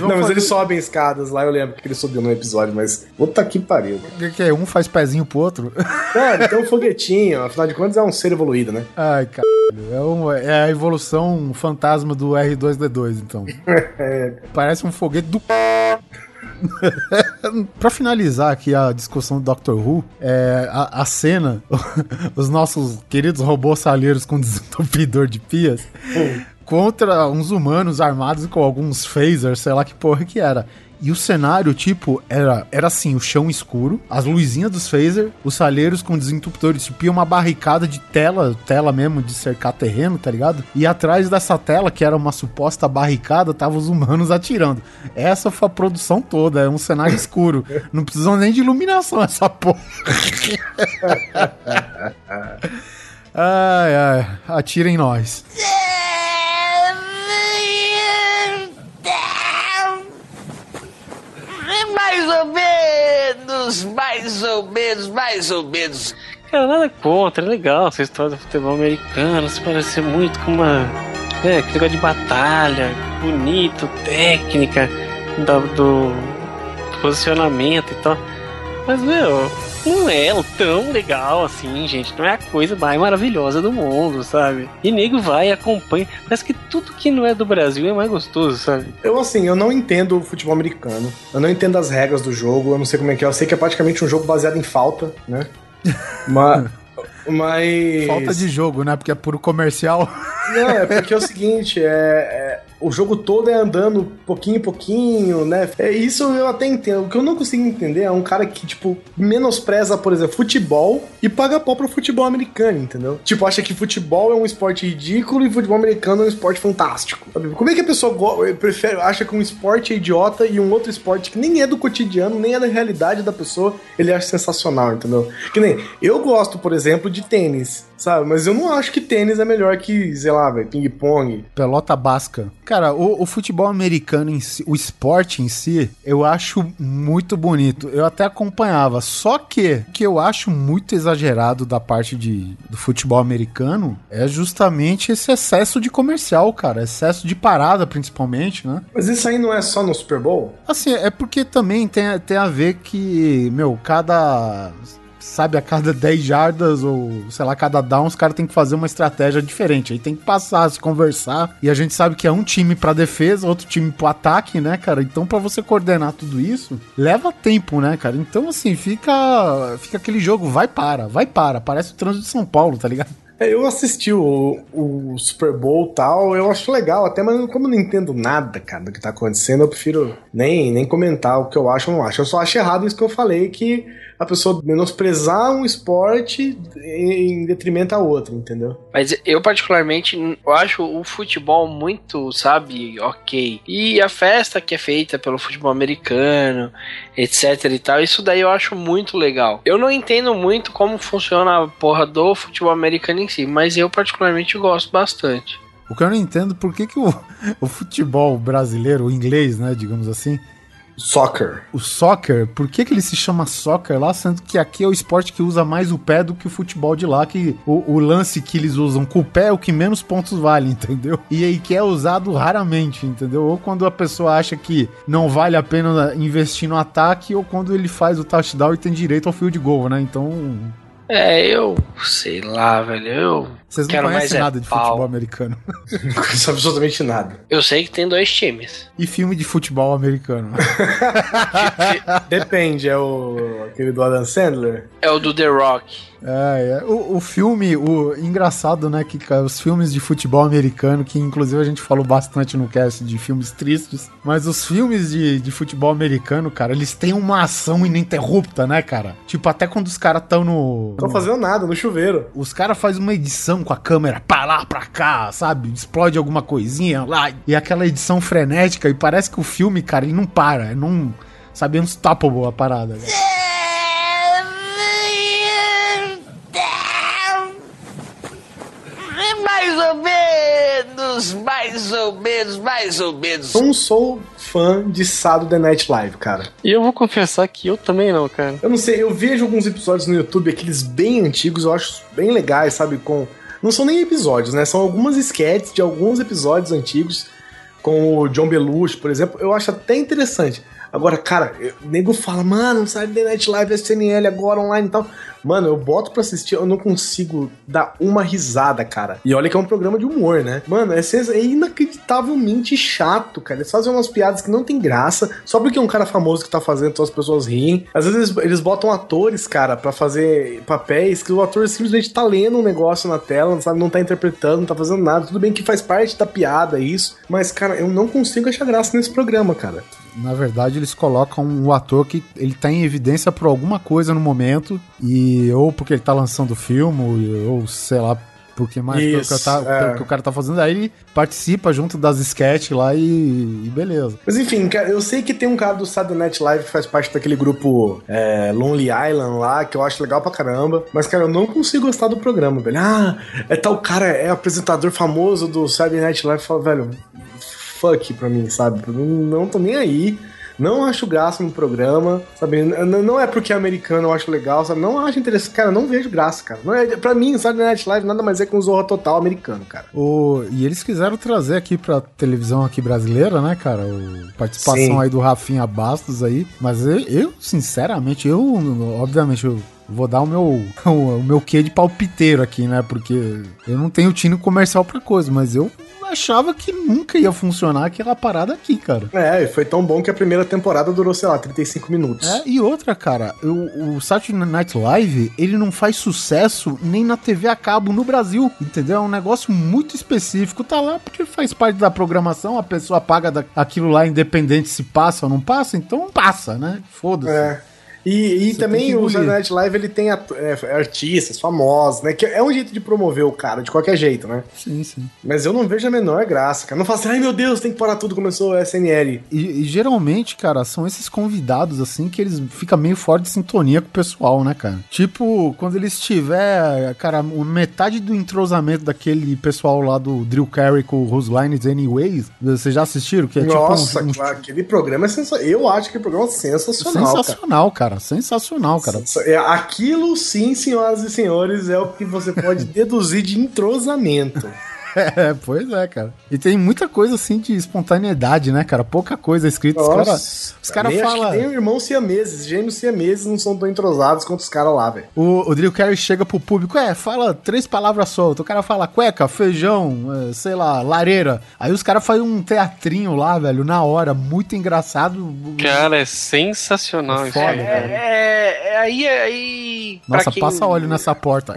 Não, mas
fazer-
eles sobem escadas lá, eu lembro que ele subiu no episódio, mas puta que pariu.
O que que é? Um faz pezinho pro outro?
É, tem um foguetinho, afinal de contas é um ser evoluído, né?
Ai, caralho. É, um- é a evolução fantasma do R2D2, então. Parece um foguete do. pra finalizar aqui a discussão do Doctor Who, é, a, a cena, os nossos queridos robôs salheiros com desentupidor de pias, contra uns humanos armados com alguns phasers, sei lá que porra que era. E o cenário, tipo, era, era assim, o chão escuro, as luzinhas dos phaser, os salheiros com desentupidores, tipo, uma barricada de tela, tela mesmo de cercar terreno, tá ligado? E atrás dessa tela, que era uma suposta barricada, tava os humanos atirando. Essa foi a produção toda, é um cenário escuro. Não precisam nem de iluminação essa porra. ai, ai, atirem nós.
Mais ou menos, mais ou menos, mais ou menos.
Cara, nada contra, é legal essa história do futebol americano, se parece muito com uma. É, aquele negócio de batalha, bonito, técnica, do posicionamento e tal. Mas, meu, não é tão legal assim, gente. Não é a coisa mais maravilhosa do mundo, sabe? E nego vai e acompanha. Parece que tudo que não é do Brasil é mais gostoso, sabe?
Eu, assim, eu não entendo o futebol americano. Eu não entendo as regras do jogo. Eu não sei como é que é. Eu sei que é praticamente um jogo baseado em falta, né? Mas. Mas.
Falta de jogo, né? Porque é puro comercial.
Não, é porque é o seguinte, é, é, o jogo todo é andando pouquinho em pouquinho, né? É isso eu até entendo. O que eu não consigo entender é um cara que, tipo, menospreza, por exemplo, futebol e paga pau pro futebol americano, entendeu? Tipo, acha que futebol é um esporte ridículo e futebol americano é um esporte fantástico. Como é que a pessoa prefere, acha que um esporte é idiota e um outro esporte que nem é do cotidiano, nem é da realidade da pessoa, ele acha sensacional, entendeu? Que nem, eu gosto, por exemplo, de tênis, sabe? Mas eu não acho que tênis é melhor que, sei lá, velho, ping-pong.
Pelota basca. Cara, o, o futebol americano em si, o esporte em si, eu acho muito bonito. Eu até acompanhava. Só que o que eu acho muito exagerado da parte de, do futebol americano é justamente esse excesso de comercial, cara. Excesso de parada, principalmente, né?
Mas isso aí não é só no Super Bowl?
Assim, é porque também tem, tem a ver que, meu, cada. Sabe, a cada 10 jardas ou, sei lá, cada down, os caras têm que fazer uma estratégia diferente. Aí tem que passar, se conversar. E a gente sabe que é um time pra defesa, outro time pro ataque, né, cara? Então, pra você coordenar tudo isso, leva tempo, né, cara? Então, assim, fica, fica aquele jogo, vai para, vai para. Parece o trânsito de São Paulo, tá ligado?
É, Eu assisti o, o Super Bowl e tal, eu acho legal, até, mas como eu não entendo nada, cara, do que tá acontecendo, eu prefiro nem, nem comentar o que eu acho ou não acho. Eu só acho errado isso que eu falei, que a pessoa menosprezar um esporte em detrimento a outro, entendeu?
Mas eu, particularmente, eu acho o futebol muito, sabe, ok. E a festa que é feita pelo futebol americano, etc e tal, isso daí eu acho muito legal. Eu não entendo muito como funciona a porra do futebol americano em si, mas eu, particularmente, gosto bastante.
O que eu não entendo por que, que o, o futebol brasileiro, o inglês, né, digamos assim,
Soccer.
o soccer, por que, que ele se chama soccer lá, sendo que aqui é o esporte que usa mais o pé do que o futebol de lá, que o, o lance que eles usam com o pé é o que menos pontos vale, entendeu? E aí que é usado raramente, entendeu? Ou quando a pessoa acha que não vale a pena investir no ataque, ou quando ele faz o touchdown e tem direito ao field goal, né? Então,
É, eu sei lá, velho. Eu
vocês não
quero mais
conhecem
é
nada de
pau.
futebol americano.
Não conheço absolutamente nada.
Eu sei que tem dois times.
E filme de futebol americano.
Depende, é o aquele do Adam Sandler?
É o do The Rock.
É, é. O, o filme, o engraçado, né, que os filmes de futebol americano, que inclusive a gente falou bastante no cast de filmes tristes, mas os filmes de, de futebol americano, cara, eles têm uma ação ininterrupta, né, cara? Tipo, até quando os caras estão no... No-
fazendo nada, no chuveiro.
Os caras fazem uma edição com a câmera pra lá, pra cá, sabe? Explode alguma coisinha lá. E aquela edição frenética. E parece que o filme, cara, ele não para. é Não. Sabe, é unstoppable a parada. cara.
Mais ou menos, mais ou menos, mais ou menos.
Não sou fã de Saturday Night Live, cara.
E eu vou confessar que eu também não, cara.
Eu não sei, eu vejo alguns episódios no YouTube, aqueles bem antigos, eu acho bem legais, sabe? Com. Não são nem episódios, né? São algumas sketches de alguns episódios antigos, com o John Belushi, por exemplo. Eu acho até interessante. Agora, cara, eu- nego fala, mano, Saturday Night Live, SNL agora online e tal. Mano, eu boto pra assistir, eu não consigo dar uma risada, cara. E olha que é um programa de humor, né? Mano, é, é inacreditavelmente chato, cara. Eles fazem umas piadas que não tem graça, só porque é um cara famoso que tá fazendo, então as pessoas riem. Às vezes eles, eles botam atores, cara, pra fazer papéis que o ator simplesmente tá lendo um negócio na tela, sabe? Não tá interpretando, não tá fazendo nada. Tudo bem que faz parte da piada isso, mas, cara, eu não consigo achar graça nesse programa, cara.
Na verdade, eles colocam o ator que ele tá em evidência por alguma coisa no momento, e ou porque ele tá lançando o filme, ou sei lá, porque mais pelo
Isso,
que, tá-
é.
pelo que o cara tá fazendo. Aí ele participa junto das sketches lá e, e beleza.
Mas enfim, cara, eu sei que tem um cara do Saturday Night Live que faz parte daquele grupo é, Lonely Island lá, que eu acho legal pra caramba. Mas, cara, eu não consigo gostar do programa, velho. Ah, é tal cara, é apresentador famoso do Saturday Night Live. Fala, velho, fuck pra mim, sabe? Eu não tô nem aí. Não acho graça no programa, sabe? Não é porque é americano eu acho legal, sabe? Não acho interessante. Cara, não vejo graça, cara. Não é, pra mim, Saturday Night Live nada mais é que um Zorra Total americano, cara.
O, e eles quiseram trazer aqui pra televisão aqui brasileira, né, cara? O, participação
Sim.
aí do Rafinha Bastos aí. Mas eu, eu, sinceramente, eu, obviamente, eu vou dar o meu, o, meu quê de palpiteiro aqui, né? Porque eu não tenho tino comercial pra coisa, mas eu achava que nunca ia funcionar aquela parada aqui, cara.
É, e foi tão bom que a primeira temporada durou, sei lá, 35 minutos.
É, e outra, cara, o, o Saturday Night Live, ele não faz sucesso nem na TV a cabo no Brasil, entendeu? É um negócio muito específico, tá lá porque faz parte da programação, a pessoa paga da- aquilo lá independente se passa ou não passa, então passa, né? Foda-se.
É. E, e também o. Saturday Night Live ele tem atu- é, artistas famosos, né? Que é um jeito de promover o cara, de qualquer jeito, né?
Sim, sim.
Mas eu não vejo a menor graça, cara. Não fala assim, ai meu Deus, tem que parar tudo, começou o SNL.
E, e geralmente, cara, são esses convidados, assim, que eles ficam meio fora de sintonia com o pessoal, né, cara? Tipo, quando eles tiver, cara, metade do entrosamento daquele pessoal lá do Drew Carey com o Whose Lines Anyways, vocês já assistiram? Que é
Nossa,
tipo um, um
claro, aquele programa é sensacional. Eu acho que o programa é sensacional,
sensacional, cara. Sensacional, cara.
cara. É, aquilo sim, senhoras e senhores, é o que você pode deduzir de entrosamento.
É, pois é, cara. E tem muita coisa assim de espontaneidade, né, cara? Pouca coisa escrita. Os caras os cara falam.
que nem irmãos siameses, gêmeos siameses não são tão entrosados quanto os caras lá, velho.
O, o Drew Carey chega pro público, é, fala três palavras soltas. O cara fala cueca, feijão, é, sei lá, lareira. Aí os caras fazem um teatrinho lá, velho, na hora, muito engraçado.
Cara, é sensacional isso
Foda, cara.
É, é, aí, aí.
Nossa,
quem-
passa óleo nessa porta.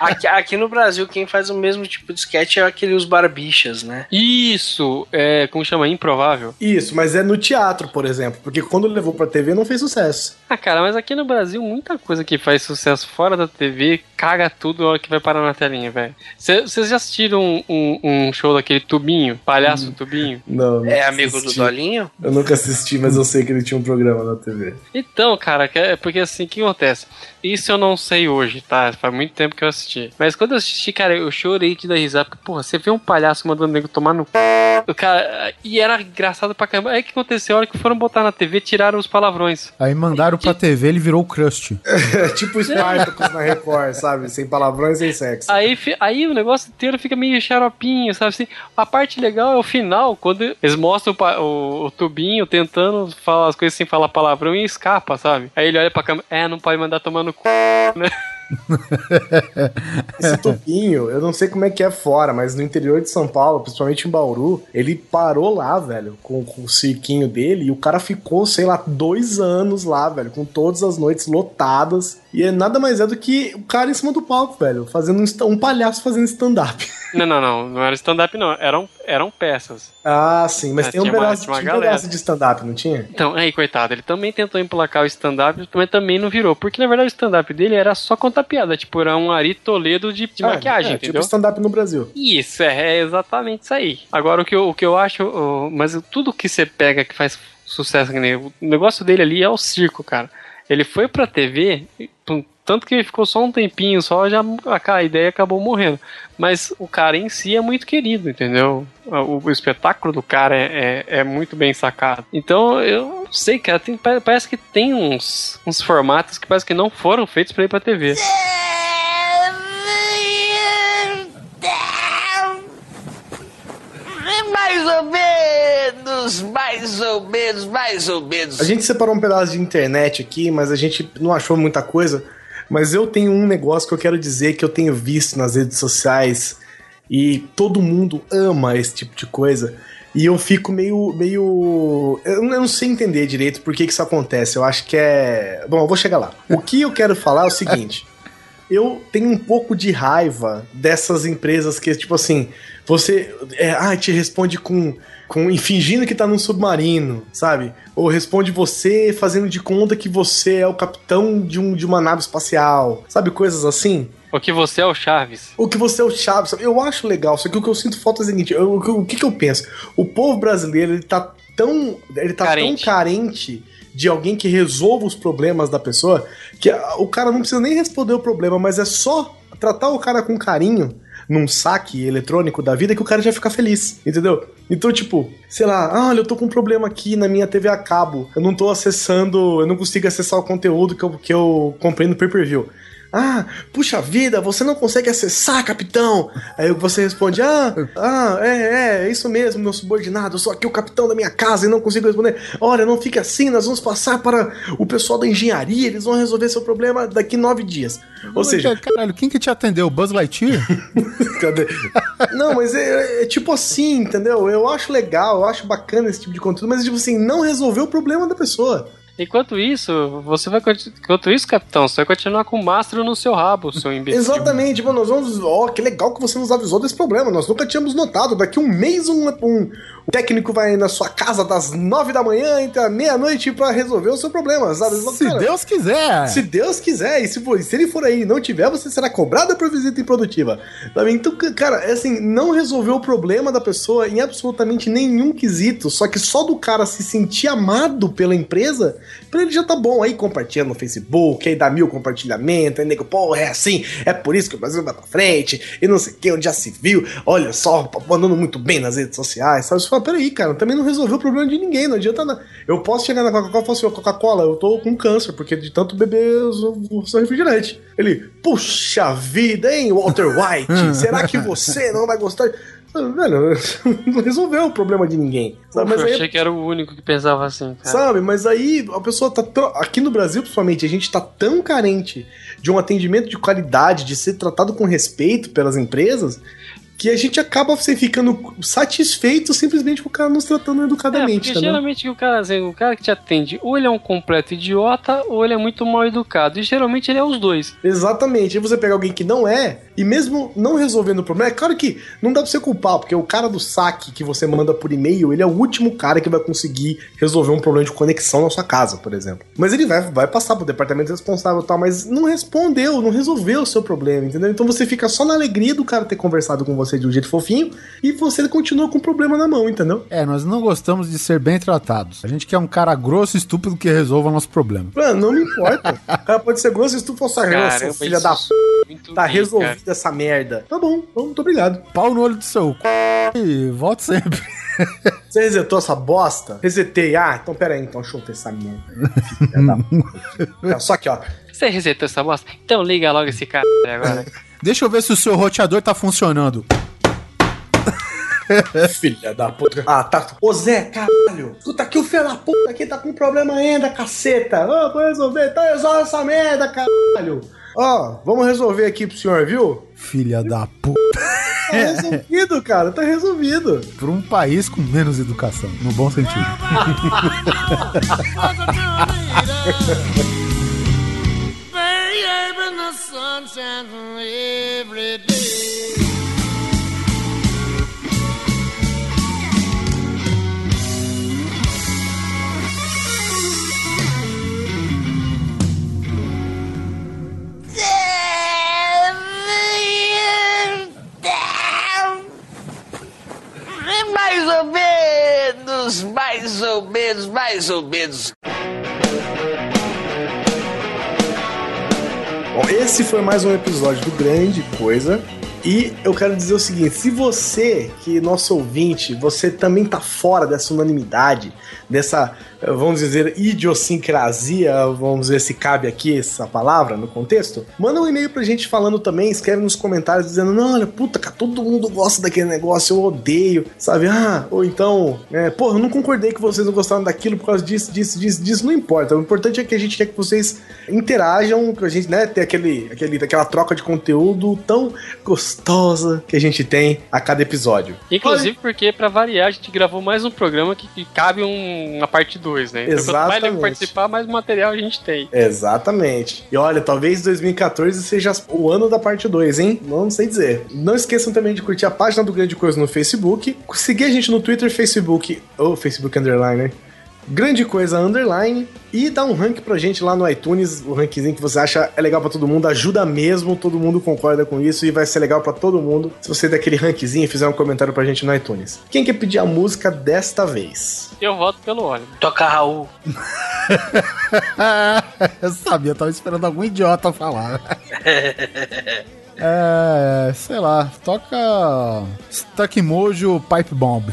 Aqui, aqui no Brasil, quem faz o mesmo tipo de sketch é aquele Os Barbichas, né?
Isso, é, como chama? Improvável.
Isso, mas é no teatro, por exemplo. Porque quando levou pra TV não fez sucesso.
Ah, cara, mas aqui no Brasil, muita coisa que faz sucesso fora da TV caga tudo a hora que vai parar na telinha, velho. Vocês já assistiram um, um- um show daquele Tubinho? Palhaço Tubinho?
Não, não
É amigo do
assisti.
Dolinho?
Eu nunca assisti, mas eu sei que ele tinha um programa na TV.
Então, cara, é porque assim, o que acontece? Isso eu não sei hoje, tá? Faz muito tempo que eu assisti. Mas quando eu assisti, cara, eu chorei de dar risada. Porque, porra, você vê um palhaço mandando o nego tomar no c... O cara, e era engraçado pra caramba. Aí o que aconteceu? A hora que foram botar na TV, tiraram os palavrões.
Aí mandaram pra TV, ele virou o Crust.
É tipo o Spartacus na Record, sabe? Sem palavrões, sem sexo.
Aí, fi- aí o negócio inteiro fica meio xaropinho, sabe assim? A parte legal é o final, quando eles mostram o, pa- o- o tubinho tentando falar as coisas sem falar palavrão e escapa, sabe? Aí ele olha pra câmera, é, não pode mandar tomar no c... né?
Esse tubinho, eu não sei como é que é fora, mas no interior de São Paulo, principalmente em Bauru, ele parou lá, velho, com, com o cirquinho dele e o cara ficou, sei lá, dois anos lá, velho, com todas as noites lotadas. E é nada mais é do que o cara em cima do palco, velho, fazendo um, um palhaço fazendo stand-up.
Não, não, não, não era stand-up não, eram, eram peças.
Ah, sim, mas
Ah,
tem um
uma-
pedaço,
tinha uma
um
galera.
pedaço de stand-up, não tinha?
Então, aí, coitado, ele também tentou emplacar o stand-up, mas também não virou. Porque, na verdade, o stand-up dele era só contar piada. Tipo, era um Ari Toledo de, de
Ah,
maquiagem,
é,
entendeu?
Tipo stand-up no Brasil.
Isso, é, é exatamente isso aí. Agora, o que eu, o que eu acho... o- mas tudo que você pega que faz sucesso, o negócio dele ali é o circo, cara. Ele foi pra TV, tanto que ele ficou só um tempinho, só já a, a ideia acabou morrendo. Mas o cara em si é muito querido, entendeu? O, o espetáculo do cara é, é, é muito bem sacado. Então, eu sei, cara, tem- pa- parece que tem uns, uns formatos que parece que não foram feitos pra ir pra TV.
Mais ou menos, mais ou menos, mais ou menos.
A gente separou um pedaço de internet aqui, mas a gente não achou muita coisa. Mas eu tenho um negócio que eu quero dizer que eu tenho visto nas redes sociais e todo mundo ama esse tipo de coisa. E eu fico meio. meio. Eu não sei entender direito por que, que isso acontece. Eu acho que é. Bom, eu vou chegar lá. O que eu quero falar é o seguinte. Eu tenho um pouco de raiva dessas empresas que, tipo assim, você é, ah, te responde com, com fingindo que tá num submarino, sabe? Ou responde você fazendo de conta que você é o capitão de, um, de uma nave espacial, sabe? Coisas assim.
O que você é o Chaves.
O que você é o Chaves, eu acho legal, só que o que eu sinto falta é o seguinte, eu- o que- o que eu penso? O povo brasileiro, ele tá tão, ele tá
Carente.
tão carente de alguém que resolva os problemas da pessoa, que o cara não precisa nem responder o problema, mas é só tratar o cara com carinho num saque eletrônico da vida que o cara já fica feliz, entendeu? Então, tipo, sei lá, ah, olha, eu tô com um problema aqui na minha TV a cabo, eu não tô acessando, eu não consigo acessar o conteúdo que eu, que eu comprei no pay-per-view. Ah, puxa vida, você não consegue acessar, capitão. Aí você responde: Ah, ah, é, é, é isso mesmo, meu subordinado. Eu sou aqui o capitão da minha casa e não consigo responder. Olha, não fique assim, nós vamos passar para o pessoal da engenharia, eles vão resolver seu problema daqui nove dias. Ou seja,
Caralho, quem que te atendeu? Buzz Lightyear?
Cadê? Não, mas é, é tipo assim, entendeu? Eu acho legal, eu acho bacana esse tipo de conteúdo, mas tipo assim, não resolveu o problema da pessoa.
Enquanto isso, você vai enquanto isso, capitão, você vai continuar com o mastro no seu rabo, seu imbecil.
Exatamente, mano, nós vamos. Ó, que legal que você nos avisou desse problema. Nós nunca tínhamos notado. Daqui um mês, um, um- o técnico vai na sua casa das nove da manhã, entre a meia-noite, pra resolver o seu problema, sabe?
Se
Cara,
Deus quiser.
Se Deus quiser, e se, for- se ele for aí e não tiver, você será cobrado por visita improdutiva. Sabe? Então, ca- cara, é assim, não resolveu o problema da pessoa em absolutamente nenhum quesito, só que só do cara se sentir amado pela empresa, Pra ele já tá bom. Aí compartilha no Facebook, aí dá mil compartilhamentos, aí nego, porra, é assim, é por isso que o Brasil vai pra frente, e não sei o que, onde já se viu, olha só, mandando muito bem nas redes sociais, sabe? Você fala, peraí, cara, também não resolveu o problema de ninguém, não adianta nada. Eu posso chegar na Coca-Cola e falar assim, "Ô, Coca-Cola, eu tô com câncer, porque de tanto beber o seu refrigerante. Ele, puxa vida, hein, Walter White, será que você não vai gostar? Velho, não resolveu o problema de ninguém. Sabe? Mas
eu achei que era o único que pensava assim, cara.
Sabe, mas aí a pessoa tá tão. Aqui no Brasil, principalmente, a gente tá tão carente de um atendimento de qualidade, de ser tratado com respeito pelas empresas, que a gente acaba você ficando satisfeito simplesmente com o cara nos tratando
É,
educadamente,
porque
tá
geralmente o cara, assim, o cara que te atende, ou ele é um completo idiota, ou ele é muito mal educado. E geralmente ele é os dois.
Exatamente. Aí você pega alguém que não é, e mesmo não resolvendo o problema, é claro que não dá pra você culpar, porque o cara do saque que você manda por e-mail, ele é o último cara que vai conseguir resolver um problema de conexão na sua casa, por exemplo. Mas ele vai, vai passar pro departamento responsável e tal, mas não respondeu, não resolveu o seu problema, entendeu? Então você fica só na alegria do cara ter conversado com você de um jeito fofinho e você continua com o problema na mão, entendeu?
É, nós não gostamos de ser bem tratados. A gente quer um cara grosso e estúpido que resolva nosso problema.
Mano, não me importa. O cara pode ser grosso e sarrão, seu
Caramba,
filho
isso
da p.
Muito
Tá
bem,
resolvida
cara.
essa merda. Tá bom, bom, muito obrigado.
Pau no olho do seu c... e volte sempre.
Você resetou essa bosta? Resetei. Ah, então pera aí, então deixa eu ter essa merda. Filha da. Só que, ó.
Você resetou essa bosta? Então liga logo esse cara agora.
Deixa eu ver se o seu roteador tá funcionando.
Filha da puta. Ah, tá. Ô Zé, caralho. Escuta aqui, o filho da puta aqui tá com problema ainda, caceta. Ô, vou resolver. Então resolve essa merda, caralho. Ó, vamos resolver aqui pro senhor, viu?
Filha da puta.
Tá resolvido, cara. Tá resolvido.
Por um país com menos educação, no bom sentido.
Mais ou menos, mais ou menos, mais ou menos.
Bom, esse foi mais um episódio do Grande Coisa. E eu quero dizer o seguinte: se você, que é nosso ouvinte, você também tá fora dessa unanimidade, dessa, eh, vamos dizer, idiosincrasia, vamos ver se cabe aqui essa palavra no contexto, manda um e-mail pra gente falando também, escreve nos comentários dizendo: não, olha, puta, cara, todo mundo gosta daquele negócio, eu odeio, sabe? Ah, ou então, é, porra, eu não concordei que vocês não gostaram daquilo por causa disso, disso, disso, disso, não importa. O importante é que a gente quer que vocês interajam, pra gente, né, ter aquele, aquele, aquela troca de conteúdo tão gostosa que a gente tem a cada episódio.
Inclusive porque, pra variar, a gente gravou mais um programa que, que cabe um- uma parte 2, né? Então, quanto mais nego
Exatamente.
participar, mais material a gente tem.
Exatamente. E olha, talvez 2014 seja o ano da parte 2, hein? Não sei dizer. Não esqueçam também de curtir a página do Grande Coisa no Facebook, seguir a gente no Twitter, Facebook, ou Facebook Underline, né? Grande Coisa Underline e dá um rank pra gente lá no iTunes, o rankzinho que você acha é legal pra todo mundo, ajuda mesmo, todo mundo concorda com isso e vai ser legal pra todo mundo se você der aquele rankzinho e fizer um comentário pra gente no iTunes. Quem quer pedir a música desta vez?
Eu voto pelo óleo.
Toca Raul.
eu sabia, eu tava esperando algum idiota falar. é, sei lá, toca Stuck Mojo Pipe Bomb.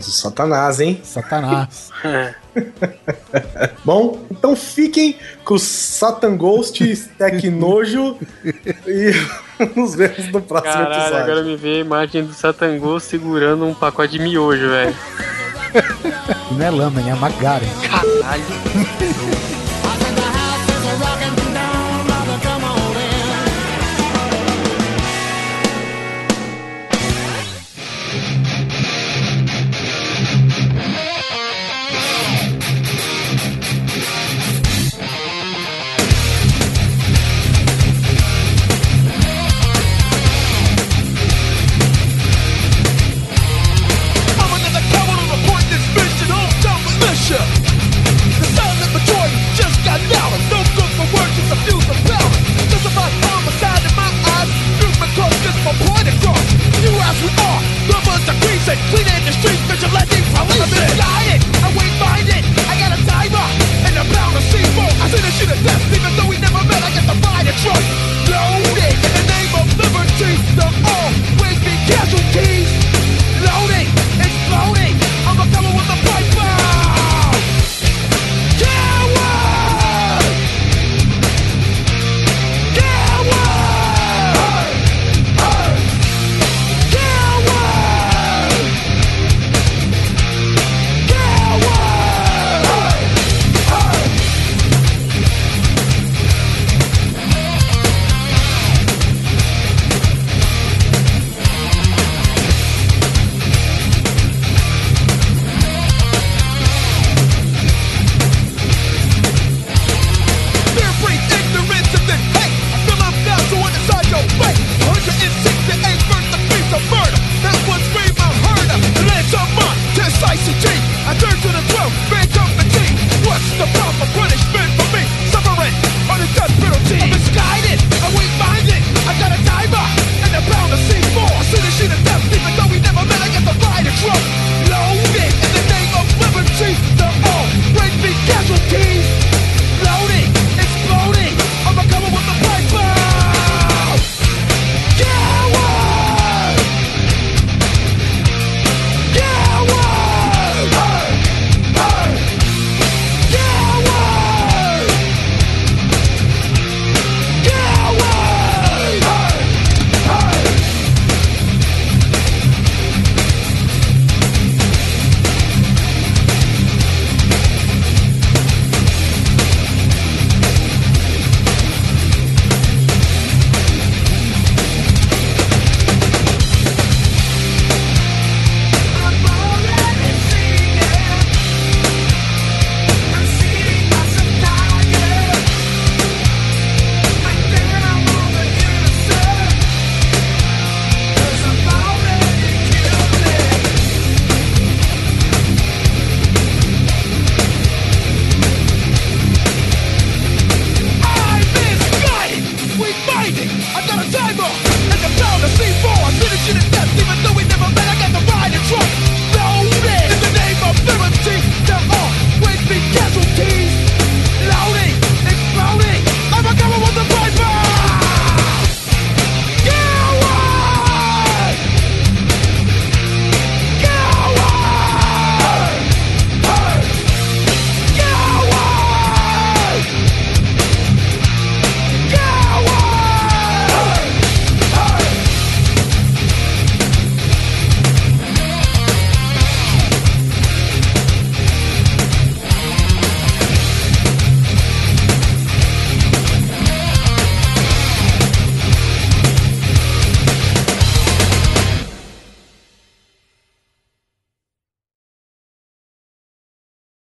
Satanás, hein?
Satanás.
Bom, então fiquem com o Satan Ghost, Stack Nojo e nos vemos no próximo
Caralho,
episódio.
agora me vê a imagem do Satangô segurando um pacote de miojo, velho.
Não é lama, é Magaren.
Caralho.